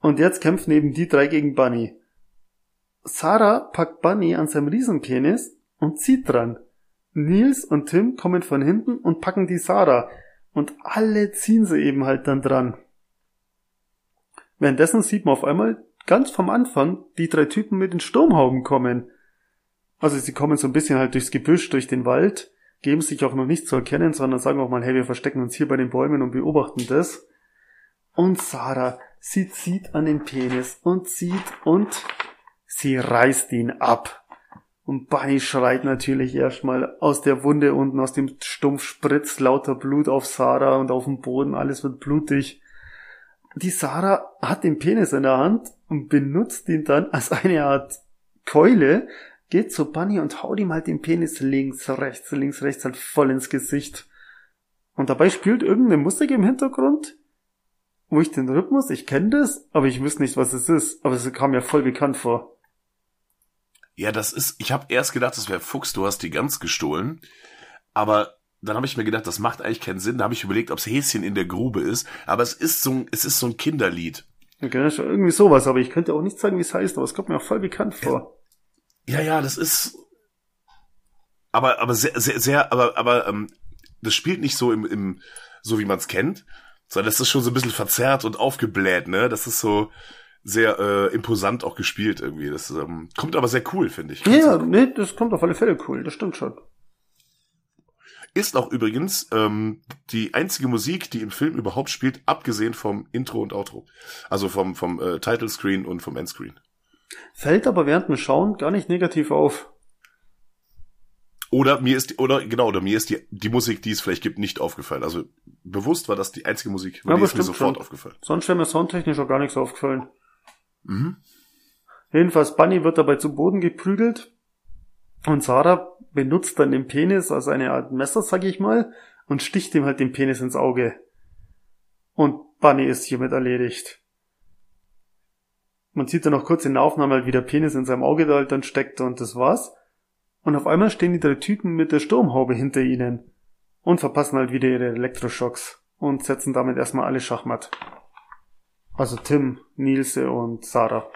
Und jetzt kämpfen eben die drei gegen Bunny. Sarah packt Bunny an seinem Riesenpenis und zieht dran. Nils und Tim kommen von hinten und packen die Sarah. Und alle ziehen sie eben halt dann dran. Währenddessen sieht man auf einmal ganz vom Anfang die drei Typen mit den Sturmhauben kommen. Also sie kommen so ein bisschen halt durchs Gebüsch, durch den Wald, geben sich auch noch nicht zu erkennen, sondern sagen auch mal, hey, wir verstecken uns hier bei den Bäumen und beobachten das. Und Sarah, sie zieht an den Penis und zieht und sie reißt ihn ab. Und Bunny schreit natürlich erstmal aus der Wunde unten, aus dem Stumpf spritzt lauter Blut auf Sarah und auf dem Boden, alles wird blutig. Die Sarah hat den Penis in der Hand und benutzt ihn dann als eine Art Keule, geht zu Bunny und haut ihm halt den Penis links, rechts, links, rechts halt voll ins Gesicht. Und dabei spielt irgendeine Musik im Hintergrund, wo ich den Rhythmus, ich kenne das, aber ich wüsste nicht, was es ist. Aber es kam mir voll bekannt vor. Ja, das ist, ich habe erst gedacht, das wäre Fuchs, du hast die Gans gestohlen. Aber dann habe ich mir gedacht, das macht eigentlich keinen Sinn. Da habe ich überlegt, ob's Häschen in der Grube ist. Aber es ist so ein, es ist so ein Kinderlied. Okay, schon irgendwie sowas, aber ich könnte auch nicht sagen, wie es heißt, aber es kommt mir auch voll bekannt vor. Ja, ja, das ist. Aber, aber sehr, sehr, sehr, aber, aber ähm, das spielt nicht so im, im, so wie man es kennt, sondern das ist schon so ein bisschen verzerrt und aufgebläht, ne? Das ist so sehr äh, imposant auch gespielt irgendwie. Das ähm, kommt aber sehr cool, finde ich. Ja, ja, nee, das kommt auf alle Fälle cool, das stimmt schon. Ist auch übrigens ähm, die einzige Musik, die im Film überhaupt spielt, abgesehen vom Intro und Outro. Also vom, vom äh, Title Screen und vom Endscreen. Fällt aber während dem Schauen gar nicht negativ auf. Oder mir ist, die, oder genau, oder mir ist die, die Musik, die es vielleicht gibt, nicht aufgefallen. Also bewusst war das die einzige Musik, Ja, die ist mir sofort schon. aufgefallen. Sonst wäre mir soundtechnisch auch gar nichts aufgefallen. Mhm. Jedenfalls, Bunny wird dabei zu Boden geprügelt und Sarah benutzt dann den Penis als eine Art Messer, sag ich mal, und sticht ihm halt den Penis ins Auge. Und Bunny ist hiermit erledigt. Man sieht dann noch kurz in der Aufnahme halt, wie der Penis in seinem Auge da halt dann steckt und das war's. Und auf einmal stehen die drei Typen mit der Sturmhaube hinter ihnen und verpassen halt wieder ihre Elektroschocks und setzen damit erstmal alle Schachmatt. Also Tim, Nielse und Sarah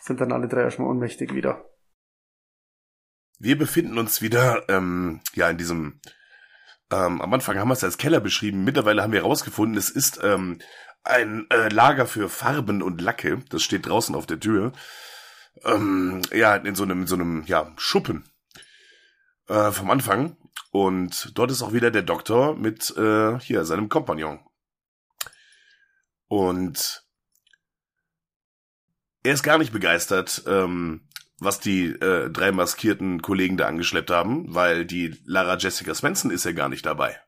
sind dann alle drei erstmal ohnmächtig wieder. Wir befinden uns wieder, ähm, ja, in diesem, ähm, am Anfang haben wir es als Keller beschrieben, mittlerweile haben wir herausgefunden, es ist ähm, ein äh, Lager für Farben und Lacke, das steht draußen auf der Tür, ähm, ja, in so einem, so einem, ja, Schuppen äh, vom Anfang und dort ist auch wieder der Doktor mit, äh, hier, seinem Kompagnon. Und er ist gar nicht begeistert, ähm, was die äh, drei maskierten Kollegen da angeschleppt haben, weil die Lara Jessica Svensson ist ja gar nicht dabei.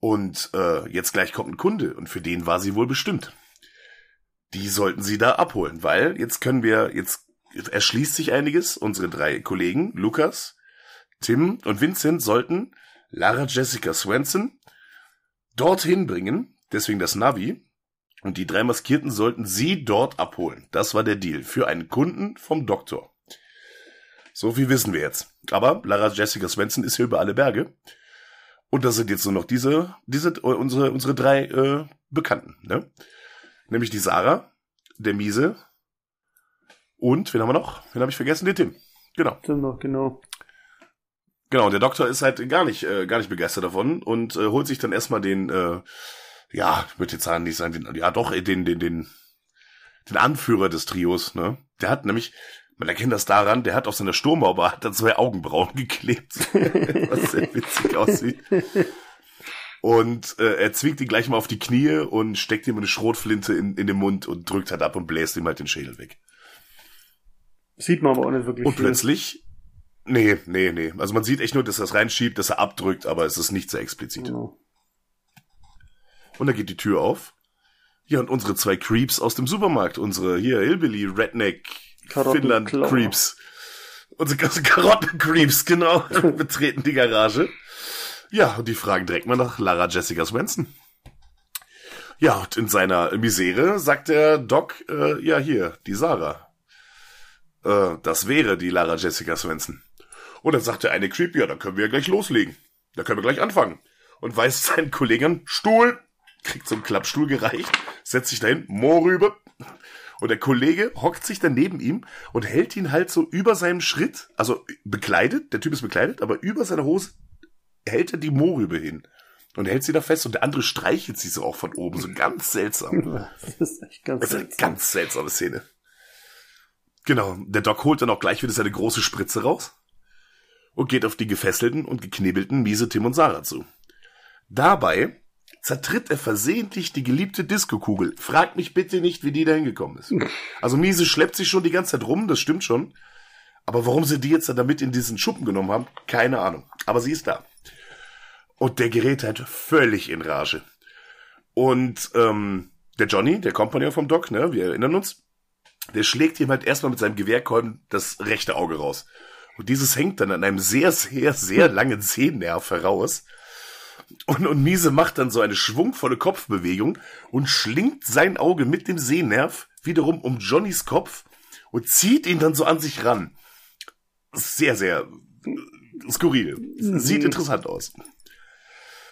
Und äh, jetzt gleich kommt ein Kunde und für den war sie wohl bestimmt. Die sollten sie da abholen, weil jetzt können wir, jetzt erschließt sich einiges. Unsere drei Kollegen, Lukas, Tim und Vincent, sollten Lara Jessica Swenson dorthin bringen, deswegen das Navi, und die drei Maskierten sollten sie dort abholen. Das war der Deal für einen Kunden vom Doktor. So viel wissen wir jetzt. Aber Lara Jessica Svensson ist hier über alle Berge. Und das sind jetzt nur noch diese, diese, äh, unsere, unsere drei äh, Bekannten, ne? Nämlich die Sarah, der Miese und, wen haben wir noch? Wen habe ich vergessen? Den Tim. Genau. Tim noch, genau. Genau, der Doktor ist halt gar nicht, äh, gar nicht begeistert davon und äh, holt sich dann erstmal den, äh, ja, ich würde jetzt sagen, nicht sagen, den, ja doch, den, den, den, den Anführer des Trios, ne? Der hat nämlich, Man erkennt das daran, der hat auf seiner Sturmhaube hat er zwei Augenbrauen geklebt, was sehr witzig aussieht. Und äh, er zwingt ihn gleich mal auf die Knie und steckt ihm eine Schrotflinte in, in den Mund und drückt halt ab und bläst ihm halt den Schädel weg. Sieht man aber auch nicht wirklich Und viel. plötzlich, nee, nee, nee. Also man sieht echt nur, dass er es reinschiebt, dass er abdrückt, aber es ist nicht sehr explizit. Genau. Und da geht die Tür auf. Ja, und unsere zwei Creeps aus dem Supermarkt, unsere hier Hillbilly, Redneck, Karotten- Finnland Klar. Creeps. Unsere ganzen Karotten Creeps, genau, betreten die Garage. Ja, und die fragen direkt mal nach Lara Jessica Swenson. Ja, und in seiner Misere sagt der Doc, äh, ja hier, die Sarah. Äh, das wäre die Lara Jessica Swenson. Und dann sagt der eine Creep, ja, dann können wir ja gleich loslegen. Da können wir gleich anfangen. Und weist seinen Kollegen Stuhl, kriegt so einen Klappstuhl gereicht, setzt sich dahin, Mohrrübe. Und der Kollege hockt sich dann neben ihm und hält ihn halt so über seinem Schritt, also bekleidet, der Typ ist bekleidet, aber über seine Hose hält er die Mohrrübe hin. Und hält sie da fest und der andere streichelt sie so auch von oben, so ganz seltsam. Das ist echt ganz Das ist eine seltsam. ganz seltsame Szene. Genau, der Doc holt dann auch gleich wieder seine große Spritze raus und geht auf die gefesselten und geknebelten Miese Tim und Sarah zu. Dabei zertritt er versehentlich die geliebte Diskokugel. Fragt mich bitte nicht, wie die da hingekommen ist. Also Miese schleppt sich schon die ganze Zeit rum, das stimmt schon. Aber warum sie die jetzt dann damit in diesen Schuppen genommen haben, keine Ahnung. Aber sie ist da. Und der gerät halt völlig in Rage. Und ähm, der Johnny, der Kompagnon vom Doc, ne, wir erinnern uns, der schlägt ihm halt erstmal mit seinem Gewehrkolben das rechte Auge raus. Und dieses hängt dann an einem sehr, sehr, sehr langen Sehnerv heraus. Und, und Miese macht dann so eine schwungvolle Kopfbewegung und schlingt sein Auge mit dem Sehnerv wiederum um Johnnys Kopf und zieht ihn dann so an sich ran. Sehr, sehr äh, skurril. Sieht interessant aus.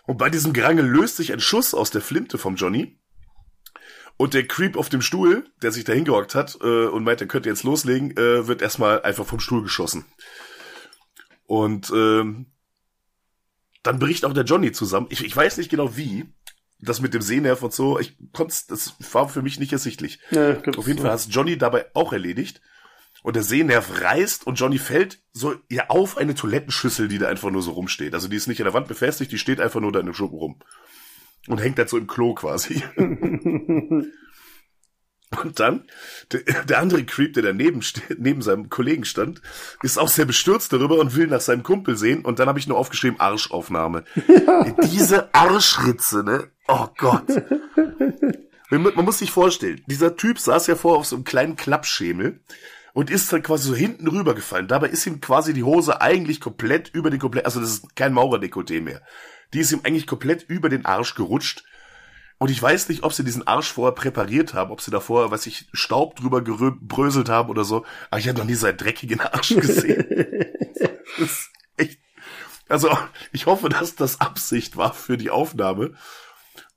Und bei diesem Gerangel löst sich ein Schuss aus der Flinte vom Johnny. Und der Creep auf dem Stuhl, der sich da hingehockt hat äh, und meint, er könnte jetzt loslegen, äh, wird erstmal einfach vom Stuhl geschossen. Und ähm, dann bricht auch der Johnny zusammen. Ich, ich weiß nicht genau wie. Das mit dem Sehnerv und so, ich konnte das war für mich nicht ersichtlich. Ja, Auf jeden so. Fall hat Johnny dabei auch erledigt. Und der Sehnerv reißt und Johnny fällt so ja auf eine Toilettenschüssel, die da einfach nur so rumsteht. Also die ist nicht an der Wand befestigt, die steht einfach nur da in dem Schuppen rum. Und hängt halt so im Klo quasi. Und dann, der, der andere Creep, der daneben steht, neben seinem Kollegen stand, ist auch sehr bestürzt darüber und will nach seinem Kumpel sehen. Und dann habe ich nur aufgeschrieben, Arschaufnahme. Diese Arschritze, ne? Oh Gott. Man man muss sich vorstellen, dieser Typ saß ja vor auf so einem kleinen Klappschemel und ist dann quasi so hinten rübergefallen. Dabei ist ihm quasi die Hose eigentlich komplett über den komplett, also das ist kein Maurerdekolleté mehr. Die ist ihm eigentlich komplett über den Arsch gerutscht. Und ich weiß nicht, ob sie diesen Arsch vorher präpariert haben, ob sie davor, weiß ich, Staub drüber geröselt haben oder so. Aber ich habe noch nie so einen dreckigen Arsch gesehen. das ist echt. Also, ich hoffe, dass das Absicht war für die Aufnahme.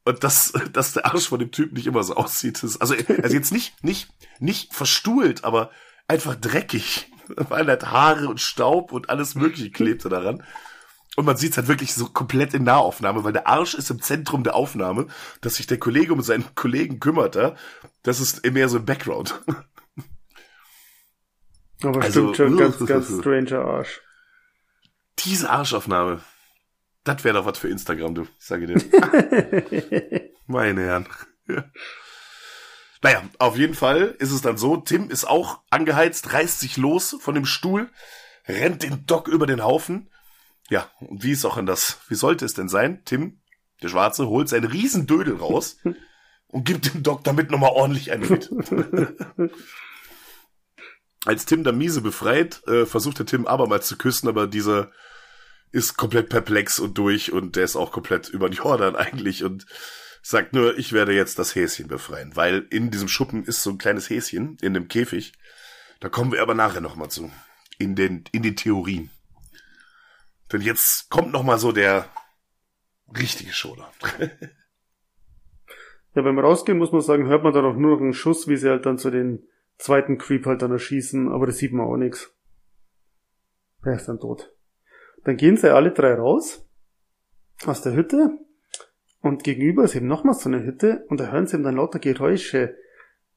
Und dass, dass der Arsch von dem Typ nicht immer so aussieht. Also, also jetzt nicht, nicht, nicht verstuhlt, aber einfach dreckig. Weil halt Haare und Staub und alles mögliche klebte daran. Und man sieht es halt wirklich so komplett in Nahaufnahme, weil der Arsch ist im Zentrum der Aufnahme, dass sich der Kollege um seinen Kollegen kümmert, da. Das ist mehr so im Background. Aber Also, stimmt schon, ganz, ganz stranger Arsch. Diese Arschaufnahme. Das wäre doch was für Instagram, du. Ich sage dir. Meine Herren. Naja, auf jeden Fall ist es dann so, Tim ist auch angeheizt, reißt sich los von dem Stuhl, rennt den Doc über den Haufen. Ja, und wie ist auch anders? Wie sollte es denn sein? Tim, der Schwarze, holt seinen riesen Dödel raus und gibt dem Doc damit nochmal ordentlich einen mit. Als Tim dann Miese befreit, äh, versucht der Tim abermals zu küssen, aber dieser ist komplett perplex und durch und der ist auch komplett über den Jordan eigentlich und sagt nur, ich werde jetzt das Häschen befreien, weil in diesem Schuppen ist so ein kleines Häschen in dem Käfig. Da kommen wir aber nachher nochmal zu. In den, in den Theorien. Denn jetzt kommt nochmal so der richtige Showdown. Ja, beim Rausgehen muss man sagen, hört man dann auch nur noch einen Schuss, wie sie halt dann zu den zweiten Creep halt dann erschießen, aber das sieht man auch nix. Der ist dann tot. Dann gehen sie alle drei raus aus der Hütte und gegenüber ist eben nochmals so eine Hütte und da hören sie eben dann lauter Geräusche.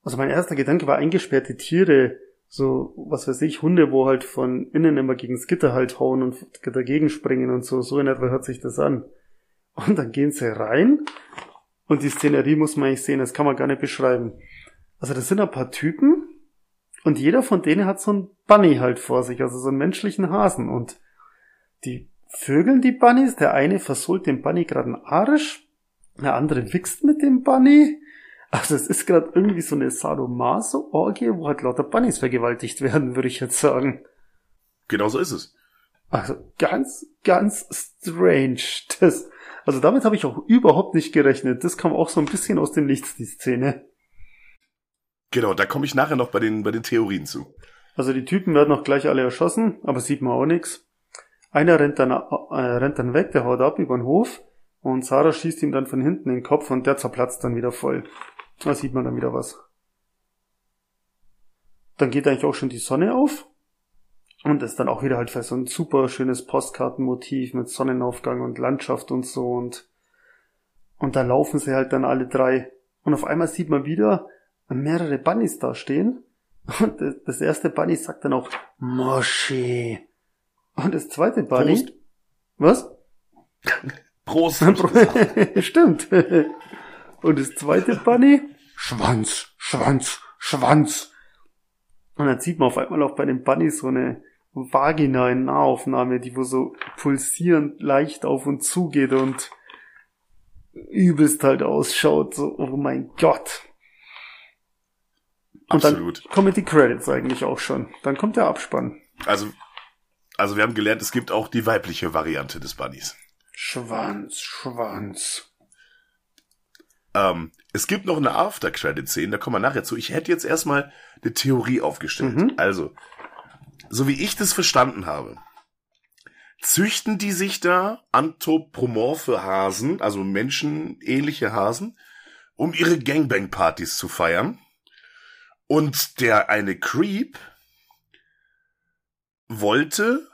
Also mein erster Gedanke war eingesperrte Tiere, so, was weiß ich, Hunde, wo halt von innen immer gegen das Gitter halt hauen und dagegen springen und so, so in etwa hört sich das an. Und dann gehen sie rein und die Szenerie muss man eigentlich sehen, das kann man gar nicht beschreiben. Also das sind ein paar Typen und jeder von denen hat so einen Bunny halt vor sich, also so einen menschlichen Hasen und die vögeln die Bunnies, der eine versohlt dem Bunny gerade einen Arsch, der andere wichst mit dem Bunny. Also es ist gerade irgendwie so eine Sadomaso-Orgie, wo halt lauter Bunnies vergewaltigt werden, würde ich jetzt sagen. Genau so ist es. Also ganz, ganz strange. Das, also damit habe ich auch überhaupt nicht gerechnet. Das kam auch so ein bisschen aus dem Nichts, die Szene. Genau, da komme ich nachher noch bei den, bei den Theorien zu. Also die Typen werden auch gleich alle erschossen, aber sieht man auch nix. Einer rennt dann, äh, rennt dann weg, der haut ab über den Hof und Sarah schießt ihm dann von hinten in den Kopf und der zerplatzt dann wieder voll. Da sieht man dann wieder was. Dann geht eigentlich auch schon die Sonne auf und ist dann auch wieder halt für so ein super schönes Postkartenmotiv mit Sonnenaufgang und Landschaft und so und und da laufen sie halt dann alle drei und auf einmal sieht man wieder mehrere Bunnies da stehen und das- das erste Bunny sagt dann auch Moschee und das zweite Bunny Prost. was? Prost. Stimmt. Und das zweite Bunny? Schwanz, Schwanz, Schwanz. Und dann sieht man auf einmal auch bei dem Bunny so eine Vagina in Nahaufnahme, die wo so pulsierend leicht auf und zu geht und übelst halt ausschaut. So, oh mein Gott. Und Absolut. dann kommen die Credits eigentlich auch schon. Dann kommt der Abspann. Also, also wir haben gelernt, es gibt auch die weibliche Variante des Bunnies. Schwanz, Schwanz. Ähm, es gibt noch eine After-Credit-Szene, da kommen wir nachher zu. Ich hätte jetzt erstmal eine Theorie aufgestellt. Mhm. Also, so wie ich das verstanden habe, züchten die sich da anthropomorphe Hasen, also menschenähnliche Hasen, um ihre Gangbang-Partys zu feiern. Und der eine Creep wollte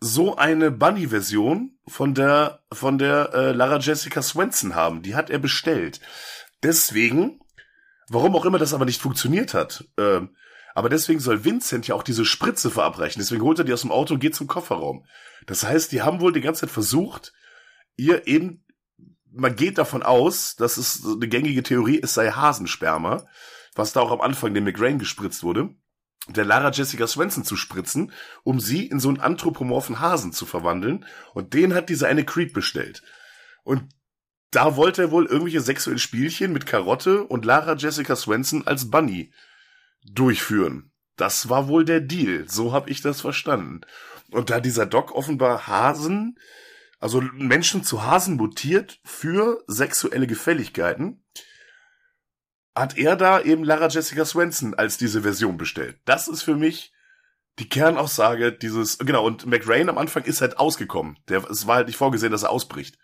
so eine Bunny-Version von der von der äh, Lara Jessica Swenson haben. Die hat er bestellt. Deswegen, warum auch immer das aber nicht funktioniert hat, ähm, aber deswegen soll Vincent ja auch diese Spritze verabreichen. Deswegen holt er die aus dem Auto und geht zum Kofferraum. Das heißt, die haben wohl die ganze Zeit versucht, ihr eben, man geht davon aus, dass es so eine gängige Theorie, es sei Hasensperma, was da auch am Anfang dem McRae gespritzt wurde, der Lara Jessica Swenson zu spritzen, um sie in so einen anthropomorphen Hasen zu verwandeln. Und den hat diese eine Creep bestellt. Und da wollte er wohl irgendwelche sexuellen Spielchen mit Karotte und Lara Jessica Swenson als Bunny durchführen. Das war wohl der Deal. So habe ich das verstanden. Und da dieser Doc offenbar Hasen, also Menschen zu Hasen mutiert für sexuelle Gefälligkeiten, hat er da eben Lara Jessica Swenson als diese Version bestellt. Das ist für mich die Kernaussage dieses, genau, und McRae am Anfang ist halt ausgekommen. Der, es war halt nicht vorgesehen, dass er ausbricht.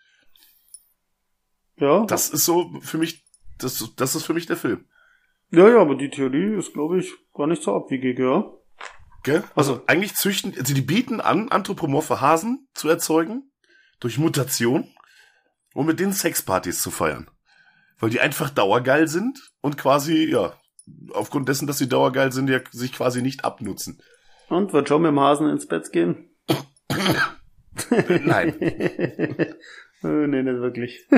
Ja. Das ist so für mich, das, das ist für mich der Film. Ja, ja, aber die Theorie ist, glaube ich, gar nicht so abwegig, ja. Gell? Also eigentlich züchten, also die bieten an, anthropomorphe Hasen zu erzeugen, durch Mutation, um mit denen Sexpartys zu feiern. Weil die einfach dauergeil sind und quasi, ja, aufgrund dessen, dass sie dauergeil sind, ja sich quasi nicht abnutzen. Und wird schon mit dem Hasen ins Bett gehen? Nein. äh, nee, nicht wirklich.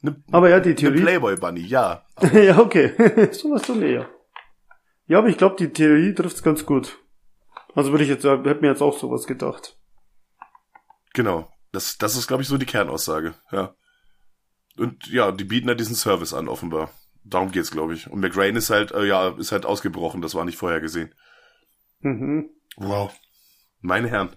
Ne, aber ja, die ne Theorie. Playboy Bunny, ja. ja, okay. so was so näher. Ja, aber ich glaube, die Theorie trifft's ganz gut. Also würde ich jetzt sagen, hätte mir jetzt auch sowas gedacht. Genau. Das, das ist, glaube ich, so die Kernaussage, ja. Und ja, die bieten da diesen Service an, offenbar. Darum geht's, glaube ich. Und McRae ist halt, äh, ja, ist halt ausgebrochen, das war nicht vorher gesehen. Mhm. Wow. Meine Herren.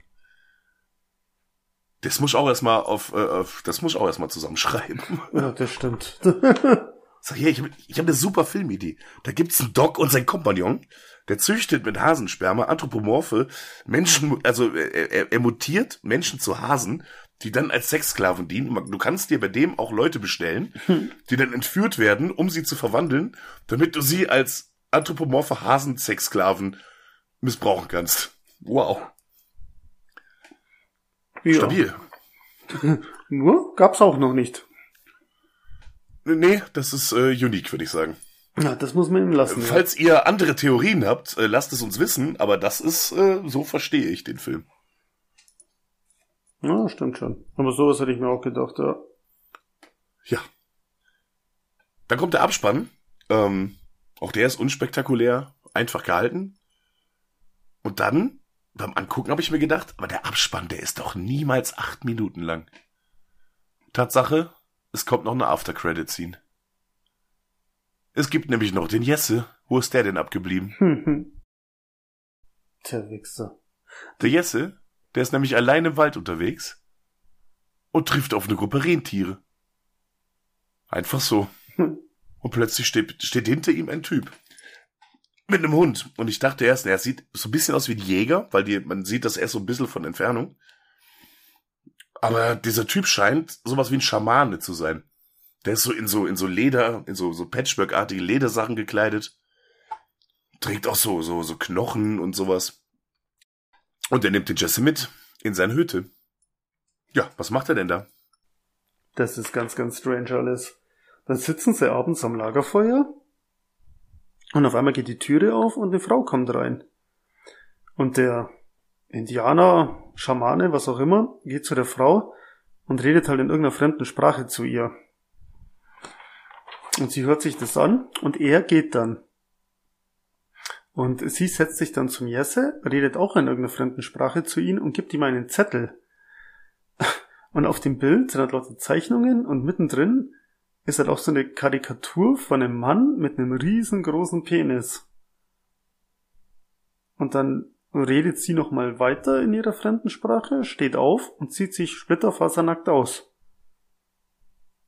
Das muss ich auch erstmal auf, äh, auf, das muss ich auch erstmal zusammenschreiben. Ja, das stimmt. Sag hier, ich habe ich hab eine super Filmidee. Da gibt's einen Doc und sein Kompagnon, der züchtet mit Hasensperma anthropomorphe Menschen, also er, er, er mutiert Menschen zu Hasen, die dann als Sexsklaven dienen. Du kannst dir bei dem auch Leute bestellen, die dann entführt werden, um sie zu verwandeln, damit du sie als anthropomorphe Hasensexsklaven missbrauchen kannst. Wow. ja. Stabil. Nur gab's auch noch nicht. Nee, das ist äh, unique, würde ich sagen. Ja, das muss man ihm lassen. ja. Falls ihr andere Theorien habt, äh, lasst es uns wissen, aber das ist, äh, so verstehe ich den Film. Ja, stimmt schon. Aber sowas hätte ich mir auch gedacht, ja. Ja. Dann kommt der Abspann. Ähm, auch der ist unspektakulär, einfach gehalten. Und dann, beim Angucken habe ich mir gedacht, aber der Abspann, der ist doch niemals acht Minuten lang. Tatsache, es kommt noch eine After-Credit-Scene. Es gibt nämlich noch den Jesse. Wo ist der denn abgeblieben? Hm, Der Wichser. Der Jesse, der ist nämlich allein im Wald unterwegs und trifft auf eine Gruppe Rentiere. Einfach so. Und plötzlich steht, steht hinter ihm ein Typ. Mit einem Hund. Und ich dachte erst, er sieht so ein bisschen aus wie ein Jäger, weil die, man sieht das erst so ein bisschen von Entfernung. Aber dieser Typ scheint sowas wie ein Schamane zu sein. Der ist so in so, in so Leder, in so, so Patchwork-artige Ledersachen gekleidet. Trägt auch so, so, so Knochen und sowas. Und er nimmt den Jesse mit in seine Hütte. Ja, was macht er denn da? Das ist ganz, ganz strange alles. Dann sitzen sie abends am Lagerfeuer und auf einmal geht die Türe auf und eine Frau kommt rein. Und der Indianer, Schamane, was auch immer, geht zu der Frau und redet halt in irgendeiner fremden Sprache zu ihr. Und sie hört sich das an und er geht dann. Und sie setzt sich dann zum Jesse, redet auch in irgendeiner fremden Sprache zu ihm und gibt ihm einen Zettel. Und auf dem Bild sind halt lauter Zeichnungen und mittendrin ist halt auch so eine Karikatur von einem Mann mit einem riesengroßen Penis. Und dann redet sie nochmal weiter in ihrer fremden Sprache, steht auf und zieht sich splitterfasernackt aus.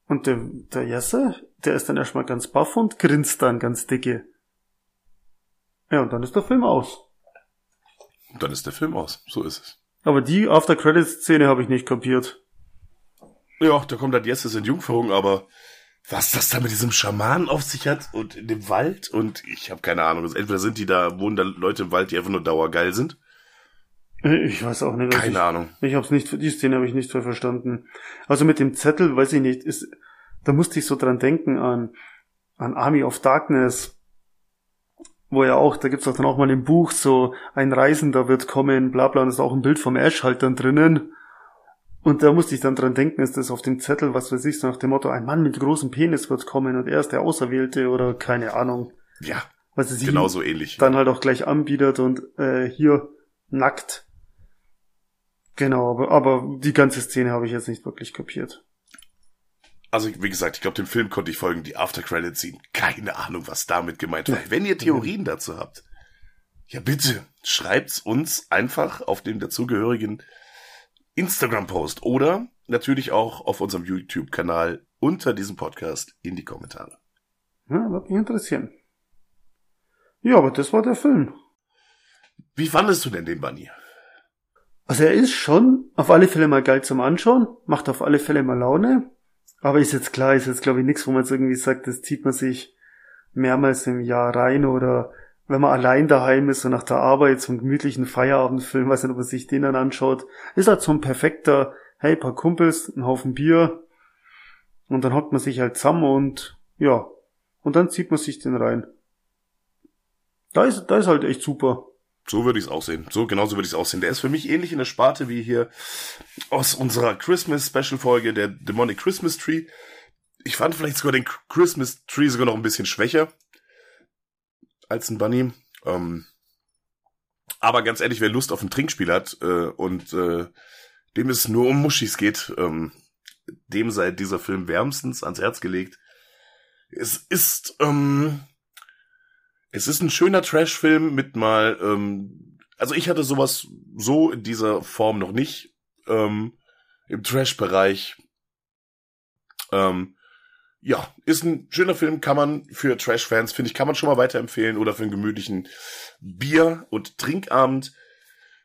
Und der, der Jesse, der ist dann erstmal ganz baff und grinst dann ganz dicke. Ja, und dann ist der Film aus. Und dann ist der Film aus. So ist es. Aber die After-Credits-Szene habe ich nicht kapiert. Ja, da kommt dann Jesse in Jungferung, aber was das da mit diesem Schamanen auf sich hat und in dem Wald und ich habe keine Ahnung. Also entweder sind die da, wohnen da Leute im Wald, die einfach nur dauergeil sind. Ich weiß auch nicht. Keine ich, Ahnung. Ich hab's nicht, die Szene habe ich nicht voll verstanden. Also mit dem Zettel, weiß ich nicht, ist, da musste ich so dran denken an, an Army of Darkness, wo ja auch, da gibt's auch dann auch mal im Buch so, ein Reisender wird kommen, bla bla, und ist auch ein Bild vom Ash halt dann drinnen. Und da musste ich dann dran denken, ist das auf dem Zettel, was weiß ich, so nach dem Motto, ein Mann mit großem Penis wird kommen und er ist der Auserwählte oder keine Ahnung. Ja, Was es genauso ähnlich. dann halt auch gleich anbietet und äh, hier nackt. Genau, aber, aber die ganze Szene habe ich jetzt nicht wirklich kapiert. Also, wie gesagt, ich glaube, dem Film konnte ich folgen, die After-Credit-Scene. Keine Ahnung, was damit gemeint war. Wenn ihr Theorien dazu habt, ja bitte, schreibt's uns einfach auf dem dazugehörigen Instagram-Post oder natürlich auch auf unserem YouTube-Kanal unter diesem Podcast in die Kommentare. Ja, wird mich interessieren. Ja, aber das war der Film. Wie fandest du denn den Bunny? Also er ist schon auf alle Fälle mal geil zum Anschauen, macht auf alle Fälle mal Laune. Aber ist jetzt klar, ist jetzt glaube ich nichts, wo man jetzt irgendwie sagt, das zieht man sich mehrmals im Jahr rein oder wenn man allein daheim ist und nach der Arbeit so einen gemütlichen Feierabendfilm, weiß nicht, ob man sich den dann anschaut, ist halt so ein perfekter, hey, paar Kumpels, ein Haufen Bier und dann hockt man sich halt zusammen und ja, und dann zieht man sich den rein. Da ist, da ist halt echt super. So würde ich es auch sehen. So genauso würde ich es auch sehen. Der ist für mich ähnlich in der Sparte wie hier aus unserer Christmas Special Folge, der Demonic Christmas Tree. Ich fand vielleicht sogar den Christmas Tree sogar noch ein bisschen schwächer als ein Bunny. Ähm, aber ganz ehrlich, wer Lust auf ein Trinkspiel hat äh, und äh, dem es nur um Muschis geht, ähm, dem sei dieser Film wärmstens ans Herz gelegt. Es ist ähm, es ist ein schöner Trash-Film mit mal, ähm, also ich hatte sowas so in dieser Form noch nicht ähm, im Trash-Bereich. Ähm, ja, ist ein schöner Film, kann man für Trash-Fans, finde ich, kann man schon mal weiterempfehlen oder für einen gemütlichen Bier- und Trinkabend.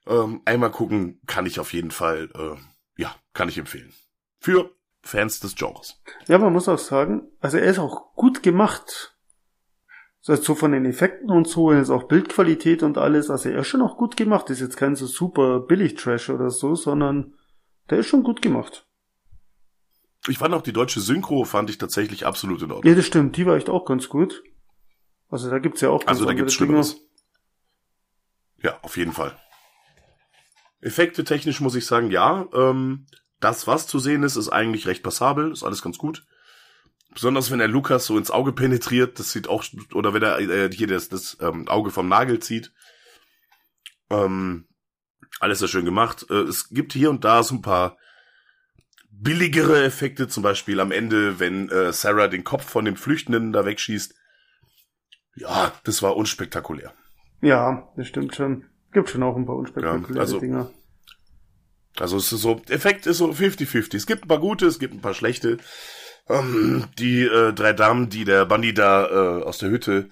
Ähm, einmal gucken kann ich auf jeden Fall, äh, ja, kann ich empfehlen. Für Fans des Genres. Ja, man muss auch sagen, also er ist auch gut gemacht. Also so von den Effekten und so, ist auch Bildqualität und alles, also er ist schon auch gut gemacht. Ist jetzt kein so super billig Trash oder so, sondern der ist schon gut gemacht. Ich fand auch die deutsche Synchro, fand ich tatsächlich absolut in Ja, Ordnung. das stimmt, die war echt auch ganz gut. Also da gibt's ja auch ganz Also da gibt's Dinge. Schlimmeres. Ja, auf jeden Fall. Effekte technisch muss ich sagen, ja. Ähm, das, was zu sehen ist, ist eigentlich recht passabel, ist alles ganz gut. Besonders wenn er Lukas so ins Auge penetriert, das sieht auch, oder wenn er äh, hier das, das ähm, Auge vom Nagel zieht. Ähm, alles sehr schön gemacht. Äh, es gibt hier und da so ein paar billigere Effekte, zum Beispiel am Ende, wenn äh, Sarah den Kopf von dem Flüchtenden da wegschießt. Ja, das war unspektakulär. Ja, das stimmt schon. Gibt schon auch ein paar unspektakuläre Ja, also- Dinger. Also es ist so, Effekt ist so 50-50. Es gibt ein paar gute, es gibt ein paar schlechte. Ähm, die äh, drei Damen, die der Bunny da äh, aus der Hütte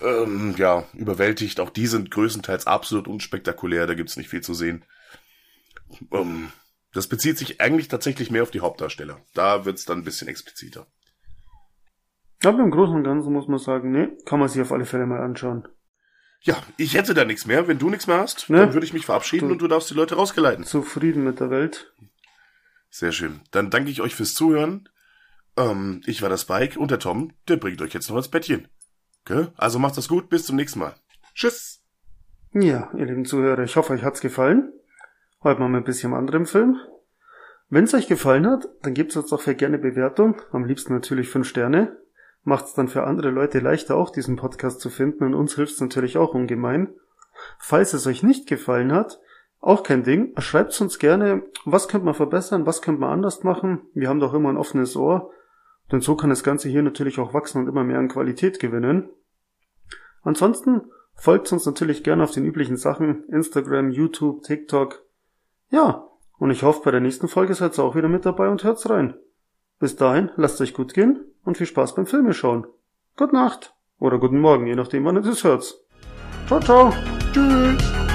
ähm, ja, überwältigt, auch die sind größtenteils absolut unspektakulär, da gibt's nicht viel zu sehen. Ähm, das bezieht sich eigentlich tatsächlich mehr auf die Hauptdarsteller. Da wird's dann ein bisschen expliziter. Aber im Großen und Ganzen muss man sagen, nee, kann man sich auf alle Fälle mal anschauen. Ja, ich hätte da nichts mehr. Wenn du nichts mehr hast, Ne? dann würde ich mich verabschieden Du- und du darfst die Leute rausgeleiten. Zufrieden mit der Welt. Sehr schön. Dann danke ich euch fürs Zuhören. Ähm, ich war der Spike und der Tom, der bringt euch jetzt noch ins Bettchen. Okay? Also macht das gut, bis zum nächsten Mal. Tschüss. Ja, ihr lieben Zuhörer, ich hoffe, euch hat's gefallen. Heute mal mit ein bisschen anderem Film. Wenn's euch gefallen hat, dann gebt's uns doch für gerne Bewertung. Am liebsten natürlich fünf Sterne. Macht's dann für andere Leute leichter, auch diesen Podcast zu finden und uns hilft's natürlich auch ungemein. Falls es euch nicht gefallen hat, auch kein Ding, schreibt's uns gerne, was könnte man verbessern, was könnte man anders machen. Wir haben doch immer ein offenes Ohr. Denn so kann das Ganze hier natürlich auch wachsen und immer mehr an Qualität gewinnen. Ansonsten folgt uns natürlich gerne auf den üblichen Sachen, Instagram, YouTube, TikTok. Ja, und ich hoffe, bei der nächsten Folge seid ihr auch wieder mit dabei und hört's rein. Bis dahin, lasst euch gut gehen und viel Spaß beim Filme schauen. Gute Nacht oder guten Morgen, je nachdem, wann ihr das hört. Ciao, ciao. Tschüss.